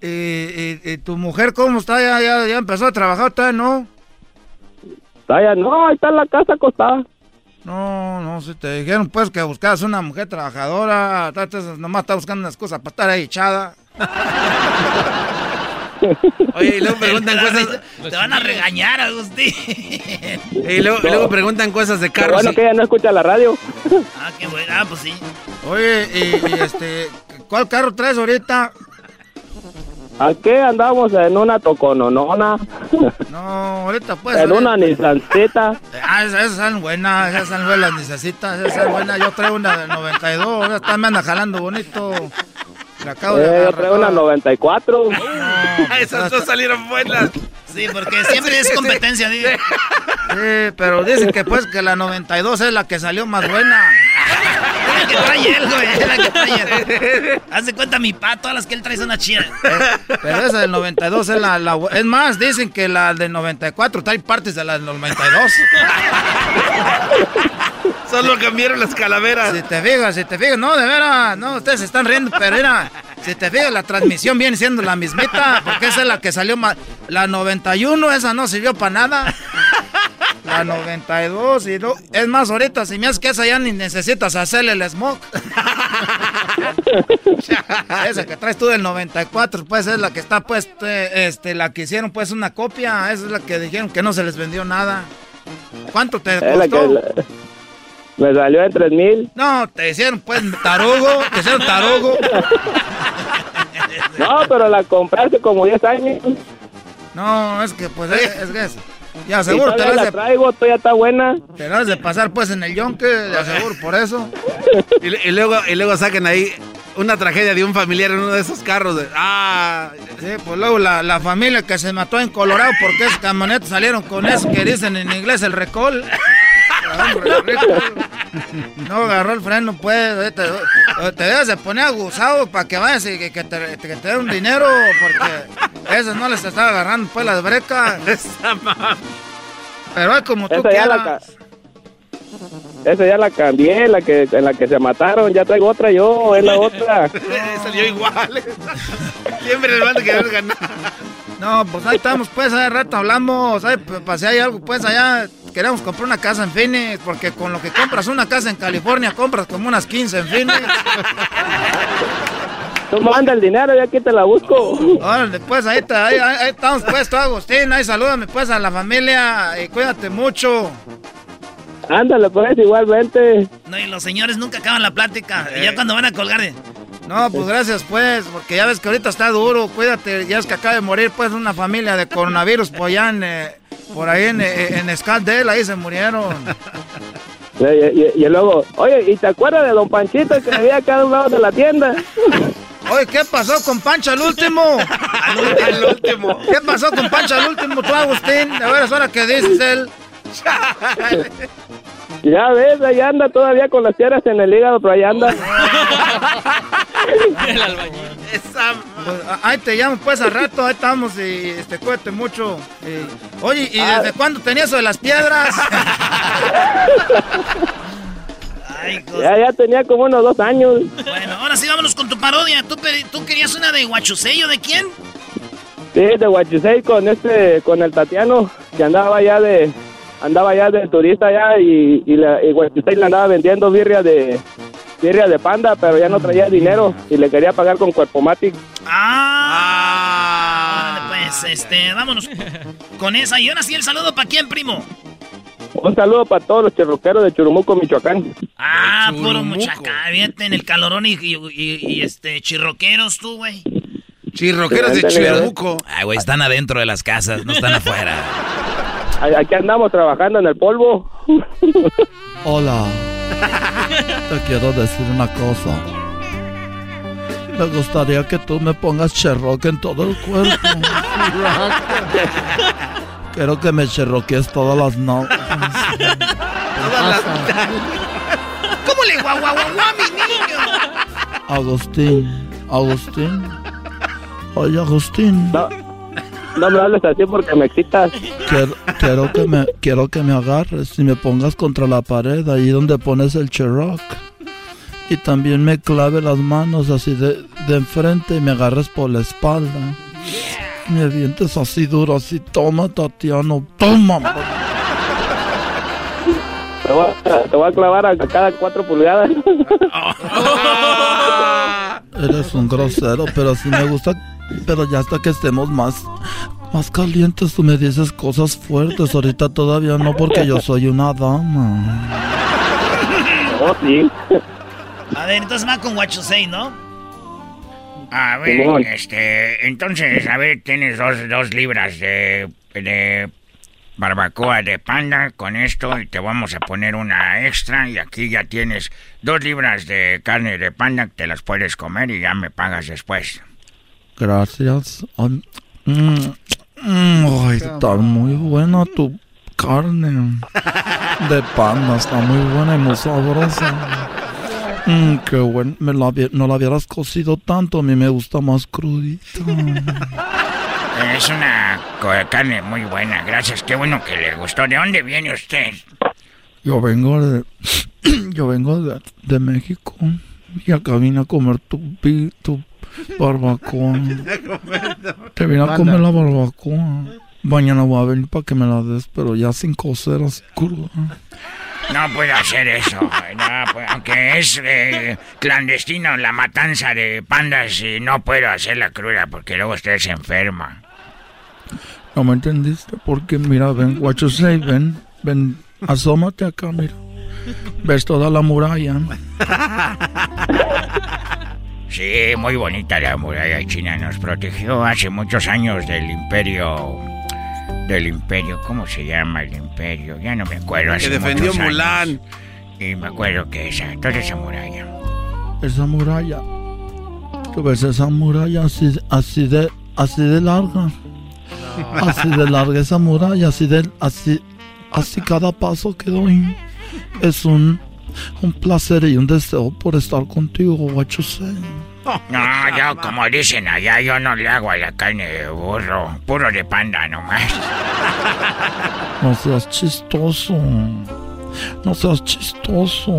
Y, y- y tu mujer cómo está? ¿Ya, ya, ya empezó a trabajar todavía, no? Allá no, ahí está en la casa acostada. No, no, si te dijeron pues que buscabas una mujer trabajadora, nomás está buscando unas cosas para estar ahí echada. Oye, y luego preguntan cosas. Te van a regañar, Agustín. Y luego, y luego preguntan cosas de Pero carros. bueno y- que ella no escucha la radio. Ah, qué bueno. Ah, pues sí. Oye, y, y, este, ¿cuál carro traes ahorita? Aquí andamos en una tocononona. No, ahorita pues. en una Nissancita. Ah, esas, son buenas, esas son buenas, necesitas, esas son buenas. Yo traigo una del 92, esta me anda jalando bonito. La acabo de Eh, yo traigo una 94. Esas dos salieron buenas. Sí, porque siempre es competencia, digo. Sí, pero dicen que pues que la 92 es la que salió más buena. la que trae él, güey. Es la que trae él. Haz de cuenta mi pa, todas las que él trae son una chida. Pero esa del 92 es la, la... Es más, dicen que la del 94 trae partes de la del 92. Solo cambiaron las calaveras. Si te fijas, si te fijas, no, de veras, no, ustedes se están riendo, pero era, si te fijas, la transmisión viene siendo la mismita, porque esa es la que salió más. La 91, esa no sirvió para nada. La 92, y no, es más, ahorita, si me haces que esa ya ni necesitas hacerle el smoke. esa que traes tú del 94, pues es la que está, pues, este, la que hicieron, pues, una copia. Esa es la que dijeron que no se les vendió nada. ¿Cuánto te costó? Me salió de 3 mil. No, te hicieron pues tarugo, te hicieron tarugo. no, pero la compré hace como 10 años. No, es que pues es, que es. Ya seguro te la de, traigo, todavía está buena. Te vas de pasar pues en el yonque, de aseguro, por eso. y, luego, y luego saquen ahí una tragedia de un familiar en uno de esos carros. De, ah, sí, pues luego la, la, familia que se mató en Colorado porque esos camionetas salieron con eso que dicen en inglés el recall. No agarró el freno, pues. Te, te debes de poner aguzado para que vayas y que, te, que te dé un dinero, porque esas no les estaba agarrando, pues, las brecas. Pero es como tú esa ya, la, esa ya la cambié, la que, en la que se mataron. Ya traigo otra yo, es la otra. Salió igual. Siempre el mando que ganar. No, pues ahí estamos, pues, hace rato hablamos, ahí, pues, si hay algo, pues, allá queremos comprar una casa en Phoenix, porque con lo que compras una casa en California, compras como unas 15 en Phoenix. Tú manda el dinero y aquí te la busco. Órale, pues, ahí, ahí, ahí, estamos, pues, tú, Agustín, ahí salúdame, pues, a la familia y cuídate mucho. Ándale, pues, igualmente. No, y los señores nunca acaban la plática, y ya cuando van a colgar... No, pues gracias, pues, porque ya ves que ahorita está duro, cuídate, ya es que acaba de morir, pues, una familia de coronavirus, pues, allá en, eh, por ahí en, eh, en ahí se murieron. Y, luego, oye, ¿y te acuerdas de don Panchito que vivía acá a un lado de la tienda? Oye, ¿qué pasó con Pancho al último? al, último. ¿Qué pasó con Pancho al último, tú, Agustín? A ver, ahora qué dices él. Ya ves, ahí anda todavía con las tierras en el hígado, pero ahí anda. el albañil. Pues, ahí te llamo pues al rato, ahí estamos y este, cuídate mucho. oye, ¿y desde ah. cuándo tenías eso de las piedras? ya, ya tenía como unos dos años. Bueno, ahora sí vámonos con tu parodia. ¿Tú, tú querías una de Guachuseyo de quién? Sí, de Guachusei con este, con el Tatiano, que andaba ya de, andaba ya de turista ya y, y, la, y le andaba vendiendo birria de birria de panda, pero ya no traía dinero y le quería pagar con cuerpo matic. Ah, pues este, vámonos con esa. Y ahora sí el saludo para quién, primo. Un saludo para todos los cherroqueros de Churumuco, Michoacán. Ah, puro Michoacán, fíjate en el calorón y, y, este, chirroqueros tú, güey. Chirroqueros de Churumuco. Ay, güey, están adentro de las casas, no están afuera. Aquí andamos trabajando en el polvo. Hola. Te quiero decir una cosa. Me gustaría que tú me pongas cherroque en todo el cuerpo. Quiero que me cherroquees todas las noches. ¿Cómo le guau, guau, guau, mi niño? Agustín, Agustín. Oye, Agustín. No me hables así porque me excitas. Quiero, que me, quiero que me agarres y me pongas contra la pared, ahí donde pones el cherrock. Y también me clave las manos así de, de enfrente y me agarres por la espalda. Me avientes así duro, así. Toma, Tatiano, toma. Te voy, a, te voy a clavar a cada cuatro pulgadas. Eres un grosero, pero sí me gusta pero ya hasta que estemos más, más calientes, tú me dices cosas fuertes. Ahorita todavía no, porque yo soy una dama. Oh, sí. A ver, entonces va con Say, ¿no? A ver, este, entonces, a ver, tienes dos, dos libras de, de barbacoa de panda con esto y te vamos a poner una extra y aquí ya tienes dos libras de carne de panda que te las puedes comer y ya me pagas después. Gracias. Mm, mm, está muy buena tu carne de panda. Está muy buena y muy sabrosa. Mm, qué bueno. Me la no la hubieras cocido tanto. A mí me gusta más crudita. Es una carne muy buena, gracias. Qué bueno que le gustó. ¿De dónde viene usted? Yo vengo de. Yo vengo de, de México. Y acá vine a comer tu, tu barbacoa. Te vine a comer la barbacoa. Mañana voy a venir para que me la des, pero ya sin cocer, así cruda. No puedo hacer eso. no, pues, aunque es eh, clandestino la matanza de pandas, y no puedo hacerla cruda porque luego usted se enferma. ¿No me entendiste? Porque mira, ven, what you say, ven, ven, asómate acá, mira. Ves toda la muralla. Sí, muy bonita la muralla china. Nos protegió hace muchos años del imperio. Del imperio, ¿cómo se llama el imperio? Ya no me acuerdo. hace Que defendió años. Mulan. Y me acuerdo que esa, toda esa muralla. Esa muralla. Tú ves esa muralla así, así de, así de larga. Así de larga esa muralla, así de, así, así cada paso que doy. Es un, un placer y un deseo por estar contigo, say. No, yo, como dicen allá, yo no le hago a la carne de burro. Puro de panda nomás. No seas chistoso. No seas chistoso.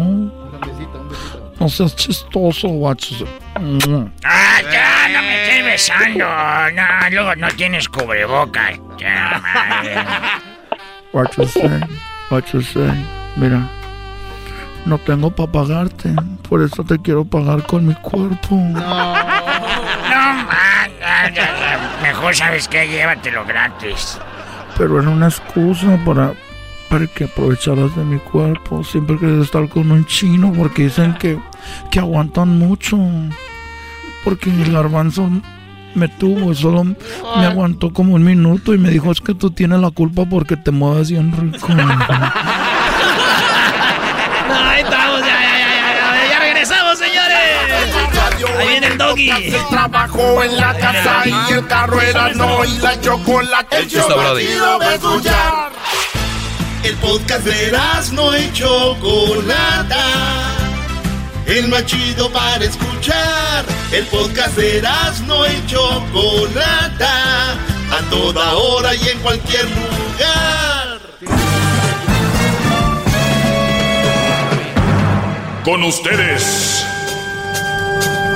No seas chistoso, say. Ah, ya, no me estés besando. No, luego no tienes cubrebocas. Ya, madre. Mira, no tengo para pagarte, por eso te quiero pagar con mi cuerpo. No, man, ya, ya. Mejor sabes que llévatelo gratis. Pero era una excusa para, para que aprovecharas de mi cuerpo. Siempre quería estar con un chino porque dicen que, que aguantan mucho. Porque el garbanzo me tuvo solo me aguantó como un minuto y me dijo es que tú tienes la culpa porque te mueves bien rico. Ahí viene el doggy. El trabajo en la casa y el carro era no y la chocolate. El show chido va a escuchar. El podcast de no y Chocolata. El más chido para escuchar. El podcast de no y Chocolata. A toda hora y en cualquier lugar. Con ustedes.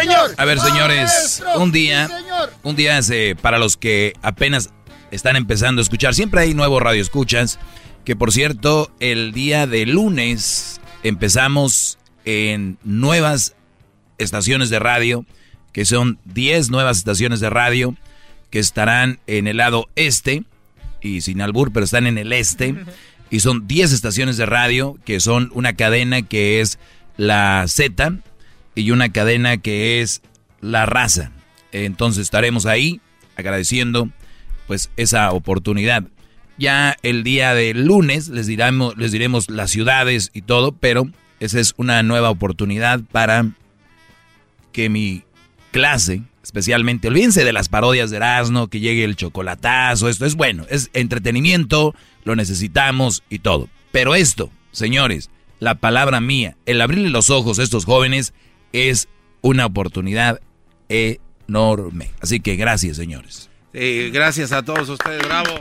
señor! A ver, señores, un día, un día para los que apenas están empezando a escuchar, siempre hay nuevos radioescuchas, que por cierto, el día de lunes empezamos en nuevas estaciones de radio, que son 10 nuevas estaciones de radio que estarán en el lado este, y sin albur, pero están en el este, y son 10 estaciones de radio que son una cadena que es la Z y una cadena que es la raza. Entonces estaremos ahí agradeciendo pues esa oportunidad. Ya el día de lunes les les diremos las ciudades y todo, pero esa es una nueva oportunidad para que mi clase, especialmente, olvídense de las parodias de Erasmo, que llegue el chocolatazo, esto es bueno, es entretenimiento, lo necesitamos y todo. Pero esto, señores, la palabra mía, el abrirle los ojos a estos jóvenes es una oportunidad enorme. Así que gracias, señores. Sí, gracias a todos ustedes, bravo.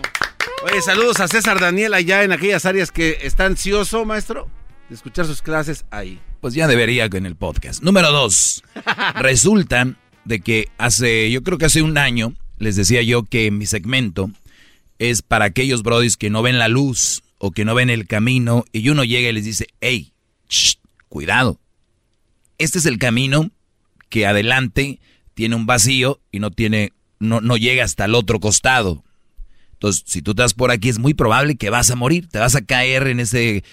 Oye, saludos a César Daniel allá en aquellas áreas que está ansioso, maestro, de escuchar sus clases ahí. Pues ya debería en el podcast. Número dos. Resulta de que hace, yo creo que hace un año, les decía yo que mi segmento es para aquellos brodis que no ven la luz o que no ven el camino y uno llega y les dice, hey, shh, cuidado. Este es el camino que adelante tiene un vacío y no tiene, no, no llega hasta el otro costado. Entonces, si tú estás por aquí, es muy probable que vas a morir, te vas a caer en ese,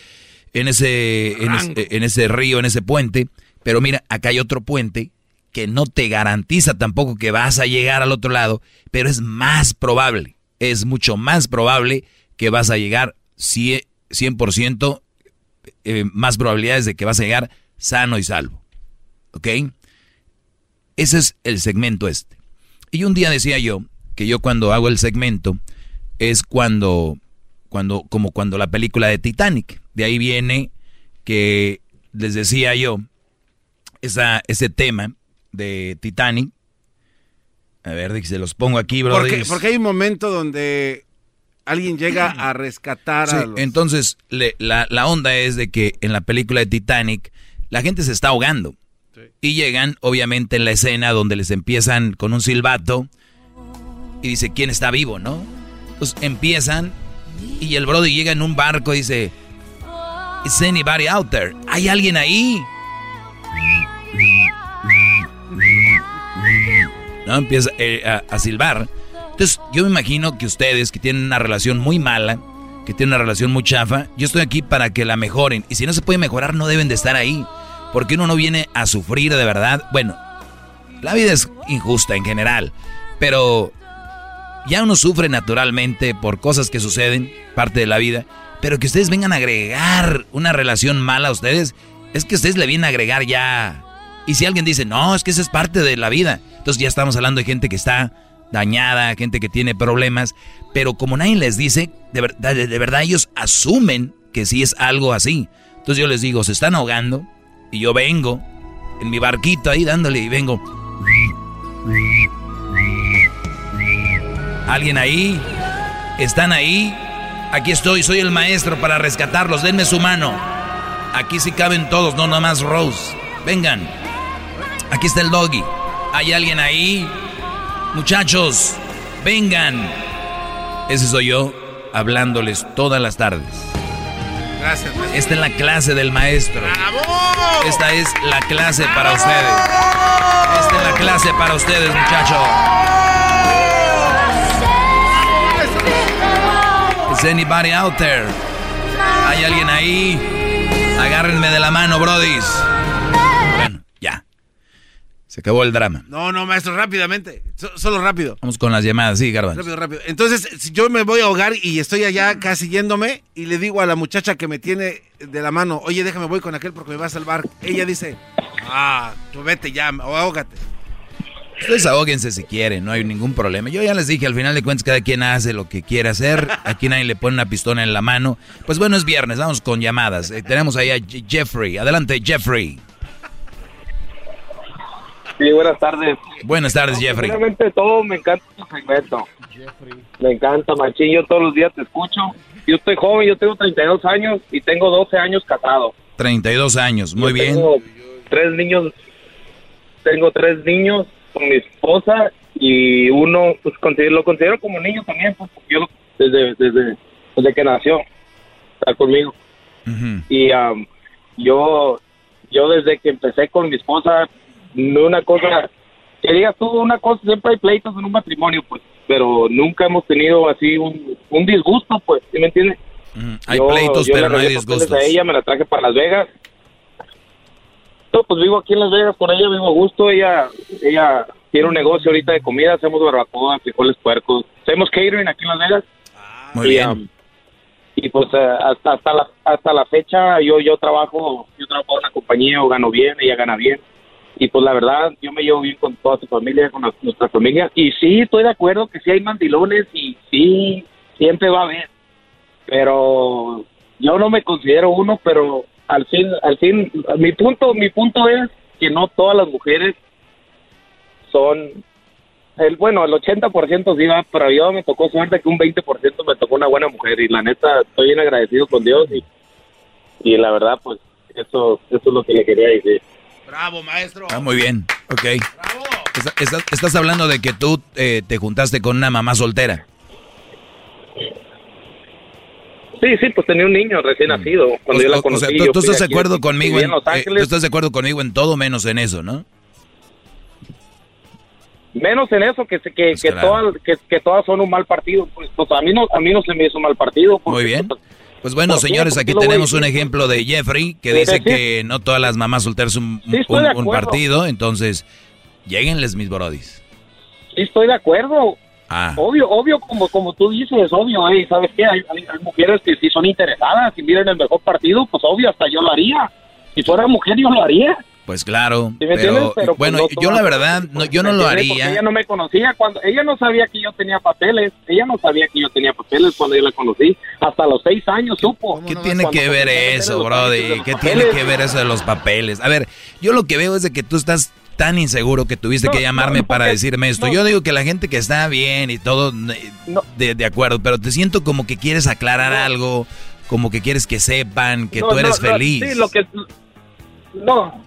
en ese, en ese, en ese río, en ese puente. Pero mira, acá hay otro puente que no te garantiza tampoco que vas a llegar al otro lado, pero es más probable, es mucho más probable que vas a llegar 100%, eh, más probabilidades de que vas a llegar sano y salvo. ¿Ok? Ese es el segmento este. Y un día decía yo que yo cuando hago el segmento es cuando, cuando, como cuando la película de Titanic. De ahí viene que les decía yo esa, ese tema de Titanic. A ver, se los pongo aquí, bro. Porque, porque hay un momento donde alguien llega a rescatar a los... Entonces, la, la, onda es de que en la película de Titanic la gente se está ahogando. Y llegan, obviamente, en la escena donde les empiezan con un silbato y dice, ¿quién está vivo, no? Entonces empiezan y el Brody llega en un barco y dice, ¿Is anybody out there? ¿Hay alguien ahí? ¿No? Empieza eh, a, silbar. Entonces, yo me imagino que ustedes que tienen una relación muy mala, que tienen una relación muy chafa, yo estoy aquí para que la mejoren. Y si no se puede mejorar, no deben de estar ahí. Porque uno no viene a sufrir de verdad. Bueno, la vida es injusta en general. Pero ya uno sufre naturalmente por cosas que suceden, parte de la vida. Pero que ustedes vengan a agregar una relación mala a ustedes, es que ustedes le vienen a agregar ya y si alguien dice, no, es que esa es parte de la vida, entonces ya estamos hablando de gente que está dañada, gente que tiene problemas, pero como nadie les dice, de, verdad, de, verdad ellos asumen que sí es algo así. Entonces yo les digo, se están ahogando y yo vengo en mi barquito ahí dándole y vengo. ¿Alguien ahí? ¿Están ahí? Aquí estoy, soy el maestro para rescatarlos. Denme su mano. Aquí sí caben todos, no nada más Rose. Vengan. Aquí está el doggy. ¿Hay alguien ahí? Muchachos, vengan. Ese soy yo hablándoles todas las tardes. Gracias. Esta es la clase del maestro. ¡Bravo! Esta es la clase para ustedes. Esta es la clase para ustedes, muchachos. Is anybody out there? ¿Hay alguien ahí? Agárrenme de la mano, brodis. Se acabó el drama. No, no, maestro, rápidamente. solo rápido. Vamos con las llamadas, sí, Garbanzo. Rápido, rápido. Entonces, si yo me voy a ahogar y estoy allá casi yéndome y le digo a la muchacha que me tiene de la mano, oye, déjame voy con aquel porque me va a salvar. Ella dice, ah, tú vete ya, o ahógate. Ustedes ahóguense si quieren, no hay ningún problema. Yo ya les dije, al final de cuentas, cada quien hace lo que quiere hacer. Aquí nadie le pone una pistola en la mano. Pues bueno, es viernes, vamos con llamadas. Eh, tenemos ahí a Jeffrey. Adelante, Jeffrey. Sí, buenas tardes. Buenas tardes, Jeffrey. Realmente todo me encanta tu segmento. Me encanta, machín. Yo todos los días te escucho. Yo estoy joven, yo tengo 32 años y tengo 12 años casado. 32 años, muy bien. Tengo tres niños, tengo tres niños con mi esposa y uno, pues lo considero como niño también, pues, yo desde, desde, desde que nació, está conmigo. Y yo, yo desde que empecé con mi esposa, una cosa, que digas tú una cosa, siempre hay pleitos en un matrimonio, pues, pero nunca hemos tenido así un, un disgusto, pues, ¿sí me entiendes? hay pleitos, pero no hay disgustos. A ella me la traje para Las Vegas. Yo, pues vivo aquí en Las Vegas con ella, vivo a gusto, ella, ella tiene un negocio ahorita de comida, hacemos barbacoa, frijoles puercos, hacemos catering aquí en Las Vegas. Muy bien. Um, y pues eh, hasta hasta la hasta la fecha yo yo trabajo yo trabajo en una compañía o gano bien ella gana bien y pues la verdad yo me llevo bien con toda su familia, con nuestra familia y sí estoy de acuerdo que sí hay mandilones y sí siempre va a haber, pero yo no me considero uno, pero al fin, al fin, mi punto, mi punto es que no todas las mujeres son el bueno, el 80% sí va, pero yo me tocó suerte que un 20% me tocó una buena mujer y la neta estoy bien agradecido con Dios y, y la verdad pues eso, eso es lo que le quería decir. Bravo, maestro. Ah, muy bien, ok. Bravo. Estás, hablando de que tú eh, te juntaste con una mamá soltera. Sí, sí, pues tenía un niño recién mm. nacido cuando yo la conocí. O sea, tú, estás de acuerdo conmigo en, eh, tú estás de acuerdo conmigo en todo menos en eso, ¿no? Menos en eso que que, pues que, todas, que, todas son un mal partido. Pues, pues, a mí no a mí no se me hizo un mal partido. Muy bien. Pues, pues bueno, señores, aquí tenemos un ejemplo de Jeffrey que dice que no todas las mamás solteras un, partido, entonces Lléguenles, mis brodis. Sí, estoy de acuerdo. Ah. Obvio, obvio, como, como tú dices, obvio, eh, ¿sabes qué? Hay, hay- hay mujeres que si son interesadas, si miran el mejor partido, pues obvio, hasta yo lo haría. Si fuera mujer, yo lo haría. Pues claro, pero, pues, bueno, no yo la verdad, no, yo no ¿Me lo haría. Ella no me conocía cuando, ella no sabía que yo tenía papeles, ella no sabía que yo tenía papeles cuando yo la conocí. Hasta los seis años supo. ¿Qué tiene que ver eso, Brody? ¿Qué tiene que ver eso de los papeles? A ver, yo lo que veo es de que tú estás tan inseguro que tuviste que llamarme para decirme esto. Yo digo que la gente que está bien y todo, eh, de, de acuerdo, pero te siento como que quieres aclarar algo, como que quieres que sepan que tú eres feliz. sí, lo que no,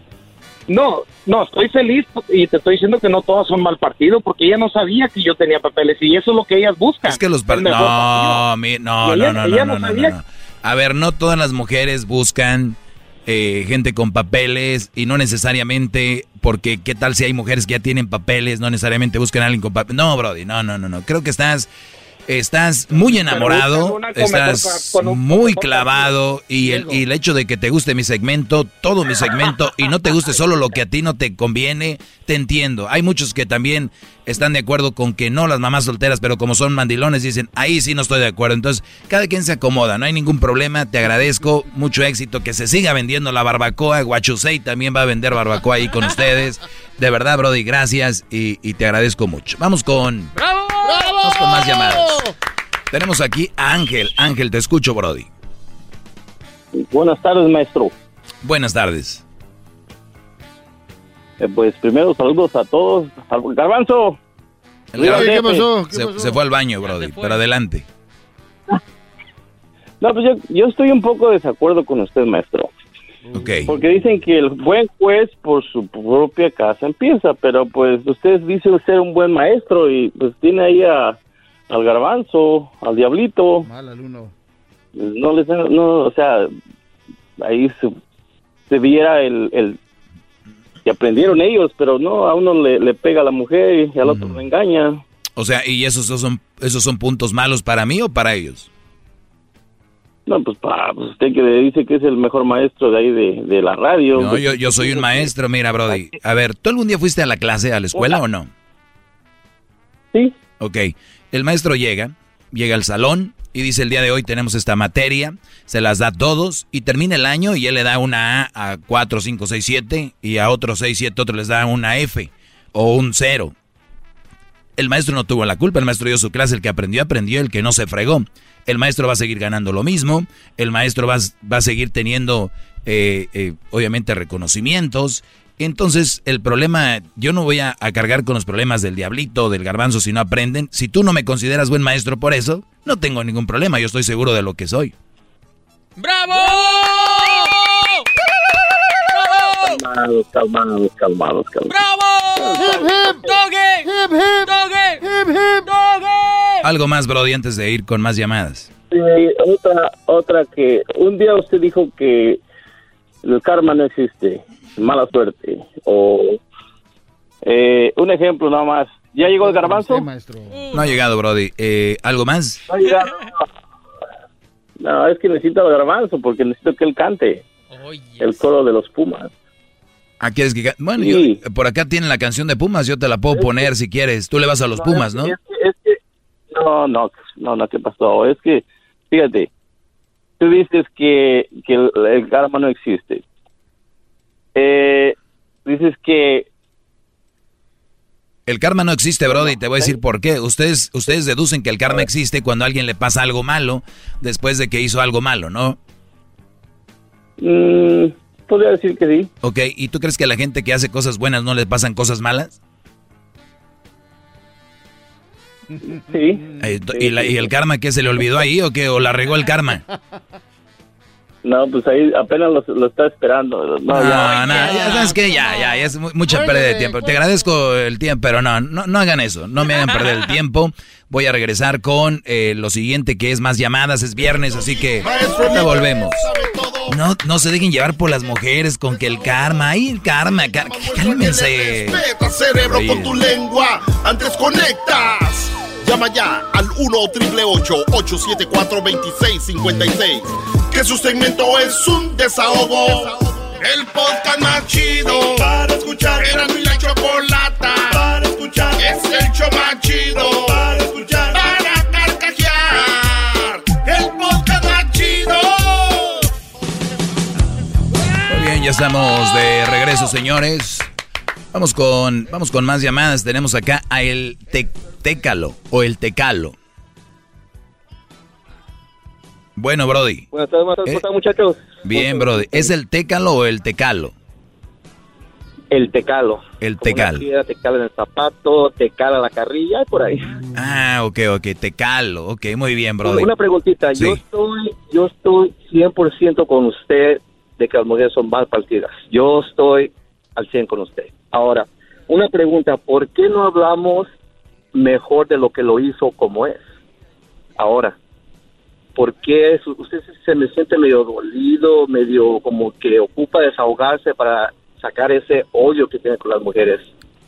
no, no, estoy feliz y te estoy diciendo que no todas son mal partido porque ella no sabía que yo tenía papeles y eso es lo que ellas buscan. Es que los par- no, mi- no, no, no, ella no, no no, no. A ver, no todas las mujeres buscan eh, gente con papeles y no necesariamente porque qué tal si hay mujeres que ya tienen papeles, no necesariamente buscan a alguien con papeles. No, Brody, no, no, no, no. Creo que estás estás muy enamorado, estás muy clavado y el, y el hecho de que te guste mi segmento, todo mi segmento y no te guste solo lo que a ti no te conviene, te entiendo. Hay muchos que también están de acuerdo con que no las mamás solteras, pero como son mandilones dicen, ahí sí no estoy de acuerdo. Entonces, cada quien se acomoda, no hay ningún problema, te agradezco, mucho éxito, que se siga vendiendo la barbacoa, Guachusei también va a vender barbacoa ahí con ustedes. De verdad, Brody, gracias y, y te agradezco mucho. Vamos con... Vamos con más llamadas. Tenemos aquí a Ángel. Ángel, te escucho, Brody. Buenas tardes, maestro. Buenas tardes. Eh, pues primero saludos a todos. Garbanzo. El Garbanzo- jefe. Se, se fue al baño, Brody, pero adelante. No, pues yo, yo estoy un poco de desacuerdo con usted, maestro. Porque dicen que el buen juez por su propia casa empieza, pero pues usted dice ser un buen maestro y pues tiene ahí a, al garbanzo, al diablito. Mal alumno. No les no, o sea, ahí se, se viera el, el que aprendieron ellos, pero no, a uno le, le pega a la mujer y al otro le engaña. O sea, ¿y esos son, esos son puntos malos para mí o para ellos? No, pues, pa, pues usted que dice que es el mejor maestro de ahí de, de la radio. No, yo, yo soy un maestro, mira, Brody. A ver, ¿tú algún día fuiste a la clase, a la escuela o no? Sí. Ok, el maestro llega, llega al salón y dice el día de hoy tenemos esta materia, se las da a todos y termina el año y él le da una A a 4, 5, 6, 7 y a otros 6, 7 otros les da una F o un 0. El maestro no tuvo la culpa, el maestro dio su clase, el que aprendió, aprendió, el que no se fregó. El maestro va a seguir ganando lo mismo, el maestro va, va a seguir teniendo, eh, eh, obviamente, reconocimientos. Entonces, el problema, yo no voy a, a cargar con los problemas del diablito, del garbanzo, si no aprenden. Si tú no me consideras buen maestro por eso, no tengo ningún problema, yo estoy seguro de lo que soy. ¡Bravo! Calmados, calmados, calmados, calmados. ¡Bravo! ¡Hip, hip! ¡Doggy! ¡Hip, hip! ¡Doggy! ¡Hip, hip! ¡Doggy! Algo más, Brody, antes de ir con más llamadas. Sí, otra, otra que un día usted dijo que el karma no existe, mala suerte. O eh, un ejemplo nada más. ¿Ya llegó el garbanzo? No ha llegado, Brody. Eh, ¿Algo más? No ha llegado. No, es que necesito el garbanzo porque necesito que él cante. El coro de los Pumas. Ah, ¿quieres que Bueno, yo- por acá tienen la canción de Pumas, yo te la puedo poner si quieres. Tú le vas a los Pumas, ¿no? Es que, es que- no, no, no, no, ¿qué pasó? Es que, fíjate, tú dices que, que el, el karma no existe. Eh, dices que El karma no existe, Brody, y te voy a decir por qué. Ustedes, ustedes deducen que el karma existe cuando a alguien le pasa algo malo después de que hizo algo malo, ¿no? mm, podría decir que sí. Ok, ¿y tú crees que a la gente que hace cosas buenas no le pasan cosas malas? Sí. Eh, ¿Y, la- y el karma qué se le olvidó ahí o qué? ¿O la regó el karma? No, pues ahí apenas lo, lo está esperando. No, No, ya. no, ya sabes que ya, ya, ya es mu- mucha pérdida de tiempo. Te agradezco el tiempo, pero no, no, no hagan eso, no me hagan perder el tiempo. Voy a regresar con eh, lo siguiente que es más llamadas, es viernes, así que te volvemos. No, no se dejen llevar por las mujeres con que el karma, ay, el karma, car- cálmense. Respeta, cerebro, con tu lengua. Antes conectas. Llama ya al 1-888-874-2656. Que su segmento es un desahogo. El podcast más chido para escuchar. Era mi la chocolata. escuchar. Es el show más chido. Para ya estamos de regreso, señores. Vamos con, vamos con más llamadas. Tenemos acá a el te- Tecalo o el Tecalo. Bueno, Brody. Buenas tardes, buenas tardes, ¿cómo están, muchachos? Bien, Brody. ¿Es el Tecalo o el Tecalo? El tecalo. El Tecalo. una piedra, te cala en el zapato, te cala la carrilla, y por ahí. Ah, ok, ok. Tecalo. Ok, muy bien, Brody. Una preguntita. Yo estoy, yo estoy 100% con usted de que las mujeres son mal partidas. Yo estoy al 100 con usted. Ahora, una pregunta. ¿Por qué no hablamos mejor de lo que lo hizo como es? Ahora, ¿por qué usted se- me siente medio dolido, medio como que ocupa desahogarse para sacar ese odio que tiene con las mujeres?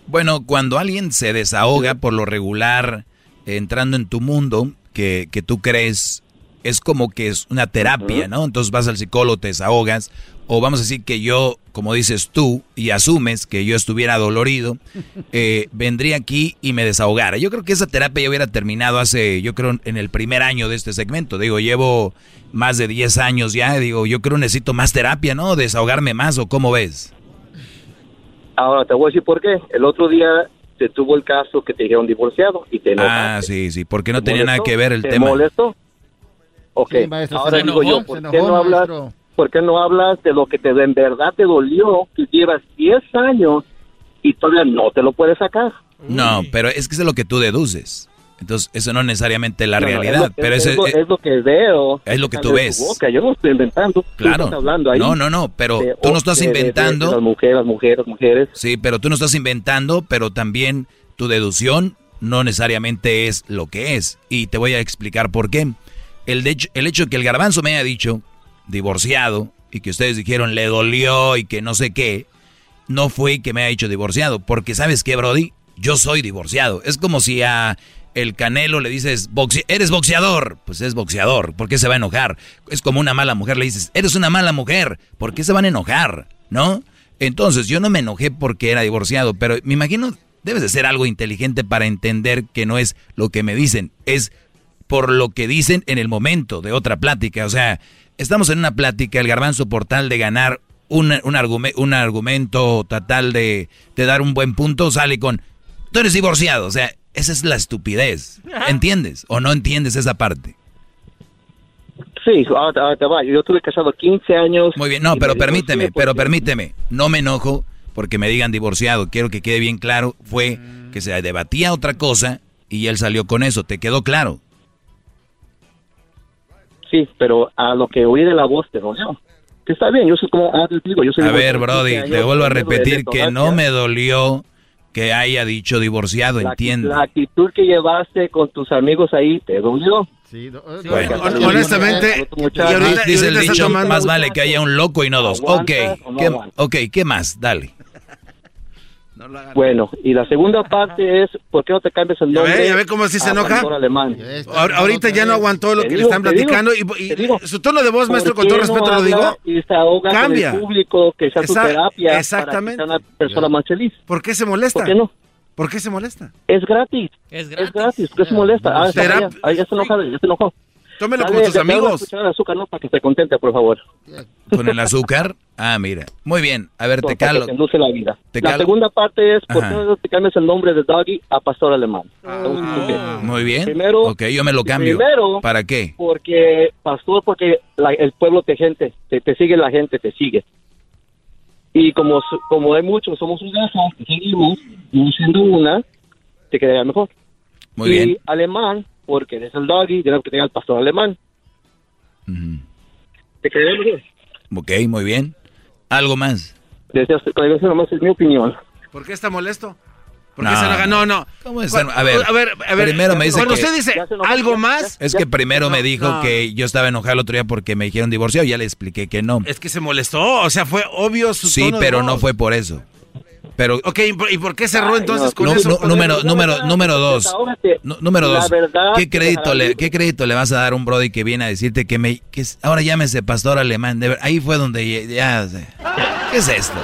Bueno, cuando alguien se desahoga por lo regular, entrando en tu mundo, que, que tú crees, es como que es una terapia, ¿no? Entonces vas al psicólogo, te desahogas, o vamos a decir que yo, como dices tú, y asumes que yo estuviera dolorido, eh, vendría aquí y me desahogara. Yo creo que esa terapia ya hubiera terminado hace, yo creo, en el primer año de este segmento. Digo, llevo más de 10 años ya, digo, yo creo necesito más terapia, ¿no? Desahogarme más, ¿o cómo ves? Ahora te voy a decir por qué. El otro día te tuvo el caso que te dijeron divorciado y te enojaste. Ah, sí, sí, porque no ¿Te tenía nada que ver el ¿Te tema. molestó? Ok, Sí, maestro, ahora se digo enojó, yo, ¿por se qué, enojó, no hablas. ¿por qué no hablas de lo que te en verdad te dolió, que llevas 10 años y todavía no te lo puedes sacar? No, pero es que eso es lo que tú deduces. Entonces, eso no es necesariamente la No, realidad, es lo- pero es, eso es lo, es lo que veo. es lo que tú ves. tu boca. Yo no estoy inventando. Claro. estás hablando ahí No, no, no, pero de- tú no estás de- de- de- inventando. de las mujeres, las mujeres, las mujeres. Sí, pero tú no estás inventando, pero también tu deducción no necesariamente es lo que es. Y te voy a explicar por qué. El, de hecho, el hecho de que el garbanzo me haya dicho divorciado y que ustedes dijeron le dolió y que no sé qué, no fue que me haya dicho divorciado. Porque sabes qué, Brody, yo soy divorciado. Es como si a el Canelo le dices, "Boxe- eres boxeador. Pues es boxeador. ¿Por qué se va a enojar? Es como una mala mujer le dices, eres una mala mujer. ¿Por qué se van a enojar? ¿No? Entonces yo no me enojé porque era divorciado, pero me imagino debes de ser algo inteligente para entender que no es lo que me dicen, es por lo que dicen en el momento de otra plática. O sea, estamos en una plática, el garbanzo por tal de ganar un, un, argume- un argumento total de, de dar un buen punto, sale con, tú eres divorciado. O sea, esa es la estupidez. ¿Entiendes? ¿O no entiendes esa parte? Sí, ahora, ahora te va. Yo estuve casado 15 años. Muy bien, no, pero me permíteme, pero permíteme. No me enojo porque me digan divorciado. Quiero que quede bien claro. Fue que se debatía otra cosa y él salió con eso. ¿Te quedó claro? Sí, pero a lo que oí de la voz te dolió. Que está bien, yo soy como, ah, te digo, yo soy A ver, Brody, 15 le años, vuelvo a de repetir que no me dolió que haya dicho divorciado, La, entiende. la actitud que llevaste con tus amigos ahí te dolió. Bueno, Porque honestamente, otro muchacho- y ahorita- Dice el ahorita está dicho, más vale que haya un loco y no dos. Ok, ¿Aguantas o no ¿qué, ok, ¿qué más? Dale. Bueno, y la segunda parte es, ¿por qué no te cambias el Ya nombre? ve, ya ve cómo sí se enoja. Alemán. Ahor- Ahorita ya no aguantó lo Te que le digo, están te digo, platicando y, y su tono de voz, maestro, con todo ¿Por qué respeto no lo digo, Y se ahoga cambia. con el público, que sea Esa- terapia exactamente. para que sea una persona más feliz. ¿Por qué se molesta? ¿Por qué no? ¿Por qué se molesta? Es gratis. Es gratis. ¿Por qué se molesta? Ah, ya, ya ya se enojó. Tómelo Dale, con tus amigos. de azúcar, ¿no? Para que esté contenta, por favor. ¿Con el azúcar? Ah, mira. Muy bien. A ver, te calo. que te la vida. Te la calo. segunda parte es, ¿por qué no te cambias el nombre de Doggy a Pastor Alemán? Muy bien. Primero- ok, yo me lo cambio. primero- ¿Para qué? Porque, pastor, porque la- el pueblo te gente, te, te sigue la gente, te sigue. Y como, como hay muchos, somos un gajo, te seguimos, y siendo una, te quedaría mejor. Muy y bien. alemán, porque eres el doggy, tienes que tener al pastor alemán. Te quedaría mejor. Ok, muy bien. ¿Algo más? Deseas- Eso nomás es mi opinión. ¿Por qué está molesto? ¿Por No, qué se enoja? No, no. ¿Cómo es? A ver, a ver, a ver, primero me dice Cuando que- usted dice algo más, Es que primero me dijo no. que yo estaba enojado el otro día porque me dijeron divorciado. Ya le expliqué que no. es que se molestó. O sea, fue obvio su Sí, tono de pero voz. no fue por eso. Pero Ok, ¿y por- ¿y por qué cerró entonces con eso? nu- número, número, número dos. Número dos. verdad, ¿Qué crédito, le. ¿Qué crédito le vas a dar a un Brody que viene a decirte que me. Que es- ahora llámese pastor alemán? De ver- ahí fue donde ya. ya- ¿Qué es esto?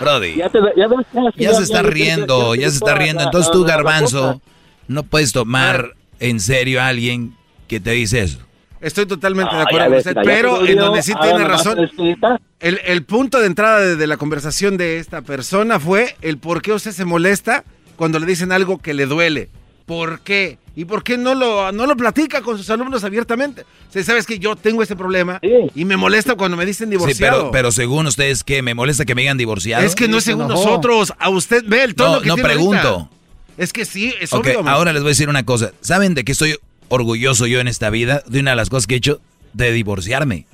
Brody. Ya, te, ya, ves, ya, Ya se está riendo, ya se está riendo. Entonces tú, Garbanzo, no puedes tomar en serio a alguien que te dice eso. Estoy totalmente de acuerdo con usted, pero en donde sí tiene razón. El, el punto de entrada de, de la conversación de esta persona fue el por qué usted se molesta cuando le dicen algo que le duele. ¿Por qué? ¿Y por qué no lo, no lo platica con sus alumnos abiertamente? O sea, sabes que yo tengo ese problema y me molesta cuando me dicen Sí, divorciado. pero, pero según ustedes, ¿qué? ¿Me molesta que me digan divorciado? es que no es según nosotros. A usted ve el tono No, que no tiene pregunto. ahorita. Es que sí, es Ok, obvio. ahora les voy a decir una cosa. ¿Saben de qué estoy orgulloso yo en esta vida? De una de las cosas que he hecho, de divorciarme.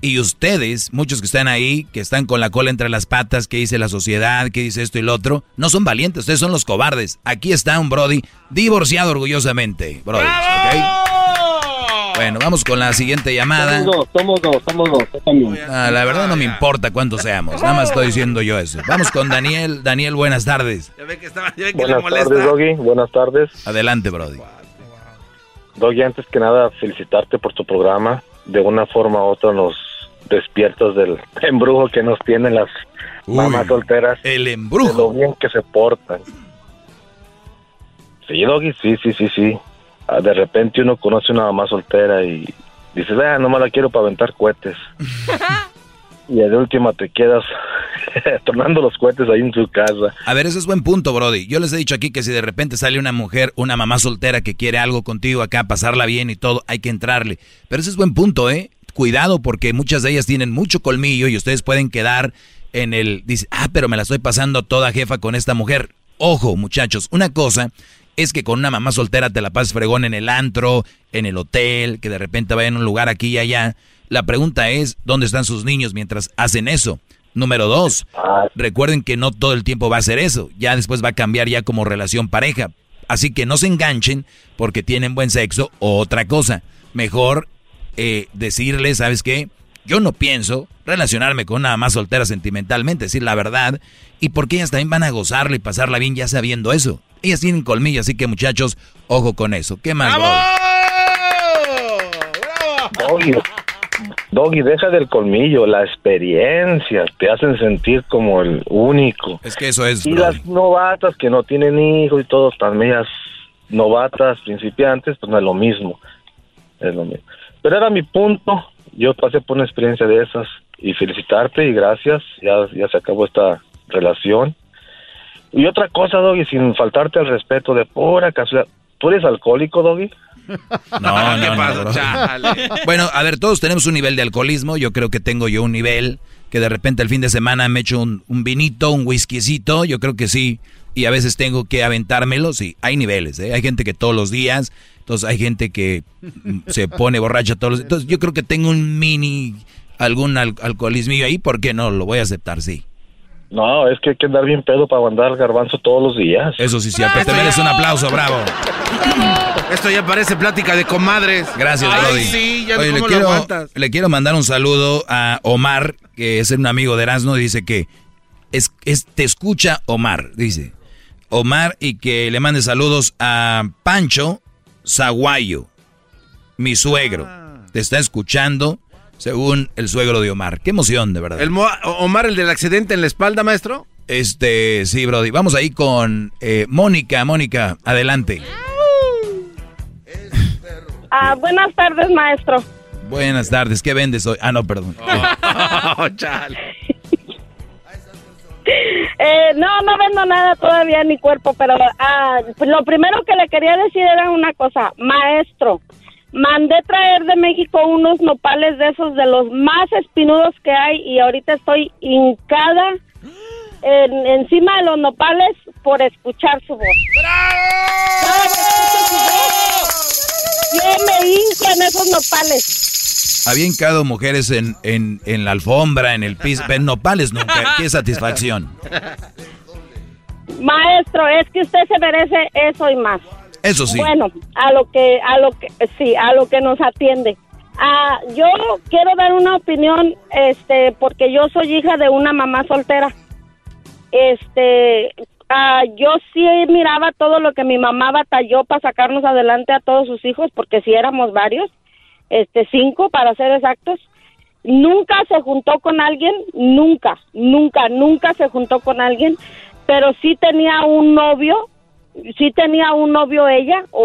Y ustedes, muchos que están ahí, que están con la cola entre las patas, que dice la sociedad, que dice esto y lo otro, no son valientes, ustedes son los cobardes. Aquí está un Brody divorciado orgullosamente. Brody. Bueno, vamos con la siguiente llamada. Somos dos, somos dos, somos dos. Ah, la verdad no me importa cuántos seamos, nada más estoy diciendo yo eso. Vamos con Daniel. Daniel, buenas tardes. Ya ve que, estaba, ya ve que le Buenas molesta. tardes, Doggy. Buenas tardes. Adelante, Brody. Doggy, antes que nada, felicitarte por tu programa. De una forma u otra nos despiertas del embrujo que nos tienen las mamás solteras. El embrujo. De lo bien que se portan. Sí, Doggy, sí, sí, sí, sí. Ah, De repente uno conoce una mamá soltera y dices, ah, no me la quiero para aventar cohetes. y de última te quedas tornando los cohetes ahí en su casa. A ver, ese es buen punto, Brody. Yo les he dicho aquí que si de repente sale una mujer, una mamá soltera que quiere algo contigo acá, pasarla bien y todo, hay que entrarle. Pero ese es buen punto, ¿eh? Cuidado porque muchas de ellas tienen mucho colmillo y ustedes pueden quedar en el... Dice, ah, pero me la estoy pasando toda jefa con esta mujer. Ojo, muchachos, una cosa es que con una mamá soltera te la pases fregón en el antro, en el hotel, que de repente vayan a un lugar aquí y allá. La pregunta es, ¿dónde están sus niños mientras hacen eso? Número dos, recuerden que no todo el tiempo va a ser eso. Ya después va a cambiar ya como relación pareja. Así que no se enganchen porque tienen buen sexo o otra cosa. Mejor eh, decirles, ¿sabes qué? Yo no pienso relacionarme con una mamá soltera sentimentalmente, decir la verdad. Y porque ellas también van a gozarla y pasarla bien ya sabiendo eso. Ellas tienen colmillo, así que muchachos, ojo con eso. ¿Qué más? Brody? Doggy, Doggy, deja del colmillo, la experiencia, te hacen sentir como el único. Es que eso es, Y Brody. las novatas que no tienen hijos y todos también ellas novatas, principiantes, pues no es lo mismo. Es lo mismo. Pero era mi punto, yo pasé por una experiencia de esas y felicitarte y gracias, ya, ya se acabó esta relación. Y otra cosa, Doggy, sin faltarte al respeto de pura casualidad, ¿tú eres alcohólico, Doggy? No, no, no, bro. Bueno, a ver, todos tenemos un nivel de alcoholismo. Yo creo que tengo yo un nivel que de repente el fin de semana me echo un, un vinito, un whiskycito. Yo creo que sí. Y a veces tengo que aventármelo. Sí, hay niveles. ¿eh? Hay gente que todos los días. Entonces hay gente que se pone borracha todos los días. Entonces yo creo que tengo un mini, algún al- alcoholismo ahí. ¿Por qué no? Lo voy a aceptar, sí. No, es que hay que andar bien pedo para andar garbanzo todos los días. Eso sí, cierto. Te mereces un aplauso, bravo. Esto ya parece plática de comadres. Gracias, Ay, Brody. sí, ya Oye, no le quiero, le quiero mandar un saludo a Omar, que es un amigo de Erasmo, y dice que es, es- te escucha Omar, dice. Omar, y que le mande saludos a Pancho Zaguayo, mi suegro. Te está escuchando, según el suegro de Omar. Qué emoción, de verdad. El Mo- Omar, el del accidente en la espalda, maestro. Este, sí, Brody. Vamos ahí con eh, Mónica. Mónica, adelante. Ah, buenas tardes, maestro. Buenas tardes. ¿Qué vendes hoy? Ah, no, perdón. Eh, no, no vendo nada todavía en mi cuerpo, pero ah, pues lo primero que le quería decir era una cosa, maestro. Mandé traer de México unos nopales de esos de los más espinudos que hay y ahorita estoy hincada en- encima de los nopales por escuchar su voz. Cada que escucho su voz, yo me hinco en esos nopales. Había hincado mujeres en, en, en la alfombra, en el piso, en nopales nunca. Qué satisfacción. Maestro, es que usted se merece eso y más. Eso sí. Bueno, a lo que, a lo que, sí, a lo que nos atiende. Ah, yo quiero dar una opinión, este, porque yo soy hija de una mamá soltera. Este, ah, yo sí miraba todo lo que mi mamá batalló para sacarnos adelante a todos sus hijos, porque si éramos varios, este, cinco para ser exactos. nunca se juntó con alguien, nunca, nunca, nunca se juntó con alguien, pero sí tenía un novio, sí tenía un novio ella, o,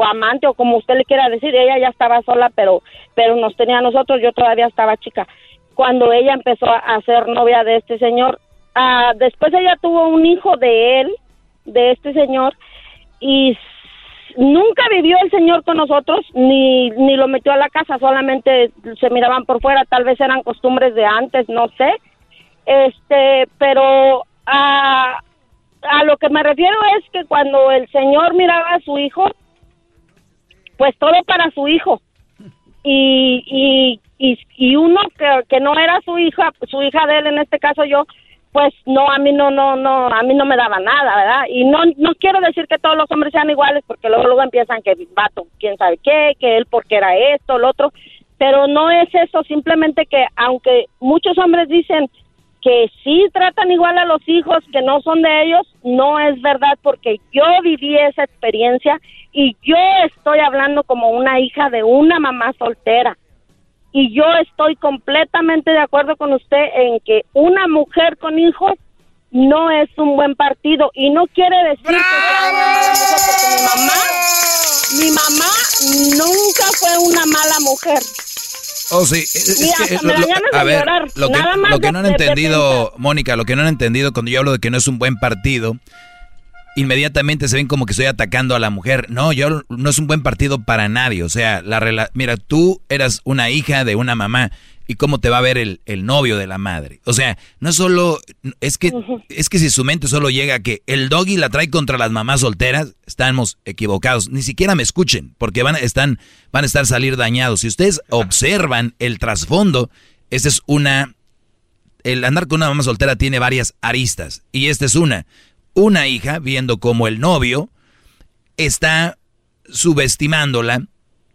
o amante, o como usted le quiera decir, ella ya estaba sola, pero, pero nos tenía a nosotros, yo todavía estaba chica. Cuando ella empezó a ser novia de este señor, ah, después ella tuvo un hijo de él, de este señor, y nunca vivió el señor con nosotros ni ni lo metió a la casa solamente se miraban por fuera tal vez eran costumbres de antes no sé. Este pero a a lo que me refiero es que cuando el señor miraba a su hijo pues todo para su hijo. Y y y, y uno que, que no era su hija su hija de él en este caso yo pues no a mí no no no a mí no me daba nada verdad y no no quiero decir que todos los hombres sean iguales porque luego luego empiezan que vato quién sabe qué que él porque era esto lo otro pero no es eso simplemente que aunque muchos hombres dicen que sí tratan igual a los hijos que no son de ellos no es verdad porque yo viví esa experiencia y yo estoy hablando como una hija de una mamá soltera y yo estoy completamente de acuerdo con usted en que una mujer con hijos no es un buen partido y no quiere decir que sea una mala mujer porque mi mamá, mi mamá nunca fue una mala mujer. Oh, sí. Es, que, a ver, lo que, lo que no han entendido, Mónica, lo que no han entendido cuando yo hablo de que no es un buen partido, inmediatamente se ven como que estoy atacando a la mujer. No, yo no es un buen partido para nadie. O sea, la mira, tú eras una hija de una mamá y cómo te va a ver el, el, novio de la madre. O sea, no solo, es que, es que si su mente solo llega a que el doggy la trae contra las mamás solteras, estamos equivocados. Ni siquiera me escuchen, porque van, están, van a estar salir dañados. Si ustedes observan el trasfondo, esta es una, el andar con una mamá soltera tiene varias aristas, y esta es una una hija viendo como el novio está subestimándola.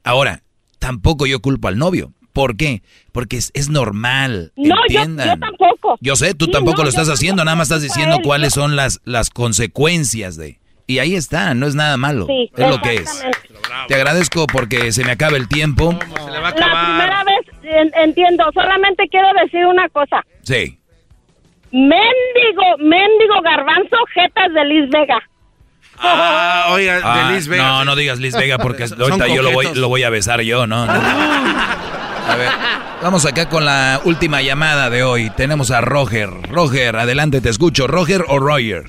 Ahora, tampoco yo culpo al novio. ¿Por qué? Porque es, normal. No, yo, tampoco. Yo sé, tú tampoco lo estás haciendo, nada más estás diciendo cuáles son las, las consecuencias de... Y ahí está, no es nada malo. es lo que es. Te agradezco porque se me acaba el tiempo. La primera vez entiendo, solamente quiero decir una cosa. Sí. Méndigo, méndigo garbanzo, jetas de Liz Vega. Ah, oiga, de ah, Liz Vega. No, no digas Liz Vega porque ahorita yo lo voy, lo voy a besar yo, ¿no? A ver, vamos acá con la última llamada de hoy. Tenemos a Roger. Roger, adelante, te escucho. ¿Roger o Roger?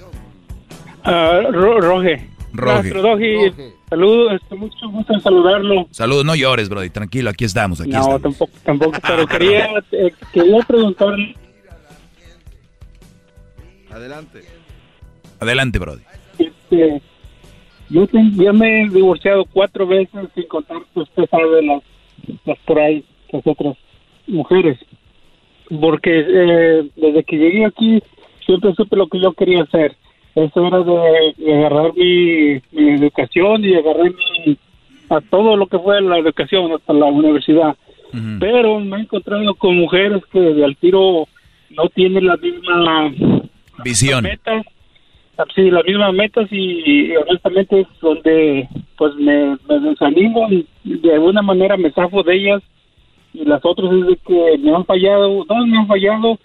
Uh, Roger. Roger. Saludos, este, mucho gusto en saludarlo. Saludos, no llores, Brody, tranquilo, aquí estamos. Aquí no, tampoco, tampoco, pero quería, eh, quería preguntarle Adelante. Adelante, Brody. Este, yo ya me he divorciado cuatro veces sin contar que usted sabe las, las por ahí, las otras mujeres. Porque eh, desde que llegué aquí siempre supe lo que yo quería hacer. Eso era de, agarrar mi, educación y agarrar a todo lo que fue la educación hasta la universidad. Pero me he encontrado con mujeres que de al tiro no tienen la misma Visión. Metas, sí, las mismas metas y, honestamente es donde pues me, desanimo y de alguna manera me zafo de ellas y las otras es de que me han fallado, no me han fallado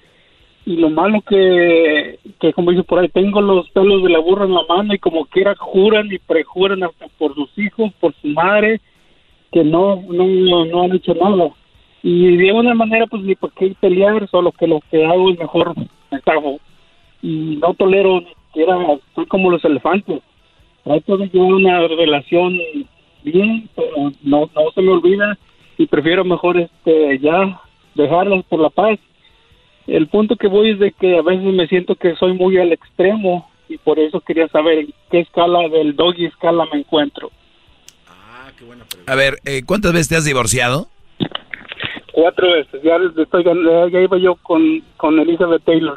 y lo malo que, que como dice por ahí, tengo los pelos de la burra en la mano y como quiera juran y prejuran hasta por sus hijos, por su madre, que no, no, no han hecho nada. Y de alguna manera pues ni por qué pelear, solo que lo que hago es mejor me zafo y no tolero que era soy como los elefantes. Trato de llevar una relación bien pero no no se me olvida y prefiero mejor este ya dejarlas por la paz. El punto que voy es de que a veces me siento que soy muy al extremo y por eso quería saber en qué escala del doggy escala me encuentro. Ah qué buena pregunta. a ver eh, cuántas veces te has divorciado cuatro veces ya estoy ya iba yo con con Elizabeth Taylor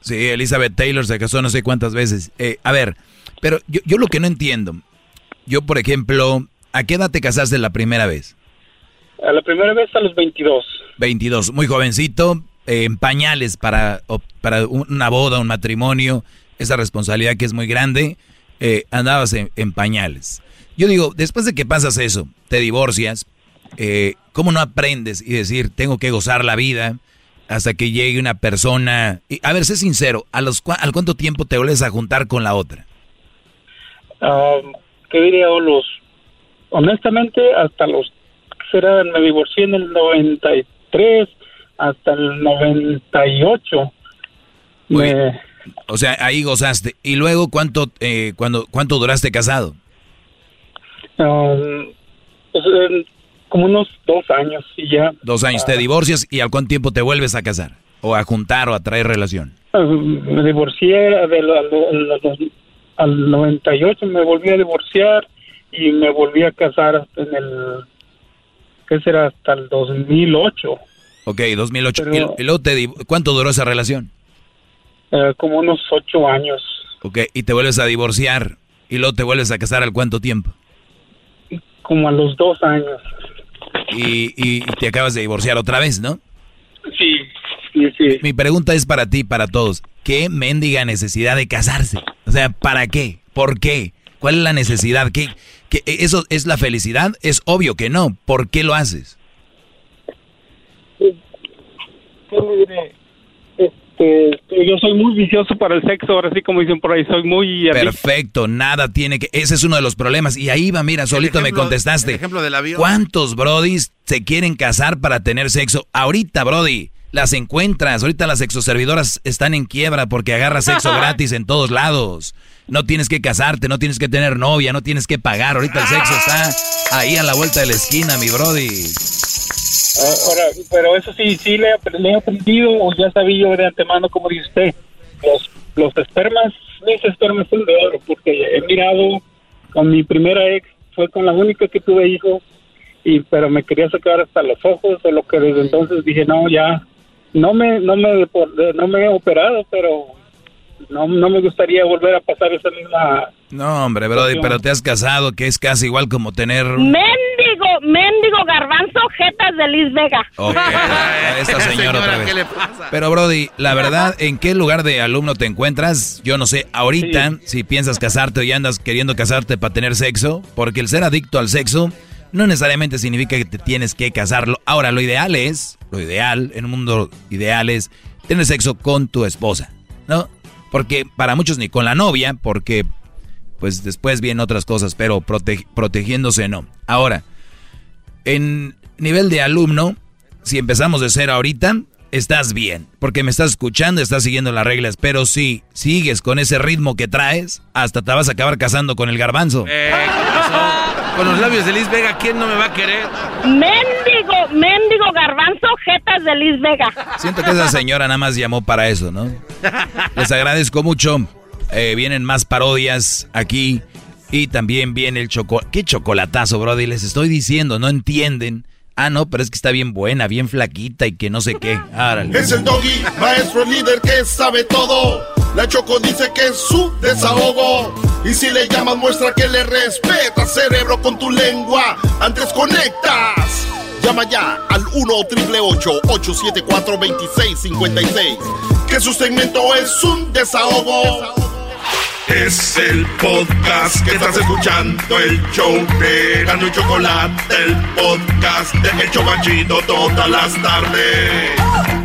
Sí, Elizabeth Taylor se casó no sé cuántas veces. Eh, a ver, pero yo, yo lo que no entiendo, yo por ejemplo, ¿a qué edad te casaste la primera vez? A la primera vez a los 22. 22, muy jovencito, eh, en pañales para, para una boda, un matrimonio, esa responsabilidad que es muy grande, eh, andabas en, pañales. Yo digo, después de que pasas eso, te divorcias, eh, ¿cómo no aprendes y decir, tengo que gozar la vida hasta que llegue una persona? Y, a ver, sé sincero, ¿a los, ¿al cuánto tiempo te vuelves a juntar con la otra? Um, ¿Qué diría? Los, honestamente, hasta los, será, me divorcié en el 93 hasta el 98. Me, o sea, ahí gozaste. ¿Y luego cuánto, eh, cuando, cuánto duraste casado? Um, pues, como unos dos años y ya. Dos años. ¿Te divorcias y al cuánto tiempo te vuelves a casar? ¿O a juntar o a traer relación? Um, me divorcié al 98, me volví a divorciar y me volví a casar en el, ¿qué será? Hasta el 2008. Ok, 2008. ¿Y, luego te, cuánto duró esa relación? Eh, como unos ocho años. Ok, y te vuelves a divorciar y luego te vuelves a casar al cuánto tiempo? Como a los dos años. Y, y, te acabas de divorciar otra vez, ¿no? Sí, sí, sí. Mi pregunta es para ti, para todos. ¿Qué mendiga necesidad de casarse? O sea, ¿para qué? ¿Por qué? ¿Cuál es la necesidad? ¿Qué, qué, ¿Eso es la felicidad? Es obvio que no. ¿Por qué lo haces? ¿Qué me diré? Este, yo soy muy vicioso para el sexo, ahora sí como dicen por ahí, soy muy... Perfecto, nada tiene que... Ese es uno de los problemas. Y ahí va, mira, solito me contestaste. ejemplo del avión. ¿Cuántos brodis se quieren casar para tener sexo? Ahorita, brody, las encuentras. Ahorita las sexoservidoras están en quiebra porque agarras sexo gratis en todos lados. No tienes que casarte, no tienes que tener novia, no tienes que pagar. Ahorita el sexo está ahí a la vuelta de la esquina, mi brody. Ahora, pero eso sí, sí le, he aprendido o ya sabía yo de antemano, como dice usted, los, los espermas, mis espermas son de oro, porque he mirado con mi primera ex, fue con la única que tuve hijos, y pero me quería sacar hasta los ojos, de lo que desde entonces dije, no, ya, no me, no me, no me he operado, pero no, no me gustaría volver a pasar esa misma... No, hombre, Brody, pero te has casado, que es casi igual como tener... Méndigo, méndigo garbanzo, jetas de Liz Vega. esta señora, otra vez. Pero, Brody, la verdad, ¿en qué lugar de alumno te encuentras? Yo no sé, ahorita, si piensas casarte o ya andas queriendo casarte para tener sexo, porque el ser adicto al sexo no necesariamente significa que te tienes que casarlo. Ahora, lo ideal es, lo ideal, en un mundo ideal es tener sexo con tu esposa, ¿no? Porque para muchos ni con la novia, porque pues después vienen otras cosas, pero protegiéndose no. Ahora, en nivel de alumno, si empezamos de cero ahorita, estás bien, porque me estás escuchando, estás siguiendo las reglas, pero si sigues con ese ritmo que traes, hasta te vas a acabar casando con el garbanzo. Eh, con los labios de Liz Vega, ¿quién no me va a querer? Méndigo, méndigo garbanzo, jetas de Liz Vega. Siento que esa señora nada más llamó para eso, ¿no? Les agradezco mucho. Eh, vienen más parodias aquí. Y también viene el chocolate. ¿Qué chocolatazo, Brody? Les estoy diciendo, no entienden. Ah, no, pero es que está bien buena, bien flaquita y que no sé qué. Es el doggy, maestro líder que sabe todo. La Choco dice que es su desahogo. Y si le llamas, muestra que le respeta, cerebro, con tu lengua. Antes conectas. Llama ya al 1-888-874-2656. Que su segmento es un desahogo. Es el podcast que estás escuchando, el show de Gano y Chocolate, el podcast de El todas las tardes.